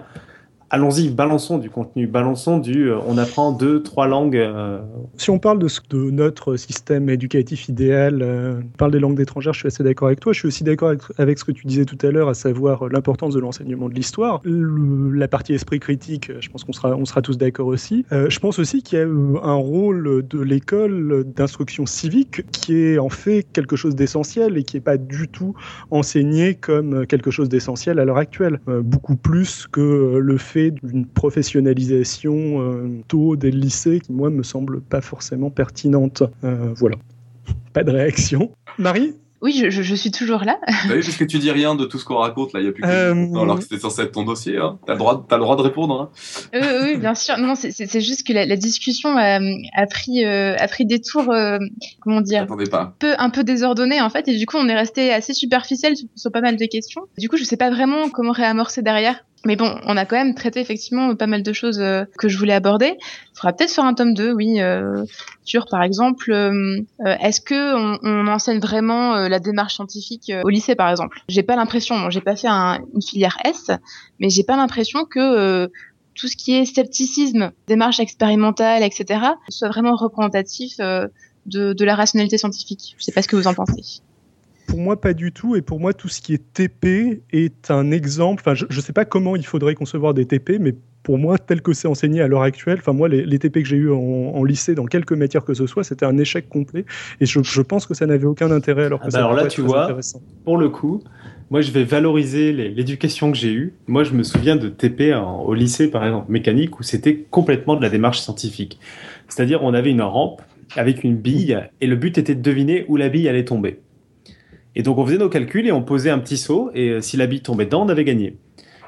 allons-y, balançons du contenu, balançons du, euh, on apprend deux, trois langues. euh, Si on parle de, notre système éducatif idéal, euh, on parle des langues étrangères, je suis assez d'accord avec toi. Je suis aussi d'accord avec, ce que tu disais tout à l'heure, à savoir l'importance de l'enseignement de l'histoire. La partie esprit critique, je pense qu'on sera, on sera tous d'accord aussi. Je pense aussi qu'il y a un rôle de l'école d'instruction civique qui est en fait quelque chose d'essentiel et qui n'est pas du tout enseigné comme quelque chose d'essentiel à l'heure actuelle. Beaucoup plus que le fait d'une professionnalisation euh, tôt dès le lycée qui, moi, me semble pas forcément pertinente. Euh, voilà. Pas de réaction. Marie? Oui, je, je- je suis toujours là. Bah oui, parce que tu dis rien de tout ce qu'on raconte, là, il y a plus que Euh, Non, alors que c'était censé être ton dossier, hein. T'as le droit, t'as le droit de répondre, hein. Euh, oui, bien sûr. Non, c'est- juste que la, la discussion a, a pris euh, a pris des tours, euh, comment dire, Attendez pas. peu un peu désordonnés en fait, et du coup on est resté assez superficiel sur, sur pas mal de questions. Du coup, je sais pas vraiment comment réamorcer derrière. Mais bon, on a quand même traité effectivement pas mal de choses euh, que je voulais aborder. Il faudra peut-être faire un tome 2, oui, euh, sur par exemple, euh, euh, est-ce que on, enseigne vraiment euh, la démarche scientifique au lycée par exemple? J'ai pas l'impression, j'ai pas fait un- une filière S, mais j'ai pas l'impression que tout ce qui est scepticisme, démarche expérimentale, etc., soit vraiment représentatif de, de la rationalité scientifique. Je sais pas ce que vous en pensez. Pour moi, pas du tout. Et pour moi, tout ce qui est TP est un exemple. Enfin, je ne sais pas comment il faudrait concevoir des TP, mais pour moi, tel que c'est enseigné à l'heure actuelle, enfin moi, les, les TP que j'ai eu en, en lycée, dans quelque matière que ce soit, c'était un échec complet. Et je, je pense que ça n'avait aucun intérêt, alors que Ah bah ça alors là, tu vois, pour le coup, moi je vais valoriser l'éducation que j'ai eue. Moi je me souviens de TP en- au lycée par exemple mécanique où c'était complètement de la démarche scientifique. C'est-à-dire on avait une rampe avec une bille et le but était de deviner où la bille allait tomber. Et donc on faisait nos calculs et on posait un petit saut et euh, si la bille tombait dedans on avait gagné.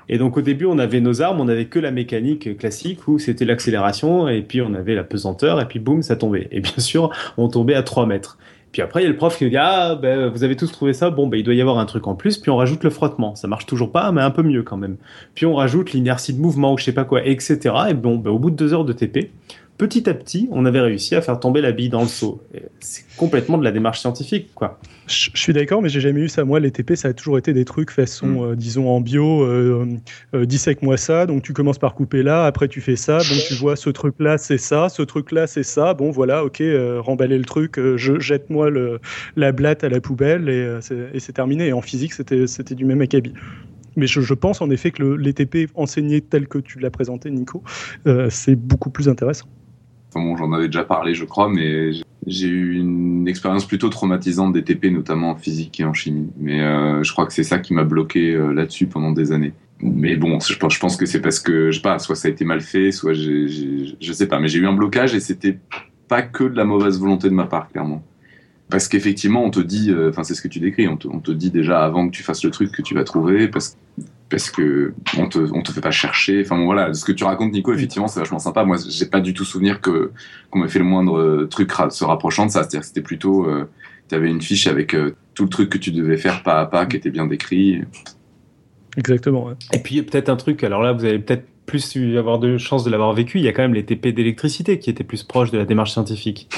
Et donc au début on avait nos armes, on avait que la mécanique classique où c'était l'accélération et puis on avait la pesanteur et puis boum ça tombait. Et bien sûr on tombait à 3 mètres. Puis après, il y a le prof qui nous dit Ah, ben, vous avez tous trouvé ça, bon, ben, il doit y avoir un truc en plus. Puis on rajoute le frottement. Ça marche toujours pas, mais un peu mieux quand même. Puis on rajoute l'inertie de mouvement ou je sais pas quoi, etc. Et bon, ben, au bout de deux heures de TP, petit à petit, on avait réussi à faire tomber la bille dans le seau. C'est complètement de la démarche scientifique, quoi. Je, suis d'accord, mais j'ai jamais eu ça. Moi, les TP, ça a toujours été des trucs façon, mm. euh, disons, en bio, euh, euh, dissèque-moi ça. Donc, tu commences par couper là, après, tu fais ça. Donc, tu vois, ce truc-là, c'est ça, ce truc-là, c'est ça. Bon, voilà, ok, remballer le truc, je jette-moi la blatte à la poubelle et, c'est terminé. Et en physique, c'était du même acabit. Mais je, pense en effet que le, les TP enseignés tel que tu l'as présenté, Nico, c'est beaucoup plus intéressant bon, j'en avais déjà parlé, je crois, mais j'ai eu une expérience plutôt traumatisante des TP, notamment en physique et en chimie. Mais euh, je crois que c'est ça qui m'a bloqué euh, là-dessus pendant des années. Mais bon, je pense, que c'est parce que, je sais pas, soit ça a été mal fait, soit j'ai, je sais pas, mais j'ai eu un blocage et c'était pas que de la mauvaise volonté de ma part, clairement. Parce qu'effectivement, on te dit, euh, enfin, c'est ce que tu décris, on te, on te, dit déjà avant que tu fasses le truc que tu vas trouver, parce parce que on te, on te fait pas chercher. Enfin voilà, ce que tu racontes, Nico, effectivement, c'est vachement sympa. Moi, j'ai pas du tout souvenir que qu'on m'ait fait le moindre euh, truc se rapprochant de ça. C'est-à-dire, c'était plutôt, euh, tu avais une fiche avec euh, tout le truc que tu devais faire pas à pas, qui était bien décrit. Exactement. Et puis peut-être un truc. Alors là, vous avez peut-être plus eu avoir de chance de l'avoir vécu. Il y a quand même les TP d'électricité qui étaient plus proches de la démarche scientifique.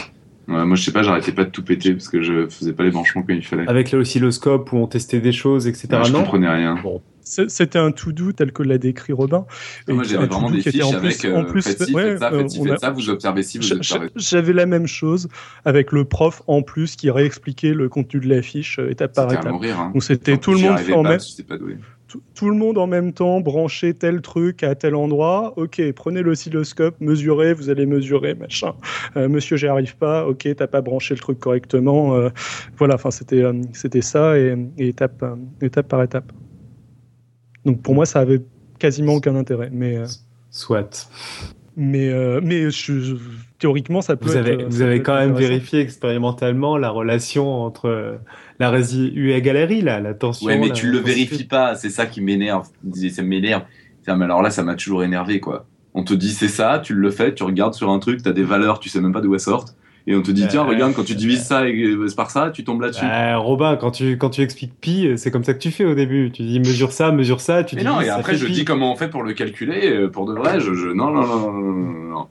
Ouais, moi, je sais pas, j'arrêtais pas de tout péter parce que je faisais pas les branchements comme il fallait. Avec l'oscilloscope où on testait des choses, etc. je non, comprenais rien. Bon. C'était un to-do tel que l'a décrit Robin. moi, j'avais vraiment des fiches avec en plus, faites ça, faites ça, vous observez ci, vous observez J'avais la même chose avec le prof en plus qui réexpliquait le contenu de la fiche euh, étape par étape. Mourir, hein. Donc c'était tout le monde en même tout, le monde en même temps brancher tel truc à tel endroit. Ok, prenez l'oscilloscope, mesurez, vous allez mesurer, machin. Euh, monsieur, j'y arrive pas. Ok, t'as pas branché le truc correctement. Euh, voilà, enfin c'était c'était ça et, et étape étape par étape. Donc pour moi, ça avait quasiment aucun intérêt. Mais euh, soit. Mais euh, mais je, théoriquement, ça peut. Vous avez vous avez quand même vérifié expérimentalement la relation entre la résidu et galerie là, la tension. Ouais, mais tu le vérifies pas. C'est ça qui m'énerve. Ça m'énerve. Alors là, ça m'a toujours énervé quoi. On te dit c'est ça, tu le fais, tu regardes sur un truc, tu as des valeurs, tu sais même pas d'où elles sortent et on te dit tiens regarde quand tu divises ça par ça tu tombes là-dessus Robin quand tu quand tu expliques pi c'est comme ça que tu fais au début tu dis mesure ça mesure ça tu dis non et après je dis comment on fait pour le calculer euh, pour de vrai je, non non non non non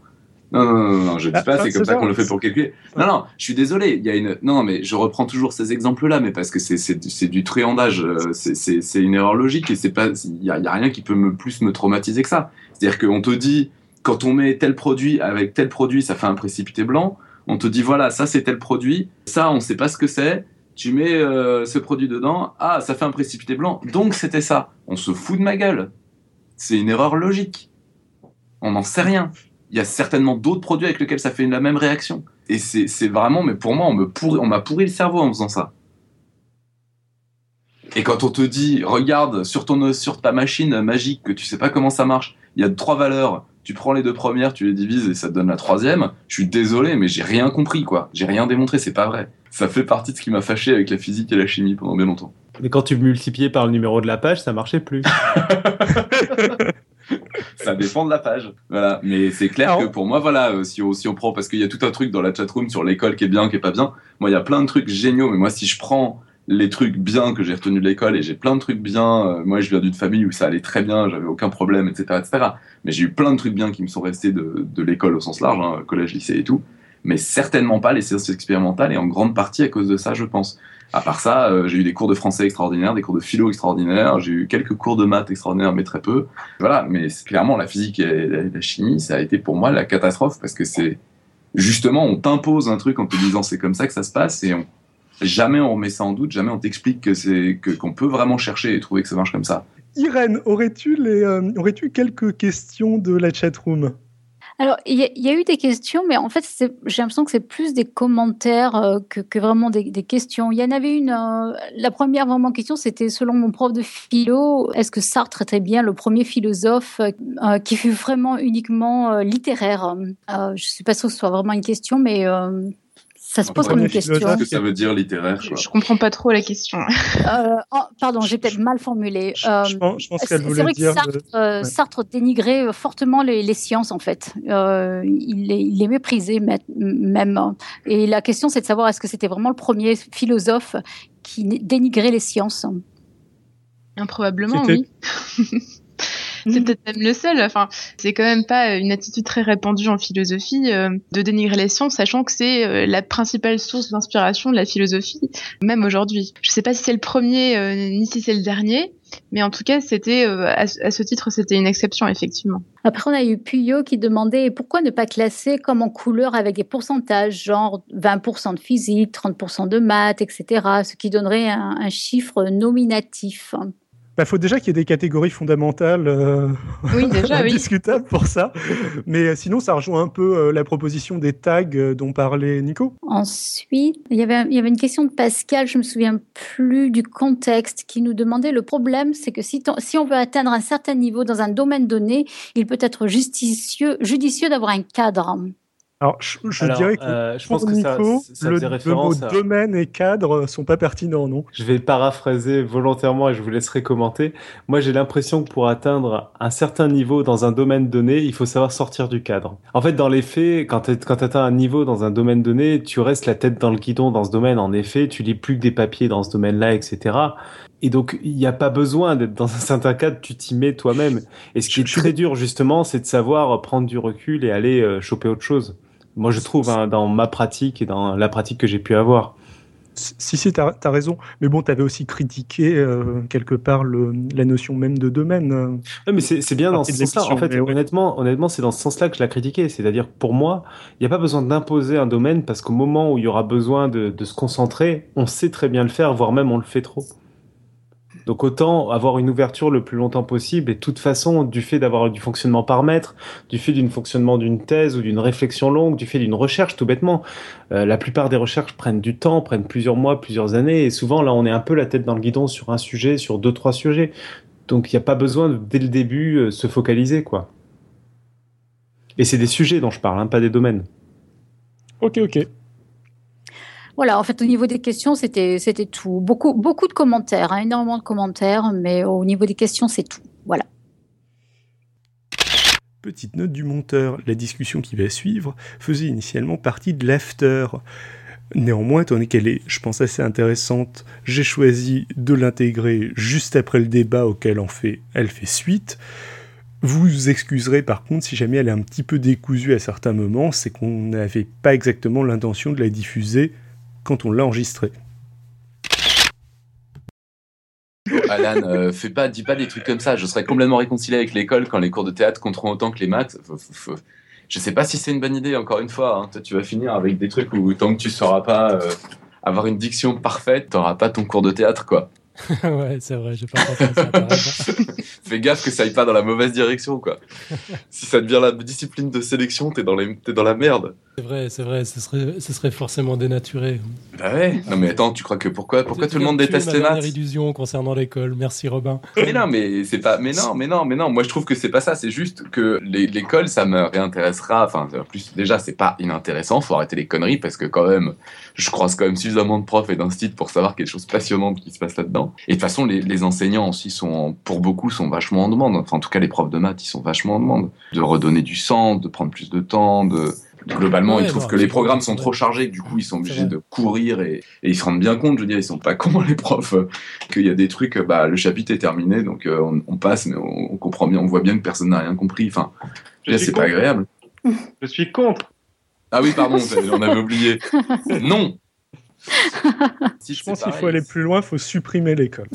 non, non, non, non, je dis pas, c'est comme ça qu'on le fait pour calculer. Non, non, je suis désolé. Il y a une. Non, mais je reprends toujours ces exemples-là, mais parce que c'est du triandage, euh, c'est une erreur logique et c'est pas. Il y a, y a rien qui peut me plus me traumatiser que ça. C'est-à-dire qu'on te dit quand on met tel produit avec tel produit, ça fait un précipité blanc on te dit voilà, ça c'est tel produit, ça on sait pas ce que c'est, tu mets euh, ce produit dedans, ah ça fait un précipité blanc, donc c'était ça. On se fout de ma gueule. C'est une erreur logique. On n'en sait rien. Il y a certainement d'autres produits avec lesquels ça fait la même réaction. Et c'est vraiment, mais pour moi, on m'a pourri le cerveau en faisant ça. Et quand on te dit, regarde sur ton sur ta machine magique que tu sais pas comment ça marche, il y a trois valeurs tu prends les deux premières, tu les divises et ça te donne la troisième. Je suis désolé, mais j'ai rien compris, quoi. J'ai rien démontré, c'est pas vrai. Ça fait partie de ce qui m'a fâché avec la physique et la chimie pendant bien longtemps. Mais quand tu multipliais par le numéro de la page, ça marchait plus. ça dépend de la page. Voilà. Mais c'est clair que pour moi, voilà, euh, si on, si on prend, parce qu'il y a tout un truc dans la chatroom sur l'école qui est bien, qui est pas bien. Moi, il y a plein de trucs géniaux, mais moi, si je prends les trucs bien que j'ai retenus de l'école et j'ai plein de trucs bien. Euh, moi, je viens d'une famille où ça allait très bien, j'avais aucun problème, etc., etc. Mais j'ai eu plein de trucs bien qui me sont restés de, de l'école au sens large, hein, collège, lycée et tout. Mais certainement pas les sciences expérimentales et en grande partie à cause de ça, je pense. À part ça, euh, j'ai eu des cours de français extraordinaires, des cours de philo extraordinaires, j'ai eu quelques cours de maths extraordinaires, mais très peu. Voilà, mais clairement, la physique et la chimie, ça a été pour moi la catastrophe parce que c'est justement, on t'impose un truc en te disant c'est comme ça que ça se passe et on, jamais on remet ça en doute, jamais on t'explique que c'est que qu'on peut vraiment chercher et trouver que ça marche comme ça. Irène, aurais-tu les euh, aurais-tu quelques questions de la chatroom? Alors, il y, a eu des questions, mais en fait, j'ai l'impression que c'est plus des commentaires euh, que, vraiment des, questions. Il y en avait une, euh, la première vraiment question, c'était selon mon prof de philo, est-ce que Sartre était bien le premier philosophe qui fut vraiment uniquement littéraire? Je ne suis pas sûre que ce soit vraiment une question, mais Ça se pose comme une question. Qu'est-ce que ça veut dire littéraire je, je, comprends pas trop la question. euh, oh, pardon, j'ai peut-être mal formulé. Euh, je, pense, pense qu'elle voulait dire. Sartre, de... euh, ouais. Sartre, dénigrait fortement les, les sciences en fait. Euh, il, les, il, les, méprisait même. Et la question, c'est de savoir est-ce que c'était vraiment le premier philosophe qui dénigrait les sciences? Improbablement, oui. c'est peut-être même le seul. Enfin, c'est quand même pas une attitude très répandue en philosophie euh, de dénigrer les sciences, sachant que c'est euh, la principale source d'inspiration de la philosophie, même aujourd'hui. Je sais pas si c'est le premier euh, ni si c'est le dernier. Mais en tout cas, c'était euh, à, ce titre, c'était une exception effectivement. Après, on a eu Puyot qui demandait pourquoi ne pas classer comme en couleur avec des pourcentages, genre 20% de physique, 30% de maths, etc., ce qui donnerait un, un chiffre nominatif. Il bah, faut déjà qu'il y ait des catégories fondamentales euh, oui, déjà, indiscutables oui. pour ça. Mais euh, sinon, ça rejoint un peu euh, la proposition des tags euh, dont parlait Nico. Ensuite, il y, avait, il y avait une question de Pascal, je me souviens plus du contexte, qui nous demandait le problème, c'est que si, si, on veut atteindre un certain niveau dans un domaine donné, il peut être justicieux, judicieux d'avoir un cadre. Alors, je, je Alors, dirais que euh, je pense que ça, Nico, ça le, à... domaine et cadre sont pas pertinents, non? Je vais paraphraser volontairement et je vous laisserai commenter. Moi, j'ai l'impression que pour atteindre un certain niveau dans un domaine donné, il faut savoir sortir du cadre. En fait, dans les faits, quand tu atteins un niveau dans un domaine donné, tu restes la tête dans le guidon dans ce domaine. En effet, tu lis plus que des papiers dans ce domaine-là, etc. Et donc, il n'y a pas besoin d'être dans un certain cadre, tu t'y mets toi-même. Et ce qui est très dur, justement, c'est de savoir prendre du recul et aller euh, choper autre chose. Moi, je trouve, hein, dans ma pratique et dans la pratique que j'ai pu avoir. Si, si, tu as, raison. Mais bon, tu avais aussi critiqué euh, quelque part le, la notion même de domaine. Oui, mais c'est bien dans ce sens-là. En fait, ouais. honnêtement, honnêtement c'est dans ce sens-là que je l'ai critiqué. C'est-à-dire, pour moi, il n'y a pas besoin d'imposer un domaine parce qu'au moment où il y aura besoin de, de se concentrer, on sait très bien le faire, voire même on le fait trop. Donc autant avoir une ouverture le plus longtemps possible et de toute façon, du fait d'avoir du fonctionnement par maître, du fait d'un fonctionnement d'une thèse ou d'une réflexion longue, du fait d'une recherche tout bêtement, euh, la plupart des recherches prennent du temps, prennent plusieurs mois, plusieurs années et souvent là on est un peu la tête dans le guidon sur un sujet, sur deux, trois sujets. Donc il n'y a pas besoin de, dès le début euh, se focaliser quoi. Et c'est des sujets dont je parle, hein, pas des domaines. Ok, ok. Voilà, en fait, au niveau des questions, c'était c'était tout. Beaucoup, beaucoup de commentaires, hein, énormément de commentaires, mais au niveau des questions, c'est tout. Voilà. Petite note du monteur, la discussion qui va suivre faisait initialement partie de l'after. Néanmoins, étant donné qu'elle est, je pense, assez intéressante, j'ai choisi de l'intégrer juste après le débat auquel fait, elle fait suite. Vous vous excuserez par contre si jamais elle est un petit peu décousue à certains moments, c'est qu'on n'avait pas exactement l'intention de la diffuser quand on l'a enregistré. Alan, euh, fais pas, dis pas des trucs comme ça. Je serais complètement réconcilié avec l'école quand les cours de théâtre compteront autant que les maths. Je sais pas si c'est une bonne idée, encore une fois. Hein. Toi, tu vas finir avec des trucs où tant que tu sauras pas euh, avoir une diction parfaite, t'auras pas ton cours de théâtre, quoi. ouais, c'est vrai, j'ai pas pensé à ça. Fais gaffe que ça aille pas dans la mauvaise direction, quoi. si ça devient la discipline de sélection, t'es dans, les... es dans la merde. C'est vrai, c'est vrai, ce serait, ce serait forcément dénaturé. Bah ouais. Non mais attends, tu crois que pourquoi, pourquoi tout le monde déteste les maths? Illusion concernant l'école. Merci Robin. Mais non, mais c'est pas, mais non, mais non, mais non. Moi je trouve que c'est pas ça. C'est juste que l'école, ça me réintéressera. Enfin, en plus déjà, c'est pas inintéressant. Faut arrêter les conneries parce que quand même, je croise quand même suffisamment de profs et d'instituts pour savoir quelque chose passionnante qui se passe là-dedans. Et de toute façon, les, les, enseignants aussi sont, pour beaucoup, sont vachement en demande. Enfin, en tout cas, les profs de maths, ils sont vachement en demande de redonner du sens, de prendre plus de temps, de globalement, ouais, ils trouvent que les programmes sont trop chargés, du coup, ils sont obligés de courir et, et, ils se rendent bien compte, je veux dire, ils sont pas cons, les profs, euh, qu'il y a des trucs, bah, le chapitre est terminé, donc euh, on, on, passe, mais on, on, comprend bien, on voit bien que personne n'a rien compris. Enfin, c'est pas agréable. Je suis contre. Ah oui, pardon, on avait oublié. Non, si je pense qu'il faut aller plus loin, il faut supprimer l'école.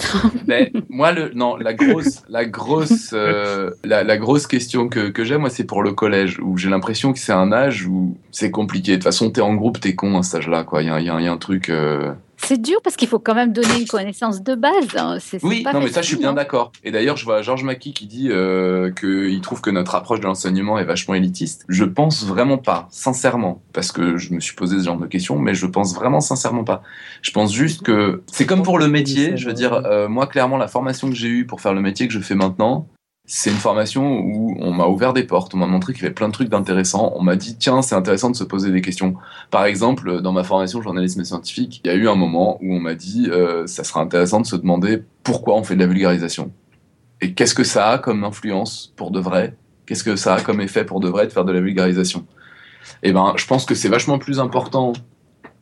Mais moi, le, non, la grosse, la grosse, euh, la, la, grosse question que, que j'ai, moi, c'est pour le collège, où j'ai l'impression que c'est un âge où c'est compliqué. De toute façon, t'es en groupe, t'es con à cet âge-là, quoi. Il y a, un truc. Euh... C'est dur parce qu'il faut quand même donner une connaissance de base. Hein. Oui, non, mais ça, je suis bien d'accord. Et d'ailleurs, je vois Georges Mackey qui dit euh, qu'il trouve que notre approche de l'enseignement est vachement élitiste. Je pense vraiment pas, sincèrement, parce que je me suis posé ce genre de questions, mais je pense vraiment sincèrement pas. Je pense juste que c'est comme pour le métier. Je veux dire, euh, moi, clairement, la formation que j'ai eue pour faire le métier que je fais maintenant, c'est une formation où on m'a ouvert des portes, on m'a montré qu'il y avait plein de trucs d'intéressants, on m'a dit tiens c'est intéressant de se poser des questions. Par exemple, dans ma formation journalisme scientifique, il y a eu un moment où on m'a dit euh, ça sera intéressant de se demander pourquoi on fait de la vulgarisation et qu'est-ce que ça a comme influence pour de vrai, qu'est-ce que ça a comme effet pour de vrai de faire de la vulgarisation? Eh ben je pense que c'est vachement plus important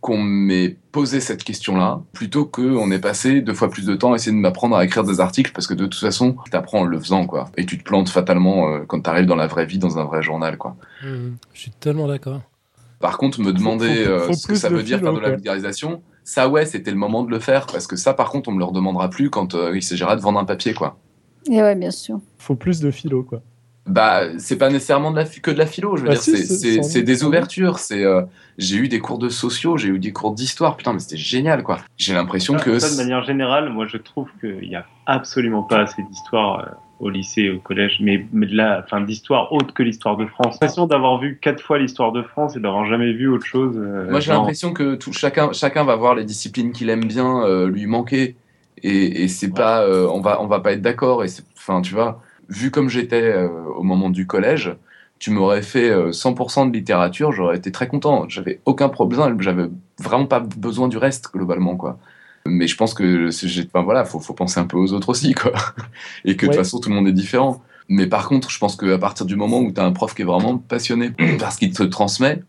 qu'on m'ait posé cette question-là, plutôt qu'on ait passé deux fois plus de temps à essayer de m'apprendre à écrire des articles, parce que de toute façon, t'apprends en le faisant, quoi. Et tu te plantes fatalement euh, quand t'arrives dans la vraie vie, dans un vrai journal, quoi. Mmh, je suis tellement d'accord. Par contre, me demander euh, ce que ça veut dire faire de la vulgarisation, ça ouais, c'était le moment de le faire, parce que ça, par contre, on me le redemandera plus quand euh, il s'agira de vendre un papier, quoi. Et ouais, bien sûr. Faut plus de philo, quoi. Bah, c'est pas nécessairement de la, que de la philo, je veux Bah dire, si, c'est- c'est- c'est c'est des ouvertures. C'est, euh, j'ai eu des cours de sociaux, j'ai eu des cours d'histoire, putain, mais c'était génial, quoi. J'ai l'impression Ça, que ça, de manière générale, moi je trouve qu'il n'y a absolument pas assez d'histoire euh, au lycée, au collège, mais, mais de la, enfin, d'histoire autre que l'histoire de France. J'ai l'impression d'avoir vu quatre fois l'histoire de France et d'avoir jamais vu autre chose. euh, Moi, j'ai genre- l'impression que tout, chacun, chacun va voir les disciplines qu'il aime bien euh, lui manquer. Et, et c'est pas, euh, on va, on va pas être d'accord. Et c'est- enfin, tu vois, vu comme j'étais euh, au moment du collège, tu m'aurais fait euh, 100% de littérature, j'aurais été très content. J'avais aucun problème, j'avais vraiment pas besoin du reste globalement, quoi. Mais je pense que, enfin, voilà, faut, faut penser un peu aux autres aussi, quoi. Et que de toute façon, tout le monde est différent. Mais par contre, je pense qu'à partir du moment où tu as un prof qui est vraiment passionné par ce qu'il te transmet,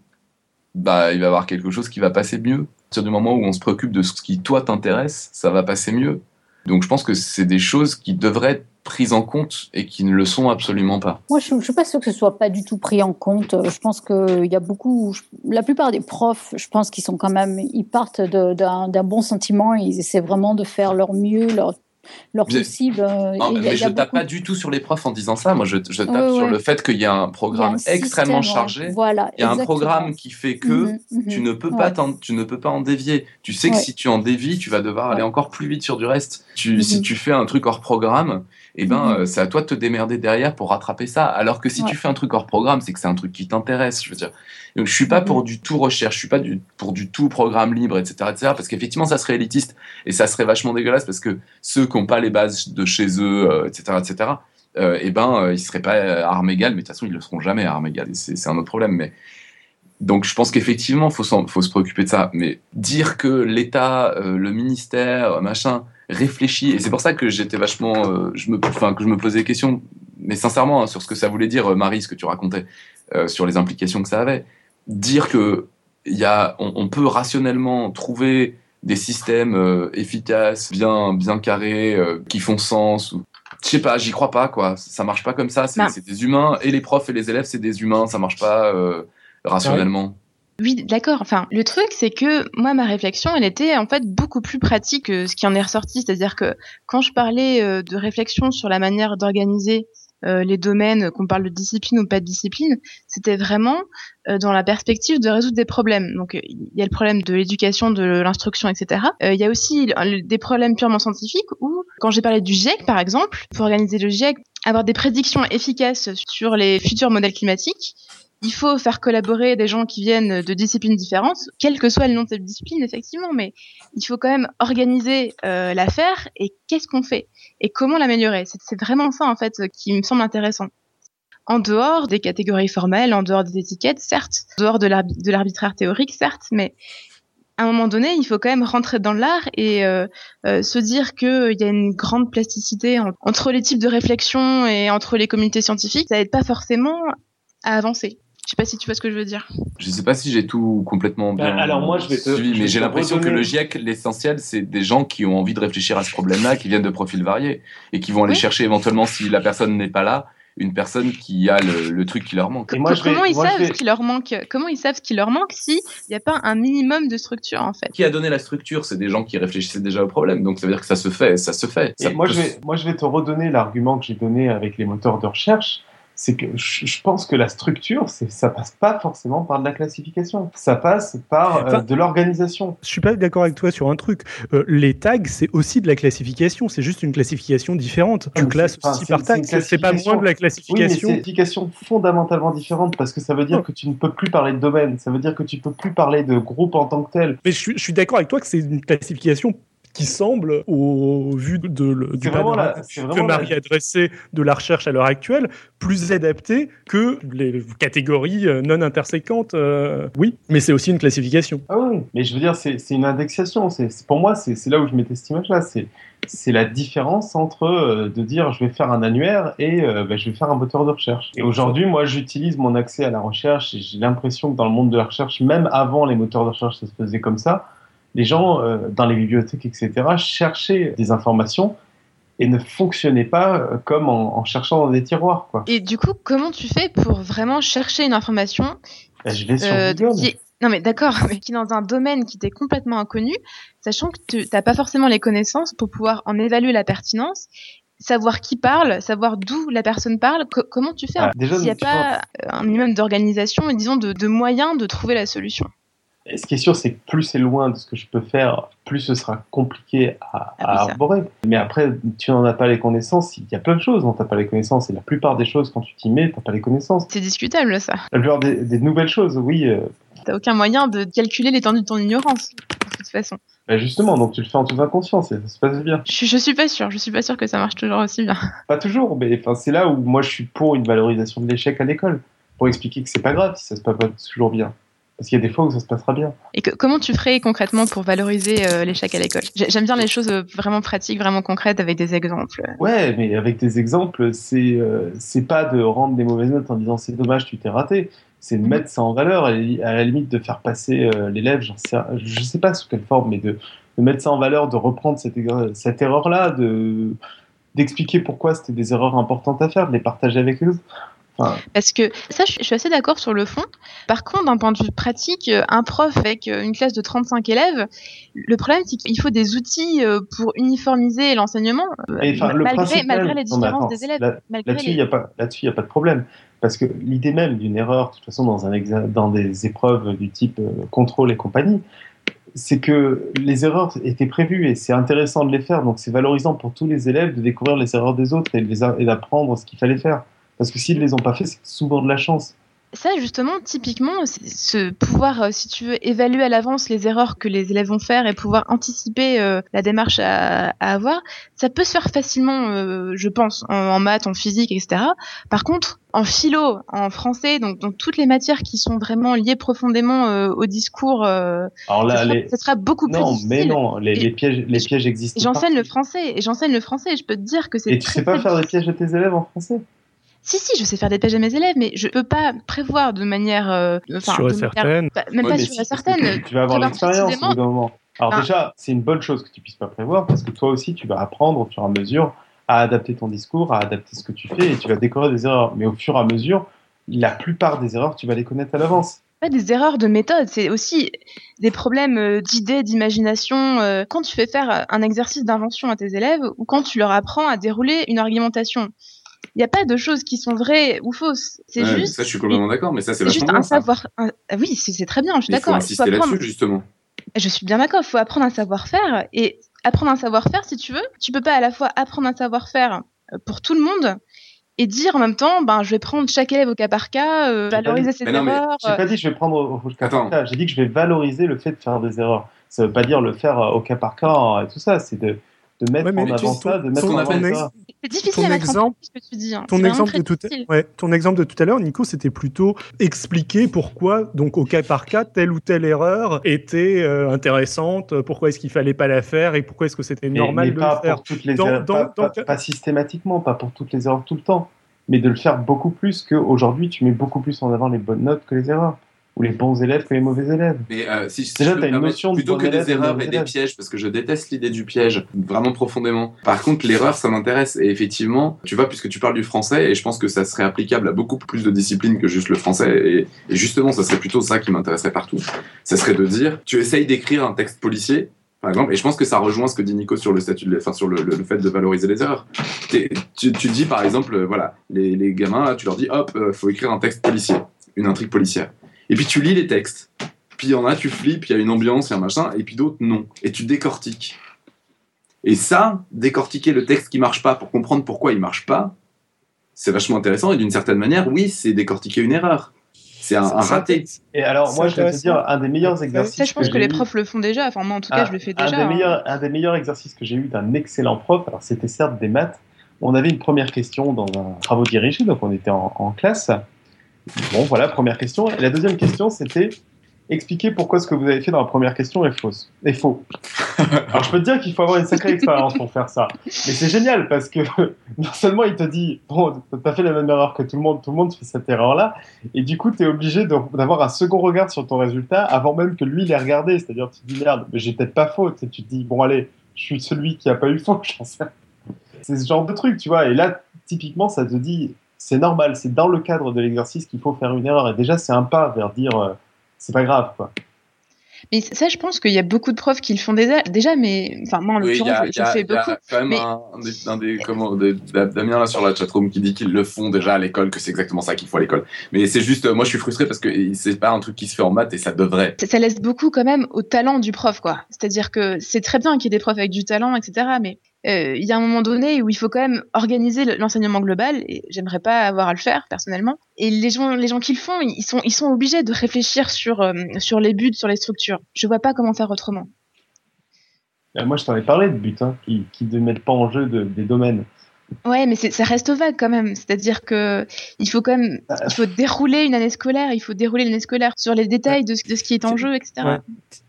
bah, il va y avoir quelque chose qui va passer mieux. À partir du moment où on se préoccupe de ce qui, toi, t'intéresse, ça va passer mieux. Donc, je pense que c'est des choses qui devraient prises en compte et qui ne le sont absolument pas. Moi, je ne suis pas sûre que ce soit pas du tout pris en compte. Euh, Je pense qu'il y a beaucoup, je- la plupart des profs, je pense qu'ils sont quand même, ils partent d'un bon sentiment, ils essaient vraiment de faire leur mieux, leur, possible. euh, Non, mais je a tape beaucoup- pas du tout sur les profs en disant ça. Moi, je, je tape sur le fait qu'il y a un a programme extrêmement système, chargé. Voilà, Il y a un programme qui fait que Mhm, mhm. tu ne peux Ouais. pas tu ne peux pas en dévier. Tu sais que Ouais. si tu en dévies, tu vas devoir aller encore plus vite sur du reste. Tu. Si tu fais un truc hors programme, eh ben Mhm. euh, c'est à toi de te démerder derrière pour rattraper ça. Alors que si Ouais. tu fais un truc hors programme, c'est que c'est un truc qui t'intéresse. Je veux dire. Donc je suis pas pour du tout recherche, je suis pas du, pour du tout programme libre, etc., etc. Parce qu'effectivement ça serait élitiste et ça serait vachement dégueulasse parce que ceux qui n'ont pas les bases de chez eux, euh, etc., etc. euh, eh ben euh, ils seraient pas à armes égales, mais de toute façon ils le seront jamais à armes égales. C'est un autre problème, mais donc je pense qu'effectivement, faut, faut se préoccuper de ça. Mais dire que l'État, euh, le ministère, machin, réfléchit, et c'est pour ça que j'étais vachement, euh, je me, enfin que je me posais des questions, mais sincèrement hein, sur ce que ça voulait dire, euh, Marie, ce que tu racontais, euh, sur les implications que ça avait. Dire que il y a, on, on peut rationnellement trouver des systèmes euh, efficaces, bien, bien carrés, euh, qui font sens. Ou... Je sais pas, j'y crois pas, quoi. Ça marche pas comme ça. C'est Bah. des humains, et les profs et les élèves, c'est des humains. Ça marche pas euh, rationnellement. Oui, d'accord. Enfin, le truc, c'est que moi, ma réflexion, elle était en fait beaucoup plus pratique que ce qui en est ressorti. C'est-à-dire que quand je parlais euh, de réflexion sur la manière d'organiser euh, les domaines, qu'on parle de discipline ou pas de discipline, c'était vraiment euh, dans la perspective de résoudre des problèmes. Donc, il y a le problème de l'éducation, de l'instruction, etc. Il y a aussi des problèmes purement scientifiques où, quand j'ai parlé du GIEC, par exemple, pour organiser le GIEC, avoir des prédictions efficaces sur les futurs modèles climatiques, il faut faire collaborer des gens qui viennent de disciplines différentes, quel que soit le nom de cette discipline, effectivement, mais il faut quand même organiser euh, l'affaire et qu'est-ce qu'on fait et comment l'améliorer. C'est vraiment ça, en fait, qui me semble intéressant. En dehors des catégories formelles, en dehors des étiquettes, certes, en dehors de l'arbi- de l'arbitraire théorique, certes, mais à un moment donné, il faut quand même rentrer dans l'art et euh, euh, se dire qu'il y a une grande plasticité en- entre les types de réflexion et entre les communautés scientifiques. Ça aide pas forcément à avancer. Je sais pas si tu vois ce que je veux dire. Je sais pas si j'ai tout complètement bien Bah, alors moi, je vais te- suivi, je vais mais j'ai l'impression que le GIEC, l'essentiel, c'est des gens qui ont envie de réfléchir à ce problème-là, qui viennent de profils variés et qui vont aller Oui. chercher éventuellement, si la personne n'est pas là, une personne qui a le, le truc qui leur manque. Et moi, je vais- comment ils moi, je savent vais- ce qui leur manque Comment ils savent ce qui leur manque s'il n'y a pas un minimum de structure en fait? Qui a donné la structure C'est des gens qui réfléchissaient déjà au problème, donc ça veut dire que ça se fait, ça se fait. Et Ça moi, peut je vais, moi, je vais te redonner l'argument que j'ai donné avec les moteurs de recherche. C'est que je, pense que la structure, ça passe pas forcément par de la classification. Ça passe par euh, de l'organisation. Je suis pas d'accord avec toi sur un truc. Euh, les tags, c'est aussi de la classification. C'est juste une classification différente. Ah, Tu classes aussi par tag. C'est pas classification. moins de la Oui, mais c'est classification. une classification fondamentalement différente parce que ça veut dire que tu ne peux plus parler de domaine. Ça veut dire que tu peux plus parler de groupe en tant que tel. Mais je suis d'accord avec toi que c'est une classification qui semble, au vu de, le- du panorama que vraiment la- Marie a dressé de la recherche à l'heure actuelle, plus adapté que les catégories euh, non interséquentes. euh, oui, mais c'est aussi une classification. Ah oui, mais je veux dire, c'est une indexation. C'est Pour moi, c'est là où je mettais cette image-là. C'est la différence entre euh, de dire je vais faire un annuaire et euh, ben, je vais faire un moteur de recherche. Et aujourd'hui, moi, j'utilise mon accès à la recherche et j'ai l'impression que dans le monde de la recherche, même avant les moteurs de recherche, ça se faisait comme ça. Les gens, euh, dans les bibliothèques, etc., cherchaient des informations et ne fonctionnaient pas euh, comme en, en cherchant dans des tiroirs. Quoi. Et du coup, comment tu fais pour vraiment chercher une information Ben, je vais sur euh, Google. qui est- Non mais d'accord, mais qui est dans un domaine qui t'est complètement inconnu, sachant que tu n'as pas forcément les connaissances pour pouvoir en évaluer la pertinence, savoir qui parle, savoir d'où la personne parle, co- comment tu fais Ah, s'il n'y a pas un minimum d'organisation et disons de, de moyens de trouver la solution? Et ce qui est sûr, c'est que plus c'est loin de ce que je peux faire, plus ce sera compliqué à, Ah à arborer. Mais après, tu n'en as pas les connaissances. Il y a plein de choses dont tu n'as pas les connaissances. Et la plupart des choses, quand tu t'y mets, tu n'as pas les connaissances. C'est discutable ça. La plupart des, des nouvelles choses, oui. euh, T'as aucun moyen de calculer l'étendue de ton ignorance, de toute façon. bah justement, donc tu le fais en toute inconscience et ça se passe bien. Je, je suis pas sûre, je suis pas sûre que ça marche toujours aussi bien. Pas toujours, mais enfin, c'est là où moi je suis pour une valorisation de l'échec à l'école. Pour expliquer que c'est pas grave si ça se passe pas toujours bien. Parce qu'il y a des fois où ça se passera bien. Et que- comment tu ferais concrètement pour valoriser euh, l'échec à l'école? J'ai- J'aime bien les choses euh, vraiment pratiques, vraiment concrètes avec des exemples. Ouais, mais avec des exemples, c'est euh, c'est pas de rendre des mauvaises notes en disant c'est dommage, tu t'es raté. C'est de Mhm. mettre ça en valeur, à la limite de faire passer euh, l'élève, je sais pas sous quelle forme, mais de, de mettre ça en valeur, de reprendre cette, erreur- cette erreur-là, de d'expliquer pourquoi c'était des erreurs importantes à faire, de les partager avec eux. Parce que ça, je suis- assez d'accord sur le fond. Par contre, d'un point de vue pratique, un prof avec euh, une classe de 35 élèves, le problème, c'est qu'il faut des outils euh, pour uniformiser l'enseignement, euh, malgré, les non, différences attends, des élèves. là- Là-dessus, il n'y a, a pas de problème. Parce que l'idée même d'une erreur, de toute façon, dans, un exa- dans des épreuves du type euh, contrôle et compagnie, c'est que les erreurs étaient prévues et c'est intéressant de les faire. Donc, c'est valorisant pour tous les élèves de découvrir les erreurs des autres et, de les a- et d'apprendre ce qu'il fallait faire. Parce que s'ils ne les ont pas fait, c'est souvent de la chance. Ça, justement, typiquement, ce pouvoir, euh, si tu veux, évaluer à l'avance les erreurs que les élèves vont faire et pouvoir anticiper euh, la démarche à, à avoir, ça peut se faire facilement, euh, je pense, en, en maths, en physique, etc. Par contre, en philo, en français, donc dans toutes les matières qui sont vraiment liées profondément euh, au discours, Alors ça, sera, les... ça sera beaucoup plus non, difficile. mais non, les, Et- les pièges, les pièges existent. J'enseigne le français, et j'enseigne le français, et je peux te dire que c'est Et tu sais pas faire des pièges à tes élèves en français? Si, si, je sais faire des pièges à mes élèves, mais je peux pas prévoir de manière, euh, de certaine. bah, même Ouais, pas sûre si, certaine. Tu, vas avoir l'expérience au bout d'un moment. Alors Ah. déjà, c'est une bonne chose que tu puisses pas prévoir parce que toi aussi, tu vas apprendre au fur et à mesure à adapter ton discours, à adapter ce que tu fais et tu vas décorer des erreurs. Mais au fur et à mesure, la plupart des erreurs, tu vas les connaître à l'avance. pas des erreurs de méthode, c'est aussi des problèmes euh, d'idées, d'imagination. euh, Quand tu fais faire un exercice d'invention à tes élèves ou quand tu leur apprends à dérouler une argumentation, il n'y a pas de choses qui sont vraies ou fausses. C'est Ouais, juste, Ça, je suis complètement d'accord, mais ça, c'est juste un savoir. un- ah Oui, c'est très bien, je suis d'accord. Il faut insister apprendre- là-dessus, justement. Je suis bien d'accord, il faut apprendre un savoir-faire. Et apprendre un savoir-faire, si tu veux, tu peux pas à la fois apprendre un savoir-faire euh, pour tout le monde et dire en même temps, ben, je vais prendre chaque élève au cas par cas, euh, valoriser ses Mais non, mais erreurs. J'ai euh, pas dit je vais prendre au, au cas Attends. par cas. J'ai dit que je vais valoriser le fait de faire des erreurs. Ça veut pas dire le faire euh, au cas par cas et tout ça. C'est de, de mettre Ouais, en avant ton- ça, de mettre en avant ça. C'est difficile ton à mettre en ce que tu dis. hein. Ton exemple, de tout, ouais, ton exemple de tout à l'heure, Nico, c'était plutôt expliquer pourquoi, donc au cas par cas, telle ou telle erreur était euh, intéressante, pourquoi est-ce qu'il fallait pas la faire et pourquoi est-ce que c'était Mais, normal mais de pas le faire. pour toutes les Dans- erreurs, dans- pas, dans- pas- pas systématiquement, pas pour toutes les erreurs tout le temps, mais de le faire beaucoup plus qu'aujourd'hui, tu mets beaucoup plus en avant les bonnes notes que les erreurs, ou les bons élèves que les mauvais élèves. Mais euh, si, si Déjà, t'as me une notion de plutôt que des erreurs et des pièges, parce que je déteste l'idée du piège vraiment profondément. Par contre, l'erreur, ça m'intéresse. Et effectivement, tu vois, puisque tu parles du français, et je pense que ça serait applicable à beaucoup plus de disciplines que juste le français. Et, et justement, ça serait plutôt ça qui m'intéresserait partout. Ça serait de dire, tu essayes d'écrire un texte policier. Par exemple, et je pense que ça rejoint ce que dit Nico sur le statut, de, enfin sur le, le- le fait de valoriser les erreurs. Tu, tu dis par exemple, euh, voilà, les, les gamins là, tu leur dis, hop, euh, faut écrire un texte policier, une intrigue policière. Et puis tu lis les textes. Puis il y en a, tu flippes, il y a une ambiance, il y a un machin, et puis d'autres, non. Et tu décortiques. Et ça, décortiquer le texte qui marche pas pour comprendre pourquoi il marche pas, c'est vachement intéressant. Et d'une certaine manière, oui, c'est décortiquer une erreur. c'est un, raté. Et alors, moi, je vais te dire, un des meilleurs exercices. Ça, je pense que, les profs le font déjà. Enfin, moi, en tout cas, je le fais déjà. Un des, hein. meilleurs, un des meilleurs exercices que j'ai eu d'un excellent prof, alors c'était certes des maths, on avait une première question dans un travaux dirigé, donc on était en, en classe. Bon, voilà, première question. Et la deuxième question, c'était expliquer pourquoi ce que vous avez fait dans la première question est fausse, est faux. Alors je peux te dire qu'il faut avoir une sacrée expérience pour faire ça, mais c'est génial parce que non seulement il te dit bon t'as fait la même erreur que tout le monde, tout le monde fait cette erreur là, et du coup tu es obligé d'avoir un second regard sur ton résultat avant même que lui l'ait regardé, c'est-à-dire tu te dis merde, mais j'ai peut-être pas faux, tu te dis bon allez, je suis celui qui a pas eu faux, j'en sais. C'est ce genre de truc, tu vois, et là typiquement ça te dit c'est normal, c'est dans le cadre de l'exercice qu'il faut faire une erreur, et déjà c'est un pas vers dire euh, c'est pas grave, quoi. Mais ça, je pense qu'il y a beaucoup de profs qui le font déjà, déjà mais enfin moi en l'occurrence, je, fais beaucoup. Il y a quand même un, des, comment, Damien là sur la chatroom qui dit qu'ils le font déjà à l'école, que c'est exactement ça qu'il faut à l'école. Mais c'est juste, moi je suis frustré parce que c'est pas un truc qui se fait en maths et ça devrait. Ça, laisse beaucoup quand même au talent du prof, quoi. C'est-à-dire que c'est très bien qu'il y ait des profs avec du talent, etc. Mais euh, il y a un moment donné où il faut quand même organiser l'enseignement global et j'aimerais pas avoir à le faire personnellement. Et les gens, les gens qui le font, ils sont, obligés de réfléchir sur, euh, sur les buts, sur les structures. Je vois pas comment faire autrement. Euh, moi, je t'en ai parlé de buts hein, qui ne mettent pas en jeu des domaines. Ouais, mais ça reste vague quand même. C'est-à-dire que il faut quand même, il faut dérouler une année scolaire, il faut dérouler l'année scolaire sur les détails de, ce qui est en jeu, etc.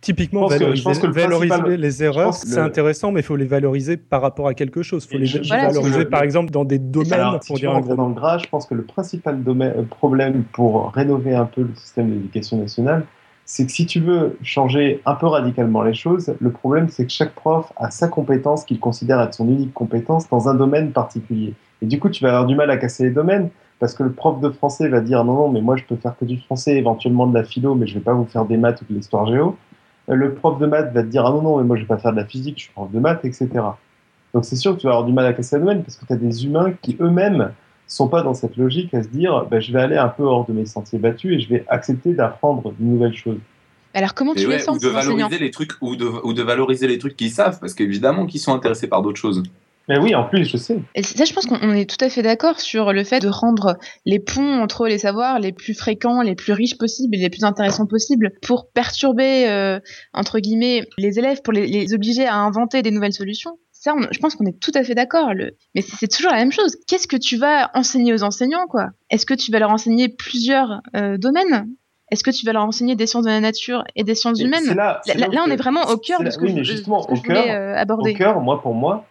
Typiquement, valoriser, les erreurs, c'est intéressant, mais il faut les valoriser par rapport à quelque chose. Il faut les valoriser, par exemple, dans des domaines. pour dire un gros dans le gras, je pense que le principal domaine, euh, problème pour rénover un peu le système d'éducation nationale, c'est que si tu veux changer un peu radicalement les choses, le problème c'est que chaque prof a sa compétence qu'il considère être son unique compétence dans un domaine particulier. Et du coup, tu vas avoir du mal à casser les domaines parce que le prof de français va dire non, non, mais moi je peux faire que du français, éventuellement de la philo, mais je vais pas vous faire des maths ou de l'histoire géo. Le prof de maths va te dire ah non, non, mais moi je vais pas faire de la physique, je suis prof de maths, etc. Donc c'est sûr que tu vas avoir du mal à casser les domaines parce que tu as des humains qui eux-mêmes sont pas dans cette logique à se dire bah, je vais aller un peu hors de mes sentiers battus et je vais accepter d'apprendre de nouvelles choses. Alors comment tu les sens ou de valoriser les trucs ou de, ou de valoriser les trucs qu'ils savent parce qu'évidemment qu'ils sont intéressés par d'autres choses. Mais oui, en plus, je sais. Et ça, je pense qu'on est tout à fait d'accord sur le fait de rendre les ponts entre les savoirs les plus fréquents, les plus riches possibles et les plus intéressants possibles pour perturber, euh, entre guillemets, les élèves, pour les, les obliger à inventer des nouvelles solutions. Ça, je pense qu'on est tout à fait d'accord. Le... Mais c'est toujours la même chose. Qu'est-ce que tu vas enseigner aux enseignants, quoi? Est-ce que tu vas leur enseigner plusieurs euh, domaines? Est-ce que tu vas leur enseigner des sciences de la nature et des sciences humaines? là, là, on est vraiment au cœur de ce que, oui, mais justement, au cœur, euh, aborder. Au cœur, moi, pour moi,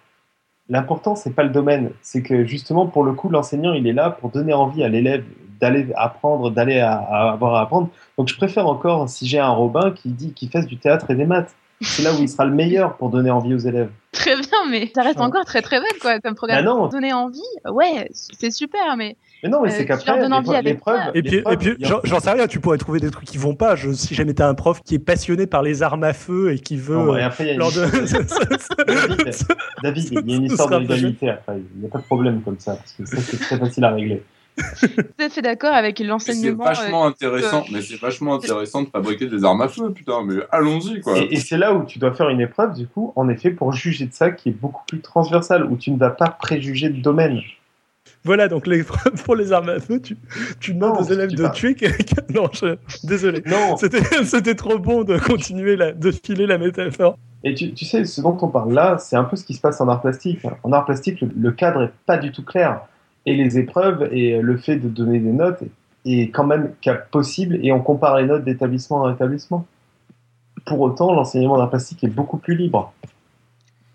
l'important, c'est pas le domaine. C'est que justement, pour le coup, l'enseignant, il est là pour donner envie à l'élève d'aller apprendre, d'aller avoir à apprendre. Donc, je préfère encore, si j'ai un Robin qui dit qu'il fasse du théâtre et des maths. C'est là où il sera le meilleur pour donner envie aux élèves. Très bien, mais ça reste encore très très bête quoi, comme programme. Bah non. Donner envie, ouais, c'est super, mais. Mais non, mais c'est euh, qu'après, l'épreuve. Et puis, et puis j'en sais rien, tu pourrais trouver des trucs qui vont pas. Je, si jamais t'as un prof qui est passionné par les armes à feu et qui veut. Non, et après, il y a une... David, David, il y a une histoire d'égalité après. Il n'y a pas de problème comme ça, parce que ça, c'est très facile à régler tout à fait d'accord avec l'enseignement. C'est vachement euh, intéressant, mais c'est vachement intéressant de fabriquer des armes à feu, putain, mais allons-y, quoi. Et, c'est là où tu dois faire une épreuve, du coup, en effet, pour juger de ça qui est beaucoup plus transversal, où tu ne vas pas préjuger de domaine. Voilà, donc l'épreuve pour les armes à feu, tu, tu demandes aux élèves de tuer quelqu'un. Non, désolé. Non. C'était trop bon de continuer la, de filer la métaphore. Et tu, tu, sais, ce dont on parle là, c'est un peu ce qui se passe en art plastique. En art plastique, le cadre est pas du tout clair et les épreuves et le fait de donner des notes est quand même possible et on compare les notes d'établissement en établissement. Pour autant, l'enseignement d'art plastique est beaucoup plus libre.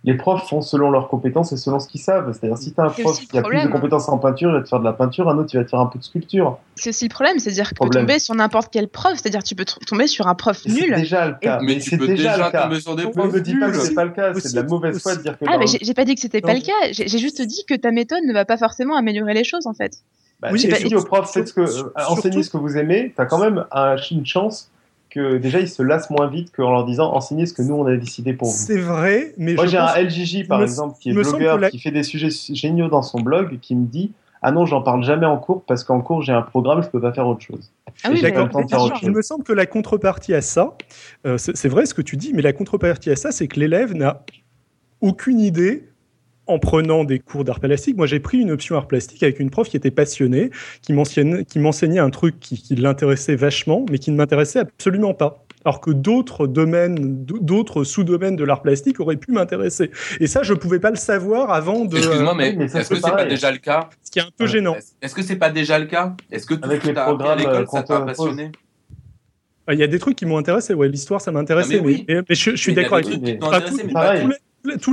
Les profs font selon leurs compétences et selon ce qu'ils savent. C'est-à-dire, si tu as un prof qui a plus de compétences en peinture, il va te faire de la peinture, un autre, il va te faire un peu de sculpture. C'est aussi le problème, c'est-à-dire que tu peux tomber sur n'importe quel prof, c'est-à-dire tu peux tomber sur un prof nul. C'est déjà le cas. Mais, tu peux déjà, tomber sur des profs nuls. Ne dis pas que c'est pas le cas, c'est de la mauvaise foi de dire que. Ah, mais j'ai pas dit que c'était pas le cas. J'ai juste dit que ta méthode ne va pas forcément améliorer les choses, en fait. Bah, oui, si tu dis aux profs, faites ce que, euh, enseignez ce que vous aimez, tu as quand même une chance que déjà ils se lassent moins vite qu'en leur disant enseignez ce que nous on a décidé pour vous. C'est vrai, mais moi j'ai un LJJ par exemple qui est blogueur qui fait des sujets géniaux dans son blog qui me dit ah non j'en parle jamais en cours parce qu'en cours j'ai un programme je peux pas faire autre chose. Ah oui, il me semble que la contrepartie à ça, euh, c'est vrai ce que tu dis, mais la contrepartie à ça c'est que l'élève n'a aucune idée en prenant des cours d'art plastique, moi j'ai pris une option art plastique avec une prof qui était passionnée, qui m'enseignait un truc qui, qui l'intéressait vachement, mais qui ne m'intéressait absolument pas. Alors que d'autres domaines, d'autres sous-domaines de l'art plastique auraient pu m'intéresser. Et ça, je ne pouvais pas le savoir avant de. Excuse-moi, mais, est-ce que c'est pas déjà le cas Ce qui est un peu gênant. Est-ce que c'est pas déjà le cas? Est-ce que tout Avec les programmes à l'école, ça t'a passionné? Il y a des trucs qui m'ont intéressé, ouais, l'histoire ça m'intéressait, mais, mais, je, suis d'accord avec tout, tout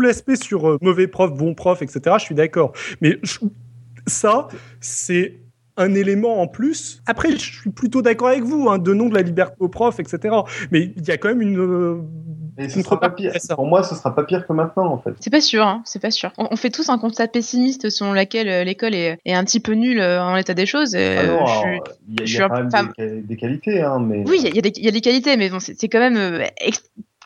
l'aspect sur euh, mauvais prof, bon prof, etc. Je suis d'accord, mais ça c'est un élément en plus. Après, je suis plutôt d'accord avec vous, hein, de nom de la liberté aux profs, etc. Mais il y a quand même une. Euh, Pour moi, ce sera pas pire que maintenant, en fait. C'est pas sûr, hein, c'est pas sûr. On, fait tous un constat pessimiste selon lequel euh, l'école est, un petit peu nulle euh, en l'état des choses. il y a, quand même des, qualités, hein, mais. Oui, il y, y, a des qualités, mais bon, c'est quand même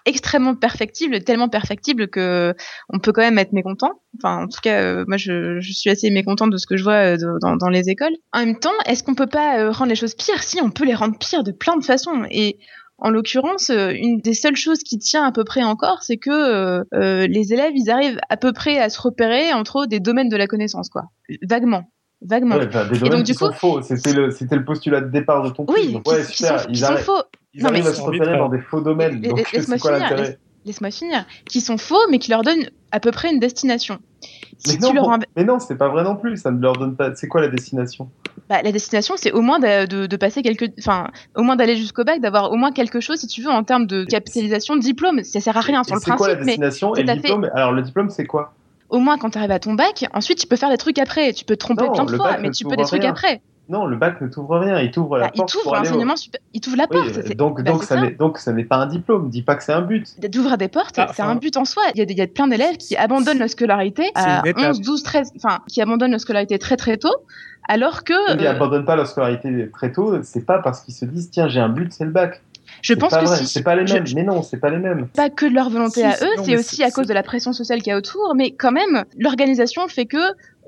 extrêmement perfectible, tellement perfectible que on peut quand même être mécontent. Enfin, en tout cas, euh, moi, je, je, suis assez mécontente de ce que je vois euh, dans, dans, les écoles. En même temps, est-ce qu'on peut pas euh, rendre les choses pires? Si, on peut les rendre pires de plein de façons. Et en l'occurrence, une des seules choses qui tient à peu près encore, c'est que les élèves, ils arrivent à peu près à se repérer entre des domaines de la connaissance, quoi, vaguement vaguement. et donc du coup, c'était le, le, postulat de départ de ton oui, ouais, super. ils, arrivent, faux. Ils arrivent à se repérer dans des faux domaines. Laisse-moi finir. Laisse-moi finir. Qui sont faux, mais qui leur donnent à peu près une destination. Si mais, non, mais non, c'est pas vrai non plus. Ça ne leur donne pas. C'est quoi la destination? Bah, la destination, c'est au moins de, de, passer quelques, enfin, au moins d'aller jusqu'au bac, d'avoir au moins quelque chose, si tu veux, en termes de capitalisation de diplôme. Ça sert à rien sur le principe. C'est quoi la destination et le diplôme Alors le diplôme, c'est quoi? Au moins quand tu arrives à ton bac, ensuite tu peux faire des trucs après. Tu peux te tromper plein de fois, mais tu peux des trucs après. Non, le bac ne t'ouvre rien, il t'ouvre la bah, porte. Il t'ouvre l'enseignement, il t'ouvre la porte. donc, bah, donc, ça donc ça n'est pas un diplôme, dis pas que c'est un but. D'ouvrir des portes, ah, c'est un but en soi. Il y a, il y a plein d'élèves qui abandonnent la scolarité à 11, 12, 13, enfin, qui abandonnent la scolarité très très tôt, alors que. Ils n'abandonnent pas la scolarité très tôt, c'est pas parce qu'ils se disent, tiens, j'ai un but, c'est le bac. Je pense que si. C'est pas les mêmes. Mais non, c'est pas les mêmes. Pas que de leur volonté à eux, c'est aussi à cause de la pression sociale qu'il y a autour. Mais quand même, l'organisation fait que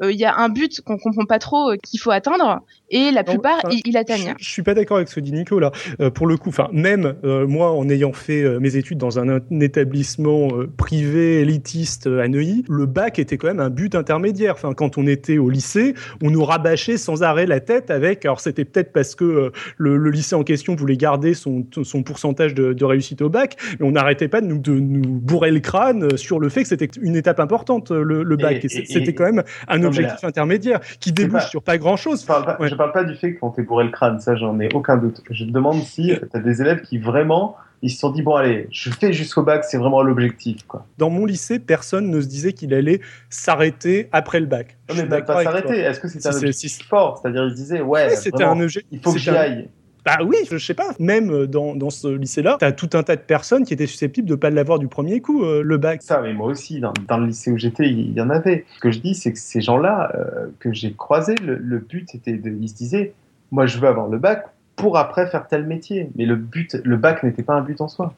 euh, il y a un but qu'on comprend pas trop euh, qu'il faut atteindre et la plupart ils atteignent. Je, suis pas d'accord avec ce que dit Nico là. Euh, pour le coup, enfin même moi en ayant fait mes études dans un, établissement privé élitiste à Neuilly, le bac était quand même un but intermédiaire. Enfin quand on était au lycée, on nous rabâchait sans arrêt la tête avec. Alors c'était peut-être parce que le, lycée en question voulait garder son, son pourcentage de, réussite au bac, mais on n'arrêtait pas de nous, de nous bourrer le crâne sur le fait que c'était une étape importante le, bac. Et, c'était quand même un objectif intermédiaire qui débouche sur pas grand chose. Je pas, parle pas du fait qu'on t'ait bourré le crâne, ça j'en ai aucun doute. Je te demande si tu as des élèves qui vraiment ils se sont dit bon allez, je fais jusqu'au bac, c'est vraiment l'objectif quoi. Dans mon lycée, personne ne se disait qu'il allait s'arrêter après le bac. Non, mais pas s'arrêter. Est-ce que c'était un objectif fort? C'est-à-dire ils disaient ouais, c'était un objectif. Il faut que j'y aille. Bah oui, je sais pas. Même dans, dans ce lycée-là, t'as tout un tas de personnes qui étaient susceptibles de pas l'avoir du premier coup, euh, le bac. Ça, mais moi aussi, dans, le lycée où j'étais, il y en avait. Ce que je dis, c'est que ces gens-là euh, que j'ai croisés, le, le, but était de, ils se disaient, moi je veux avoir le bac pour après faire tel métier. Mais le but, le bac n'était pas un but en soi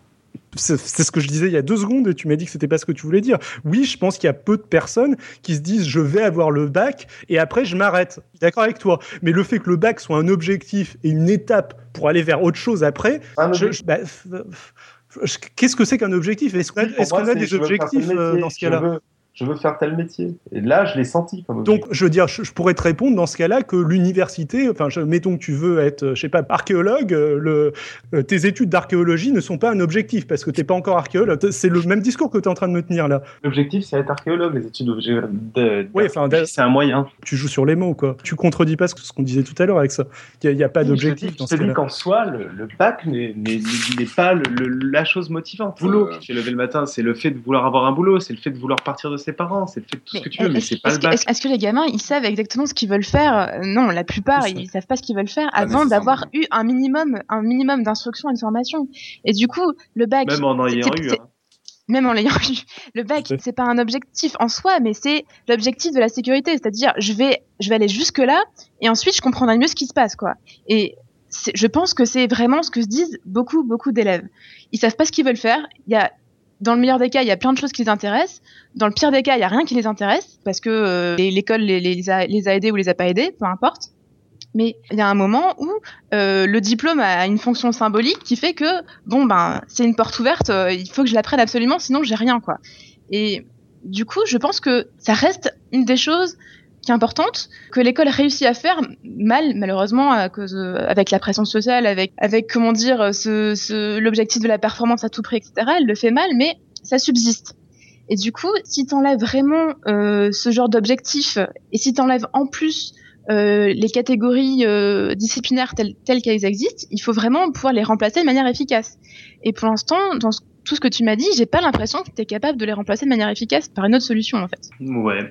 c'est ce que je disais il y a deux secondes et tu m'as dit que c'était pas ce que tu voulais dire. Oui, je pense qu'il y a peu de personnes qui se disent je vais avoir le bac et après je m'arrête. D'accord avec toi. Mais le fait que le bac soit un objectif et une étape pour aller vers autre chose après, bah, qu'est-ce que c'est qu'un objectif? Est-ce qu'on a, des objectifs euh, dans ce cas-là? Je veux faire tel métier. Et là, je l'ai senti comme Donc, je veux dire, je, pourrais te répondre dans ce cas-là que l'université, enfin, mettons que tu veux être, je sais pas, archéologue, euh, le, euh, tes études d'archéologie ne sont pas un objectif parce que tu n'es pas encore archéologue. C'est le même discours que tu es en train de me tenir là. L'objectif, c'est être archéologue. Les études de, oui, enfin, c'est un moyen. Tu joues sur les mots, quoi. Tu contredis pas ce qu'on disait tout à l'heure avec ça. Il n'y a, pas d'objectif ce cas-là. qu'en soi, le, bac n'est pas la chose motivante. Boulot qui fait lever le matin, c'est le fait de vouloir avoir un boulot, c'est le fait de vouloir partir de ses parents, c'est fait tout ce que tu veux, mais c'est pas le bac. Est-ce que les gamins, ils savent exactement ce qu'ils veulent faire? Non, la plupart, ils savent pas ce qu'ils veulent faire avant d'avoir eu un minimum, un minimum d'instruction et de formation. Et du coup, le bac. Même en ayant eu. Hein. Même en l'ayant eu, le bac, c'est pas un objectif en soi, mais c'est l'objectif de la sécurité. C'est-à-dire, je vais, je vais aller jusque là, et ensuite, je comprendrai mieux ce qui se passe, quoi. Et je pense que c'est vraiment ce que se disent beaucoup, beaucoup d'élèves. Ils savent pas ce qu'ils veulent faire. Il y a dans le meilleur des cas, il y a plein de choses qui les intéressent. Dans le pire des cas, il y a rien qui les intéresse parce que euh, l'école les, a aidés ou les a pas aidés, peu importe. Mais il y a un moment où euh, le diplôme a une fonction symbolique qui fait que bon ben c'est une porte ouverte, euh, il faut que je la prenne absolument, sinon j'ai rien quoi. Et du coup, je pense que ça reste une des choses qui est importante, que l'école réussit à faire mal, malheureusement, euh, avec la pression sociale, avec, avec comment dire, ce, ce, l'objectif de la performance à tout prix, etc. Elle le fait mal, mais ça subsiste. Et du coup, si t'enlèves vraiment euh, ce genre d'objectif, et si t'enlèves en plus euh, les catégories disciplinaires telles, telles qu'elles existent, il faut vraiment pouvoir les remplacer de manière efficace. Et pour l'instant, dans tout ce que tu m'as dit, j'ai pas l'impression que tu es capable de les remplacer de manière efficace par une autre solution, en fait. Ouais.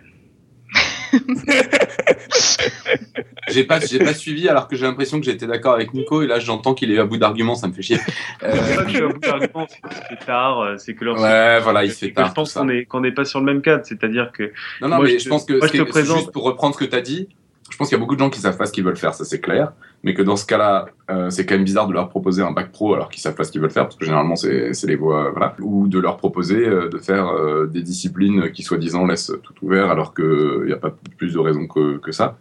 j'ai pas, j'ai pas suivi alors que j'ai l'impression que j'étais d'accord avec Nico et là j'entends qu'il est à bout d'arguments, ça me fait chier. Euh... C'est à bout d'arguments, c'est tard, euh, c'est que Ouais, voilà, il fait tard. Je pense qu'on est qu'on n'est pas sur le même cadre, c'est-à-dire que. Non, non, moi, mais je, je pense que moi, je te présente. juste pour reprendre ce que t'as dit, je pense qu'il y a beaucoup de gens qui savent pas ce qu'ils veulent faire, ça c'est clair, mais que dans ce cas-là, euh, c'est quand même bizarre de leur proposer un bac pro alors qu'ils savent pas ce qu'ils veulent faire, parce que généralement c'est les voies, voilà, ou de leur proposer euh, de faire euh, des disciplines qui soi-disant laissent tout ouvert alors que il y a pas plus de raison que, que ça.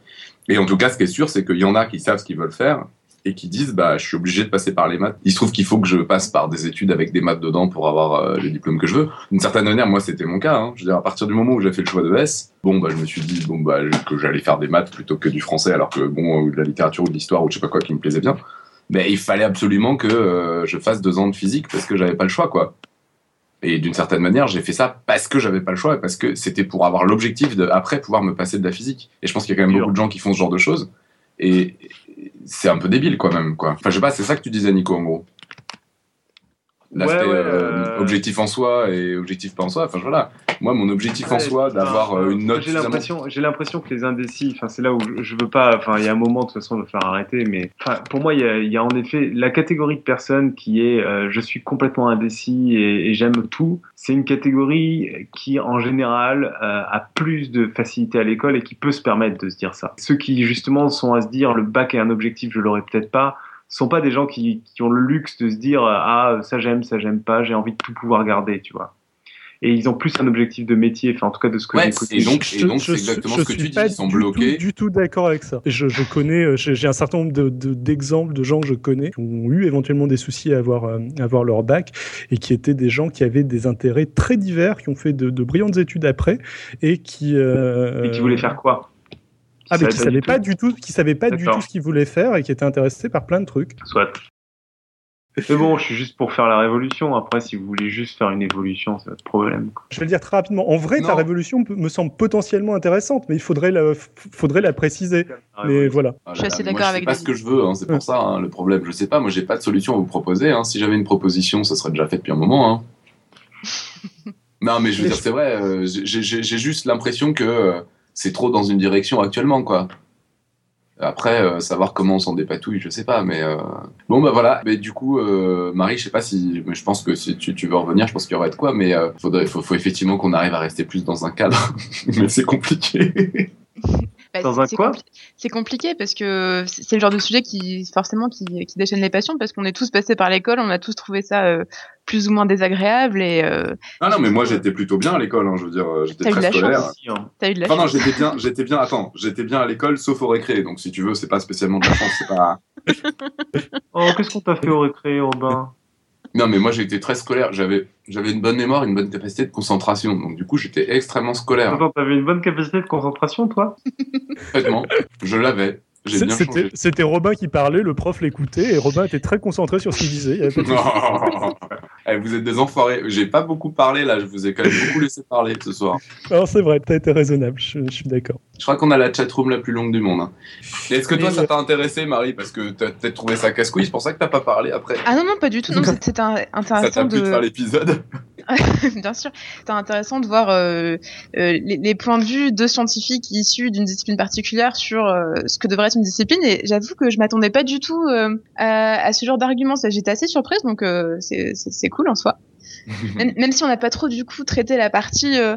Et en tout cas, ce qui est sûr, c'est qu'il y en a qui savent ce qu'ils veulent faire et qui disent bah je suis obligé de passer par les maths. Il se trouve qu'il faut que je passe par des études avec des maths dedans pour avoir euh, les diplômes que je veux. D'une certaine manière, moi c'était mon cas. Hein. Je veux dire, à partir du moment où j'ai fait le choix de S, bon bah je me suis dit bon bah que j'allais faire des maths plutôt que du français, alors que bon ou de la littérature ou de l'histoire ou je sais pas quoi qui me plaisait bien. Mais il fallait absolument que euh, je fasse deux ans de physique parce que j'avais pas le choix quoi. Et d'une certaine manière, j'ai fait ça parce que j'avais pas le choix et parce que c'était pour avoir l'objectif de après pouvoir me passer de la physique. Et je pense qu'il y a quand même beaucoup de gens qui font ce genre de choses. Et c'est un peu débile, quoi, même, quoi. Enfin, je sais pas, c'est ça que tu disais, Nico, en gros. L'aspect Ouais, ouais, euh, euh, objectif en soi et objectif pas en soi. Enfin, voilà. Moi, mon objectif en soi, d'avoir euh, une note J'ai l'impression, j'ai l'impression que les indécis, enfin c'est là où je, je veux pas, enfin il y a un moment de toute façon de faire arrêter, mais enfin pour moi il y y a en effet la catégorie de personnes qui est euh, je suis complètement indécis et, et j'aime tout. C'est une catégorie qui en général euh, a plus de facilité à l'école et qui peut se permettre de se dire ça. Ceux qui justement sont à se dire le bac est un objectif, je l'aurai peut-être pas sont pas des gens qui, qui ont le luxe de se dire ah ça j'aime ça j'aime pas j'ai envie de tout pouvoir garder tu vois et ils ont plus un objectif de métier enfin en tout cas de ce que Ouais, j'ai écouté et donc, Je- et donc c'est suis- exactement je ce que suis tu dis. Ils sont du bloqués. Tout, du tout d'accord avec ça. Je, je connais, euh, j'ai un certain nombre de- de- d'exemples de, gens que je connais qui ont eu éventuellement des soucis à avoir, euh, à avoir leur bac et qui étaient des gens qui avaient des intérêts très divers, qui ont fait de, de brillantes études après et qui. euh, et qui voulaient faire quoi? Ah, mais qui du pas tout. du tout, qui savaient pas du tout ce qu'ils voulaient faire et qui étaient intéressés par plein de trucs. soit mais bon je suis juste pour faire la révolution après si vous voulez juste faire une évolution c'est votre problème quoi. Je vais le dire très rapidement. En vrai, ta révolution me semble potentiellement intéressante, mais il faudrait la, faudrait la préciser. La Mais voilà. Ah Je suis assez d'accord avec sais pas ce que je veux, hein, c'est pour ça hein, le problème. Je sais pas, moi j'ai pas de solution à vous proposer. Hein. Si j'avais une proposition, ça serait déjà fait depuis un moment. Hein. non, mais je veux Mais dire, je- c'est vrai. euh, j'ai juste l'impression que euh, c'est trop dans une direction actuellement, quoi. Après, euh, savoir comment on s'en dépatouille, je sais pas, mais euh, bon bah voilà. Mais du coup, euh, Marie, je sais pas si, mais je pense que si tu, veux en revenir, je pense qu'il y aurait de quoi, mais faudrait, faut, faut effectivement qu'on arrive à rester plus dans un cadre, mais c'est compliqué. Bah, Dans c'est- un c'est quoi compli- C'est compliqué parce que c'est le genre de sujet qui forcément qui, qui déchaîne les passions parce qu'on est tous passés par l'école, on a tous trouvé ça euh, plus ou moins désagréable et euh, Ah non, mais moi j'étais plutôt bien à l'école, hein, je veux dire, euh, j'étais T'as eu de très la scolaire. chance. Hein. t'as eu de la Enfin non, chance. j'étais bien, j'étais bien. Attends, j'étais bien à l'école, sauf au récré. Donc si tu veux, c'est pas spécialement de la chance, c'est pas. oh qu'est-ce qu'on t'a fait au récré Robin? Non, mais moi j'ai été très scolaire. J'avais, j'avais une bonne mémoire, une bonne capacité de concentration. Donc du coup, j'étais extrêmement scolaire. Attends, t'avais une bonne capacité de concentration toi? Parfaitement, je l'avais. C'était Robin qui parlait, le prof l'écoutait et Robin était très concentré sur ce qu'il disait. il. Non. Eh, vous êtes des enfoirés. J'ai pas beaucoup parlé là. Je vous ai quand même beaucoup laissé parler ce soir. Alors c'est vrai, t'as été raisonnable, je, je suis d'accord. Je crois qu'on a la chatroom la plus longue du monde. hein. Est-ce que toi, ça t'a intéressé, Marie? Parce que t'as peut-être trouvé ça casse-couille, c'est pour ça que t'as pas parlé après. Ah non non pas du tout. C'était un- Ça t'a intéressant plu de faire de l'épisode? bien sûr c'était intéressant de voir euh, euh, les, les points de vue de scientifiques issus d'une discipline particulière sur euh, ce que devrait être une discipline et j'avoue que je m'attendais pas du tout euh, à, à ce genre d'arguments. Ça, J'étais assez surprise donc euh, c'est c'est- c'est cool en soi. même, même si on n'a pas trop du coup traité la partie euh,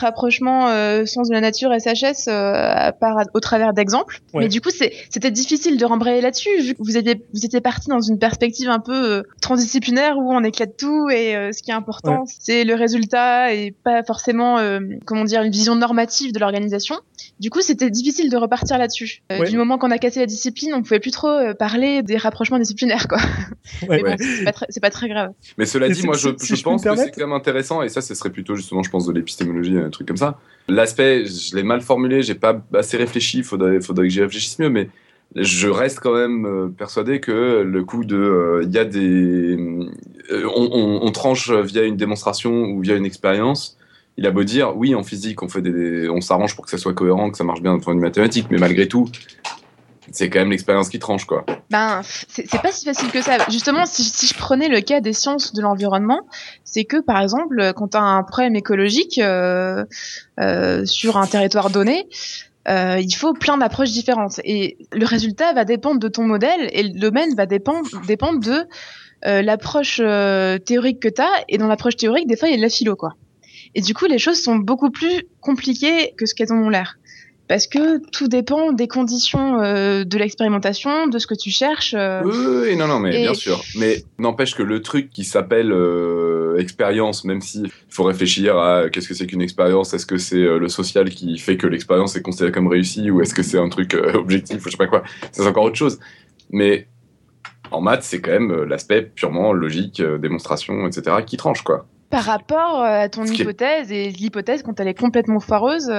rapprochement euh, sens de la nature SHS euh, par, au travers d'exemples. Ouais. Mais du coup, c'est- c'était difficile de rembrayer là-dessus, vu que vous étiez, vous étiez parti dans une perspective un peu euh, transdisciplinaire où on éclate tout et euh, ce qui est important, c'est le résultat et pas forcément, euh, comment dire, une vision normative de l'organisation. Du coup, c'était difficile de repartir là-dessus. Euh, Ouais. Du moment qu'on a cassé la discipline, on pouvait plus trop euh, parler des rapprochements disciplinaires, quoi. Ouais. Mais bon, Ouais. c'est pas, pas très grave. Mais cela dit, moi, je, si- si je pense que c'est quand même intéressant, et ça, ce serait plutôt justement, je pense, de l'épistémologie, un truc comme ça. L'aspect, je l'ai mal formulé, j'ai pas assez réfléchi, faudrait, faudrait que j'y réfléchisse mieux, mais je reste quand même euh, persuadé que le coup de, euh, il y a des, euh, on, tranche via une démonstration ou via une expérience. Il a beau dire, oui, en physique, on on s'arrange pour que ça soit cohérent, que ça marche bien d'un point de mathématique, mais malgré tout, c'est quand même l'expérience qui tranche, quoi. Ben, c'est pas si facile que ça. Justement, si, je prenais le cas des sciences de l'environnement, c'est que, par exemple, quand tu as un problème écologique euh, euh, sur un territoire donné, euh, il faut plein d'approches différentes. Et le résultat va dépendre de ton modèle et le domaine va dépendre, dépendre de euh, l'approche euh, théorique que tu as. Et dans l'approche théorique, des fois, il y a de la philo, quoi. Et du coup, les choses sont beaucoup plus compliquées que ce qu'elles ont l'air. Parce que tout dépend des conditions euh, de l'expérimentation, de ce que tu cherches. euh. Oui, oui, oui, non, non, mais Et- bien sûr. Mais n'empêche que le truc qui s'appelle euh, expérience, même si il faut réfléchir à qu'est-ce que c'est qu'une expérience, est-ce que c'est le social qui fait que l'expérience est considérée comme réussie, ou est-ce que c'est un truc objectif, ou je sais pas quoi. Ça, C'est encore autre chose. Mais en maths, c'est quand même l'aspect purement logique, démonstration, etc., qui tranche, quoi. Par rapport à ton hypothèse, et l'hypothèse, quand elle est complètement foireuse.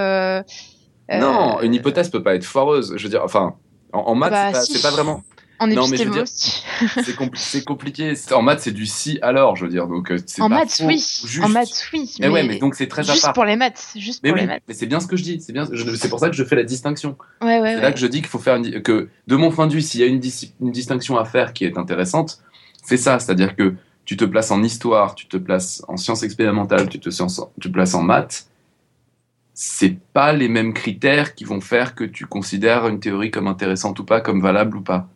Euh, Non, une hypothèse peut pas être foireuse. Je veux dire, enfin, en, en maths, Bah, c'est pas- si. c'est pas vraiment. En Non, mais je veux dire-. C'est compli- c'est compliqué. En maths, c'est du si alors, je veux dire. Donc, euh, c'est En pas maths, faux oui. juste. En maths, oui. Mais, ouais, mais donc c'est très à juste part. pour les maths. Juste Mais pour oui, les maths. mais c'est bien ce que je dis. C'est bien. je- C'est pour ça que je fais la distinction. Ouais, ouais, c'est ouais. là que je dis qu'il faut faire une, que, de mon point de vue, s'il y a une, dis- une distinction à faire qui est intéressante, c'est ça. C'est-à-dire que tu te places en histoire, tu te places en sciences expérimentales, tu te, tu te places en maths. C'est pas les mêmes critères qui vont faire que tu considères une théorie comme intéressante ou pas, comme valable ou pas.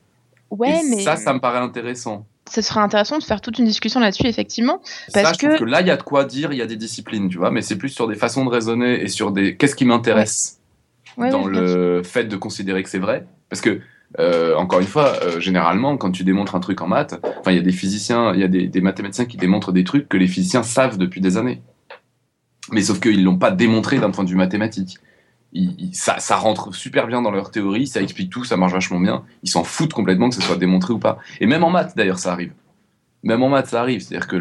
Ouais, Et mais ça, ça me paraît intéressant. ça serait intéressant de faire toute une discussion là-dessus, effectivement. Parce ça, je trouve que- là, il y a de quoi dire, il y a des disciplines, tu vois, mais c'est plus sur des façons de raisonner et sur des qu'est-ce qui m'intéresse Ouais, dans ouais, bien sûr. le fait de considérer que c'est vrai? Parce que, euh, encore une fois, euh, généralement, quand tu démontres un truc en maths, enfin, il y a des physiciens, il y a des, des mathématiciens qui démontrent des trucs que les physiciens savent depuis des années. Mais sauf qu'ils l'ont pas démontré d'un point de vue mathématique. Ils- ils- ça, ça rentre super bien dans leur théorie, ça explique tout, ça marche vachement bien. Ils s'en foutent complètement que ce soit démontré ou pas. Et même en maths, d'ailleurs, ça arrive. Même en maths, ça arrive. C'est-à-dire que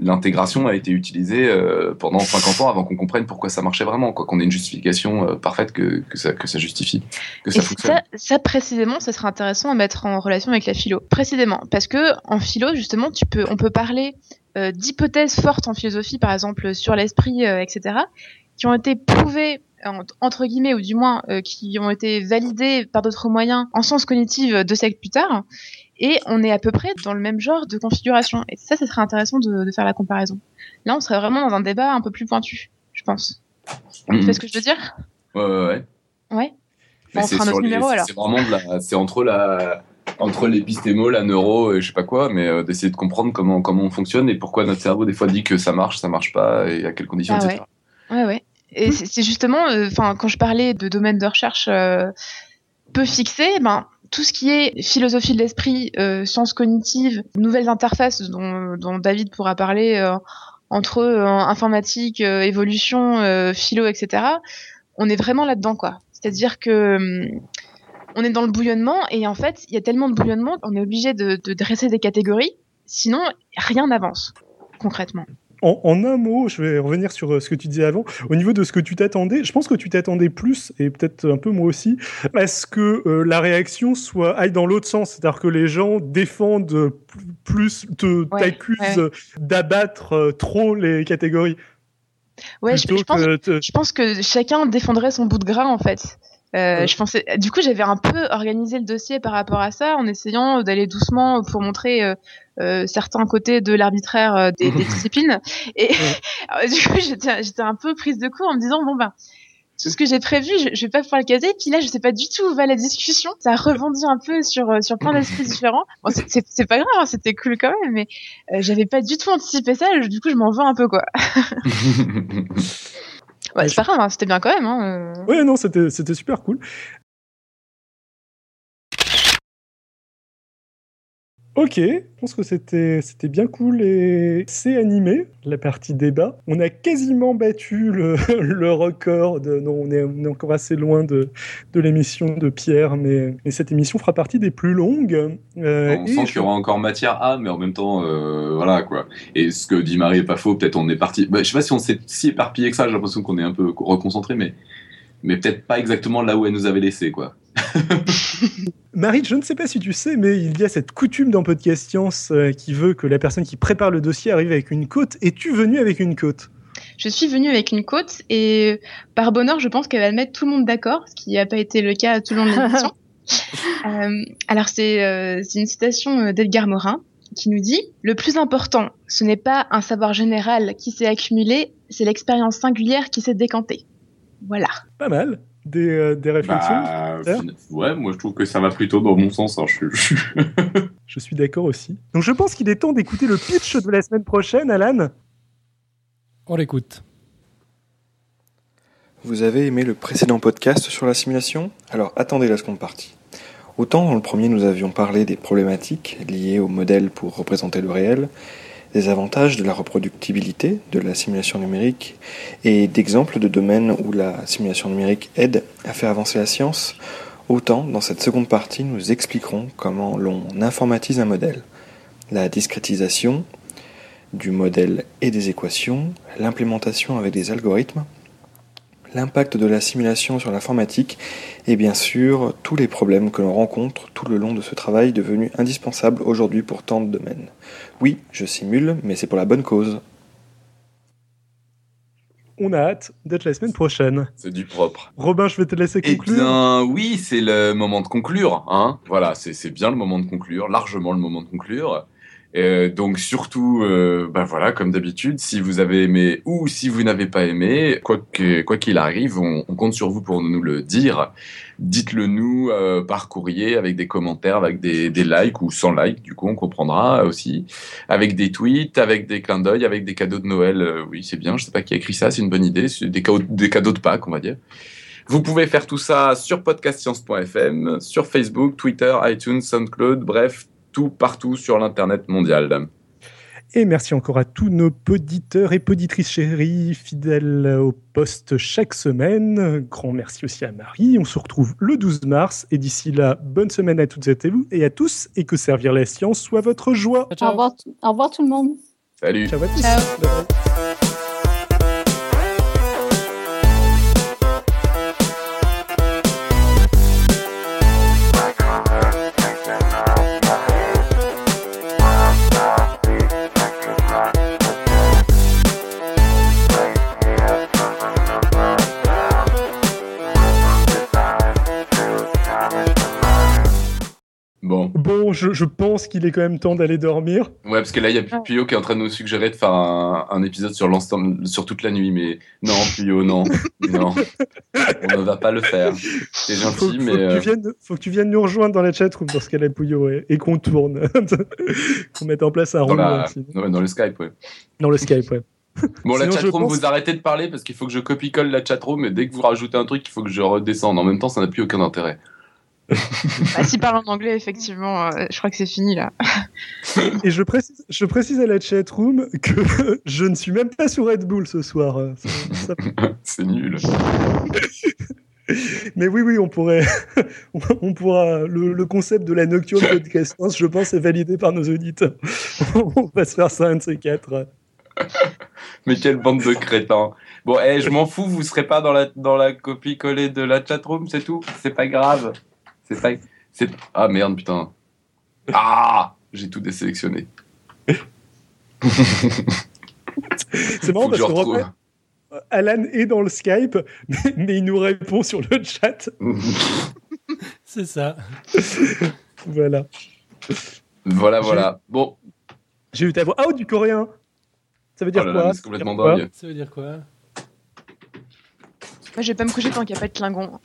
l'intégration a été utilisée euh, pendant 50 ans avant qu'on comprenne pourquoi ça marchait vraiment, quoi. Qu'on ait une justification euh, parfaite que, que, ça, que ça justifie, que Et ça ça, ça, précisément, ça serait intéressant à mettre en relation avec la philo. Précisément, parce que en philo, justement, tu peux, on peut parler d'hypothèses fortes en philosophie, par exemple sur l'esprit, euh, etc., qui ont été prouvées en- entre guillemets, ou du moins euh, qui ont été validées par d'autres moyens en sciences cognitives deux siècles plus tard. Et on est à peu près dans le même genre de configuration. Et ça, ça serait intéressant de, de faire la comparaison. Là, on serait vraiment dans un débat un peu plus pointu, je pense. Tu Mhm. vois ce que je veux dire? Ouais, ouais, ouais. Ouais. Mais on fera un sur autre les- numéro, alors. C'est vraiment de la, c'est entre la, entre l'épistémo, la neuro et je sais pas quoi, mais euh, d'essayer de comprendre comment, comment on fonctionne et pourquoi notre cerveau des fois dit que ça marche, ça marche pas et à quelles conditions, Ah etc. Ouais, ouais. Et c'est c'est justement, euh, enfin, quand je parlais de domaine de recherche euh, peu fixé, ben tout ce qui est philosophie de l'esprit, euh, sciences cognitives, nouvelles interfaces dont, dont David pourra parler euh, entre euh, informatique, euh, évolution, euh, philo, etc. On est vraiment là-dedans, quoi. C'est-à-dire que hum, on est dans le bouillonnement et en fait, il y a tellement de bouillonnement, on est obligé de, de dresser des catégories, sinon rien n'avance concrètement. En, en un mot, je vais revenir sur euh, ce que tu disais avant. Au niveau de ce que tu t'attendais, je pense que tu t'attendais plus, et peut-être un peu moi aussi, à ce que euh, la réaction soit aille dans l'autre sens. C'est-à-dire que les gens défendent plus, Ouais, t'accusent ouais. d'abattre euh, trop les catégories. Ouais, pense, je pense que chacun défendrait son bout de gras en fait. Euh, je pensais, du coup, j'avais un peu organisé le dossier par rapport à ça, en essayant d'aller doucement pour montrer euh, euh, certains côtés de l'arbitraire euh, des, des disciplines. Et du coup, j'étais, j'étais un peu prise de court en me disant bon ben, tout ce que j'ai prévu, je, je vais pas pouvoir le caser. Puis là, je sais pas du tout où va la discussion. Ça rebondit un peu sur euh, sur plein d'aspects différents. Bon, c'est- pas grave, hein, c'était cool quand même, mais euh, j'avais pas du tout anticipé ça. Du coup, je m'en veux un peu quoi. Ouais, c'est pas grave, hein, c'était bien quand même. Hein. Ouais, non, c'était c'était super cool. Ok, je pense que c'était c'était bien cool et c'est animé, la partie débat. On a quasiment battu le, le record. De, non, on est, on est encore assez loin de, de l'émission de Pierre, mais, mais cette émission fera partie des plus longues. Euh, on et sent je- qu'il y aura encore matière à, mais en même temps, euh, voilà quoi. Et ce que dit Marie est pas faux, peut-être on est parti. Bah, je sais pas si on s'est si éparpillé que ça, j'ai l'impression qu'on est un peu reconcentré, mais, mais peut-être pas exactement là où elle nous avait laissé quoi. Marie, je ne sais pas si tu sais, mais il y a cette coutume dans Podcast Science euh, qui veut que la personne qui prépare le dossier arrive avec une côte. Es-tu venu avec une côte? Je suis venue avec une côte et par bonheur, je pense qu'elle va mettre tout le monde d'accord, ce qui n'a pas été le cas tout le long de l'émission. Euh, alors c'est euh, c'est une citation d'Edgar Morin qui nous dit Le plus important, ce n'est pas un savoir général qui s'est accumulé, c'est l'expérience singulière qui s'est décantée. Voilà. Pas mal. Des, euh, des réflexions Bah, ouais, moi je trouve que ça va plutôt dans mon sens. hein, je suis- Je suis d'accord aussi. Donc je pense qu'il est temps d'écouter le pitch de la semaine prochaine, Alan. On l'écoute. Vous avez aimé le précédent podcast sur la simulation? Alors attendez la seconde partie. Autant dans le premier nous avions parlé des problématiques liées au modèle pour représenter le réel, des avantages de la reproductibilité de la simulation numérique et d'exemples de domaines où la simulation numérique aide à faire avancer la science, autant dans cette seconde partie nous expliquerons comment l'on informatise un modèle, la discrétisation du modèle et des équations, l'implémentation avec des algorithmes, l'impact de la simulation sur l'informatique et bien sûr tous les problèmes que l'on rencontre tout le long de ce travail devenu indispensable aujourd'hui pour tant de domaines. Oui, je simule, mais c'est pour la bonne cause. On a hâte d'être la semaine prochaine. C'est du propre. Robin, je vais te laisser Eh conclure. bien, oui, c'est le moment de conclure. Hein voilà, c'est c'est bien le moment de conclure, largement le moment de conclure. Euh, donc surtout, euh, bah voilà, comme d'habitude, si vous avez aimé ou si vous n'avez pas aimé, quoi que- quoi qu'il arrive, on, on compte sur vous pour nous le dire. Dites-le nous euh, par courrier avec des commentaires, avec des, des likes ou sans likes, du coup on comprendra aussi, avec des tweets, avec des clins d'œil, avec des cadeaux de Noël. Euh, oui, c'est bien. Je sais pas qui a écrit ça, c'est une bonne idée. Des cadeaux, des cadeaux de Pâques, on va dire. Vous pouvez faire tout ça sur podcastscience.fm, sur Facebook, Twitter, iTunes, SoundCloud, bref, tout partout sur l'internet mondial. Et merci encore à tous nos poditeurs et poditrices chéris, fidèles au poste chaque semaine. Grand merci aussi à Marie. On se retrouve le 12 mars. Et d'ici là, bonne semaine à toutes et à vous- et à tous. Et que servir la science soit votre joie. Ciao, ciao. Au revoir, au revoir tout le monde. Salut Ciao à tous. Ciao. Bon, je, je pense qu'il est quand même temps d'aller dormir. ouais, parce que là, il y a Puyo qui est en train de nous suggérer de faire un, un épisode sur l'ensemble, sur toute la nuit, mais non, Puyo, non, non, on ne va pas le faire. C'est Faut, gentil, faut mais que euh, tu viennes, faut que tu viennes nous rejoindre dans la chatroom dans ce cas-là, Pouillot, et, et qu'on tourne. qu'on mette en place un dans, la, non, dans le Skype, ouais. dans le Skype. Ouais. Bon, la Sinon, chatroom, pense- vous arrêtez de parler parce qu'il faut que je copie-colle la chatroom, et dès que vous rajoutez un truc, il faut que je redescende. En même temps, ça n'a plus aucun intérêt. Bah, S'il parle en anglais, effectivement, euh, je crois que c'est fini là. Et je précise, je précise à la chatroom que je ne suis même pas sur Red Bull ce soir. ça- ça- C'est nul. Mais oui, oui, on pourrait, on pourra. Le, le concept de la nocturne podcast, je pense, est validé par nos auditeurs. on va se faire ça un de ces quatre. Mais quelle bande de crétins. Bon, eh, je m'en fous, vous serez pas dans la, dans la copie collée de la chatroom, c'est tout. C'est pas grave. C'est pas. C'est... Ah merde, putain. Ah J'ai tout désélectionné. C'est marrant Faut parce que Alan est dans le Skype, mais, il nous répond sur le chat. C'est ça. Voilà. voilà, voilà. Bon, J'ai eu ta voix. Oh, du coréen Ça veut dire Oh là quoi c'est complètement Ça veut dire dingue. Ça veut dire quoi? Moi, je vais pas me coucher tant qu'il n'y a pas de Klingon.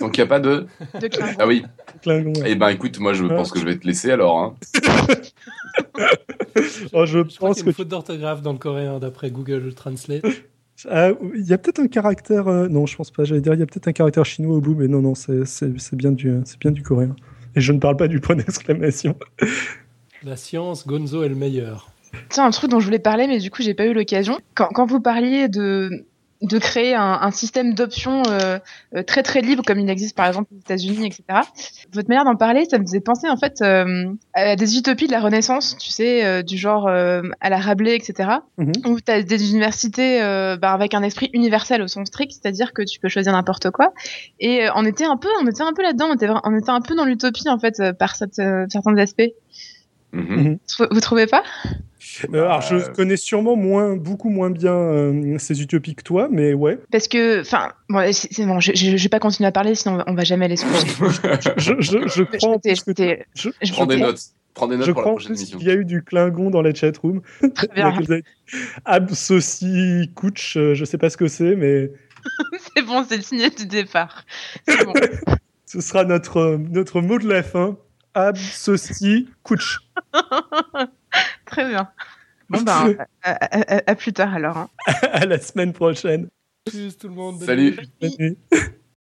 Donc il n'y a pas de. De Klingon. Ah oui. Klingon, ouais. Eh ben écoute, moi je pense que je vais te laisser alors. Hein. Oh, je Je crois pense qu'il y a que une faute d'orthographe dans le coréen d'après Google Translate. Ah, il y a peut-être un caractère. euh, non, je pense pas. J'allais dire, il y a peut-être un caractère chinois au bout, mais non, non, c'est c'est- c'est bien du, c'est bien du coréen. Et je ne parle pas du point d'exclamation. La science, Gonzo est le meilleur. Tiens, un truc dont je voulais parler, mais du coup, j'ai pas eu l'occasion. Quand, quand vous parliez de, de créer un, un système d'options euh, euh, très très libre, comme il existe par exemple aux États-Unis, etc., votre manière d'en parler, ça me faisait penser en fait euh, à des utopies de la Renaissance, tu sais, euh, du genre euh, à la Rabelais, etc., Mhm. où tu as des universités euh, bah, avec un esprit universel au sens strict, c'est-à-dire que tu peux choisir n'importe quoi. Et euh, on était un peu, on était un peu là-dedans, on était, on était un peu dans l'utopie en fait euh, par cette, euh, certains aspects. Mhm. Trou- Vous trouvez pas? Euh, alors, je Euh, connais sûrement moins, beaucoup moins bien euh, ces utopies que toi, mais ouais. Parce que, enfin, bon, c'est bon, je, je, je vais pas continuer à parler, sinon on va, jamais aller se coucher. Je, je, je prends. je, Prends des notes. Prends des notes je pour la prends prochaine plus émission. qu'il y a eu du Klingon dans les chatrooms. Très bien. Absoci Couch, je sais pas ce que c'est, mais C'est bon, c'est le signal du départ. C'est bon. ce sera notre, notre mot de la fin. Absoci Couch. Très bien. Bon, ben, à, à- à- à plus tard alors. hein. à la semaine prochaine. Tout le monde. Salut.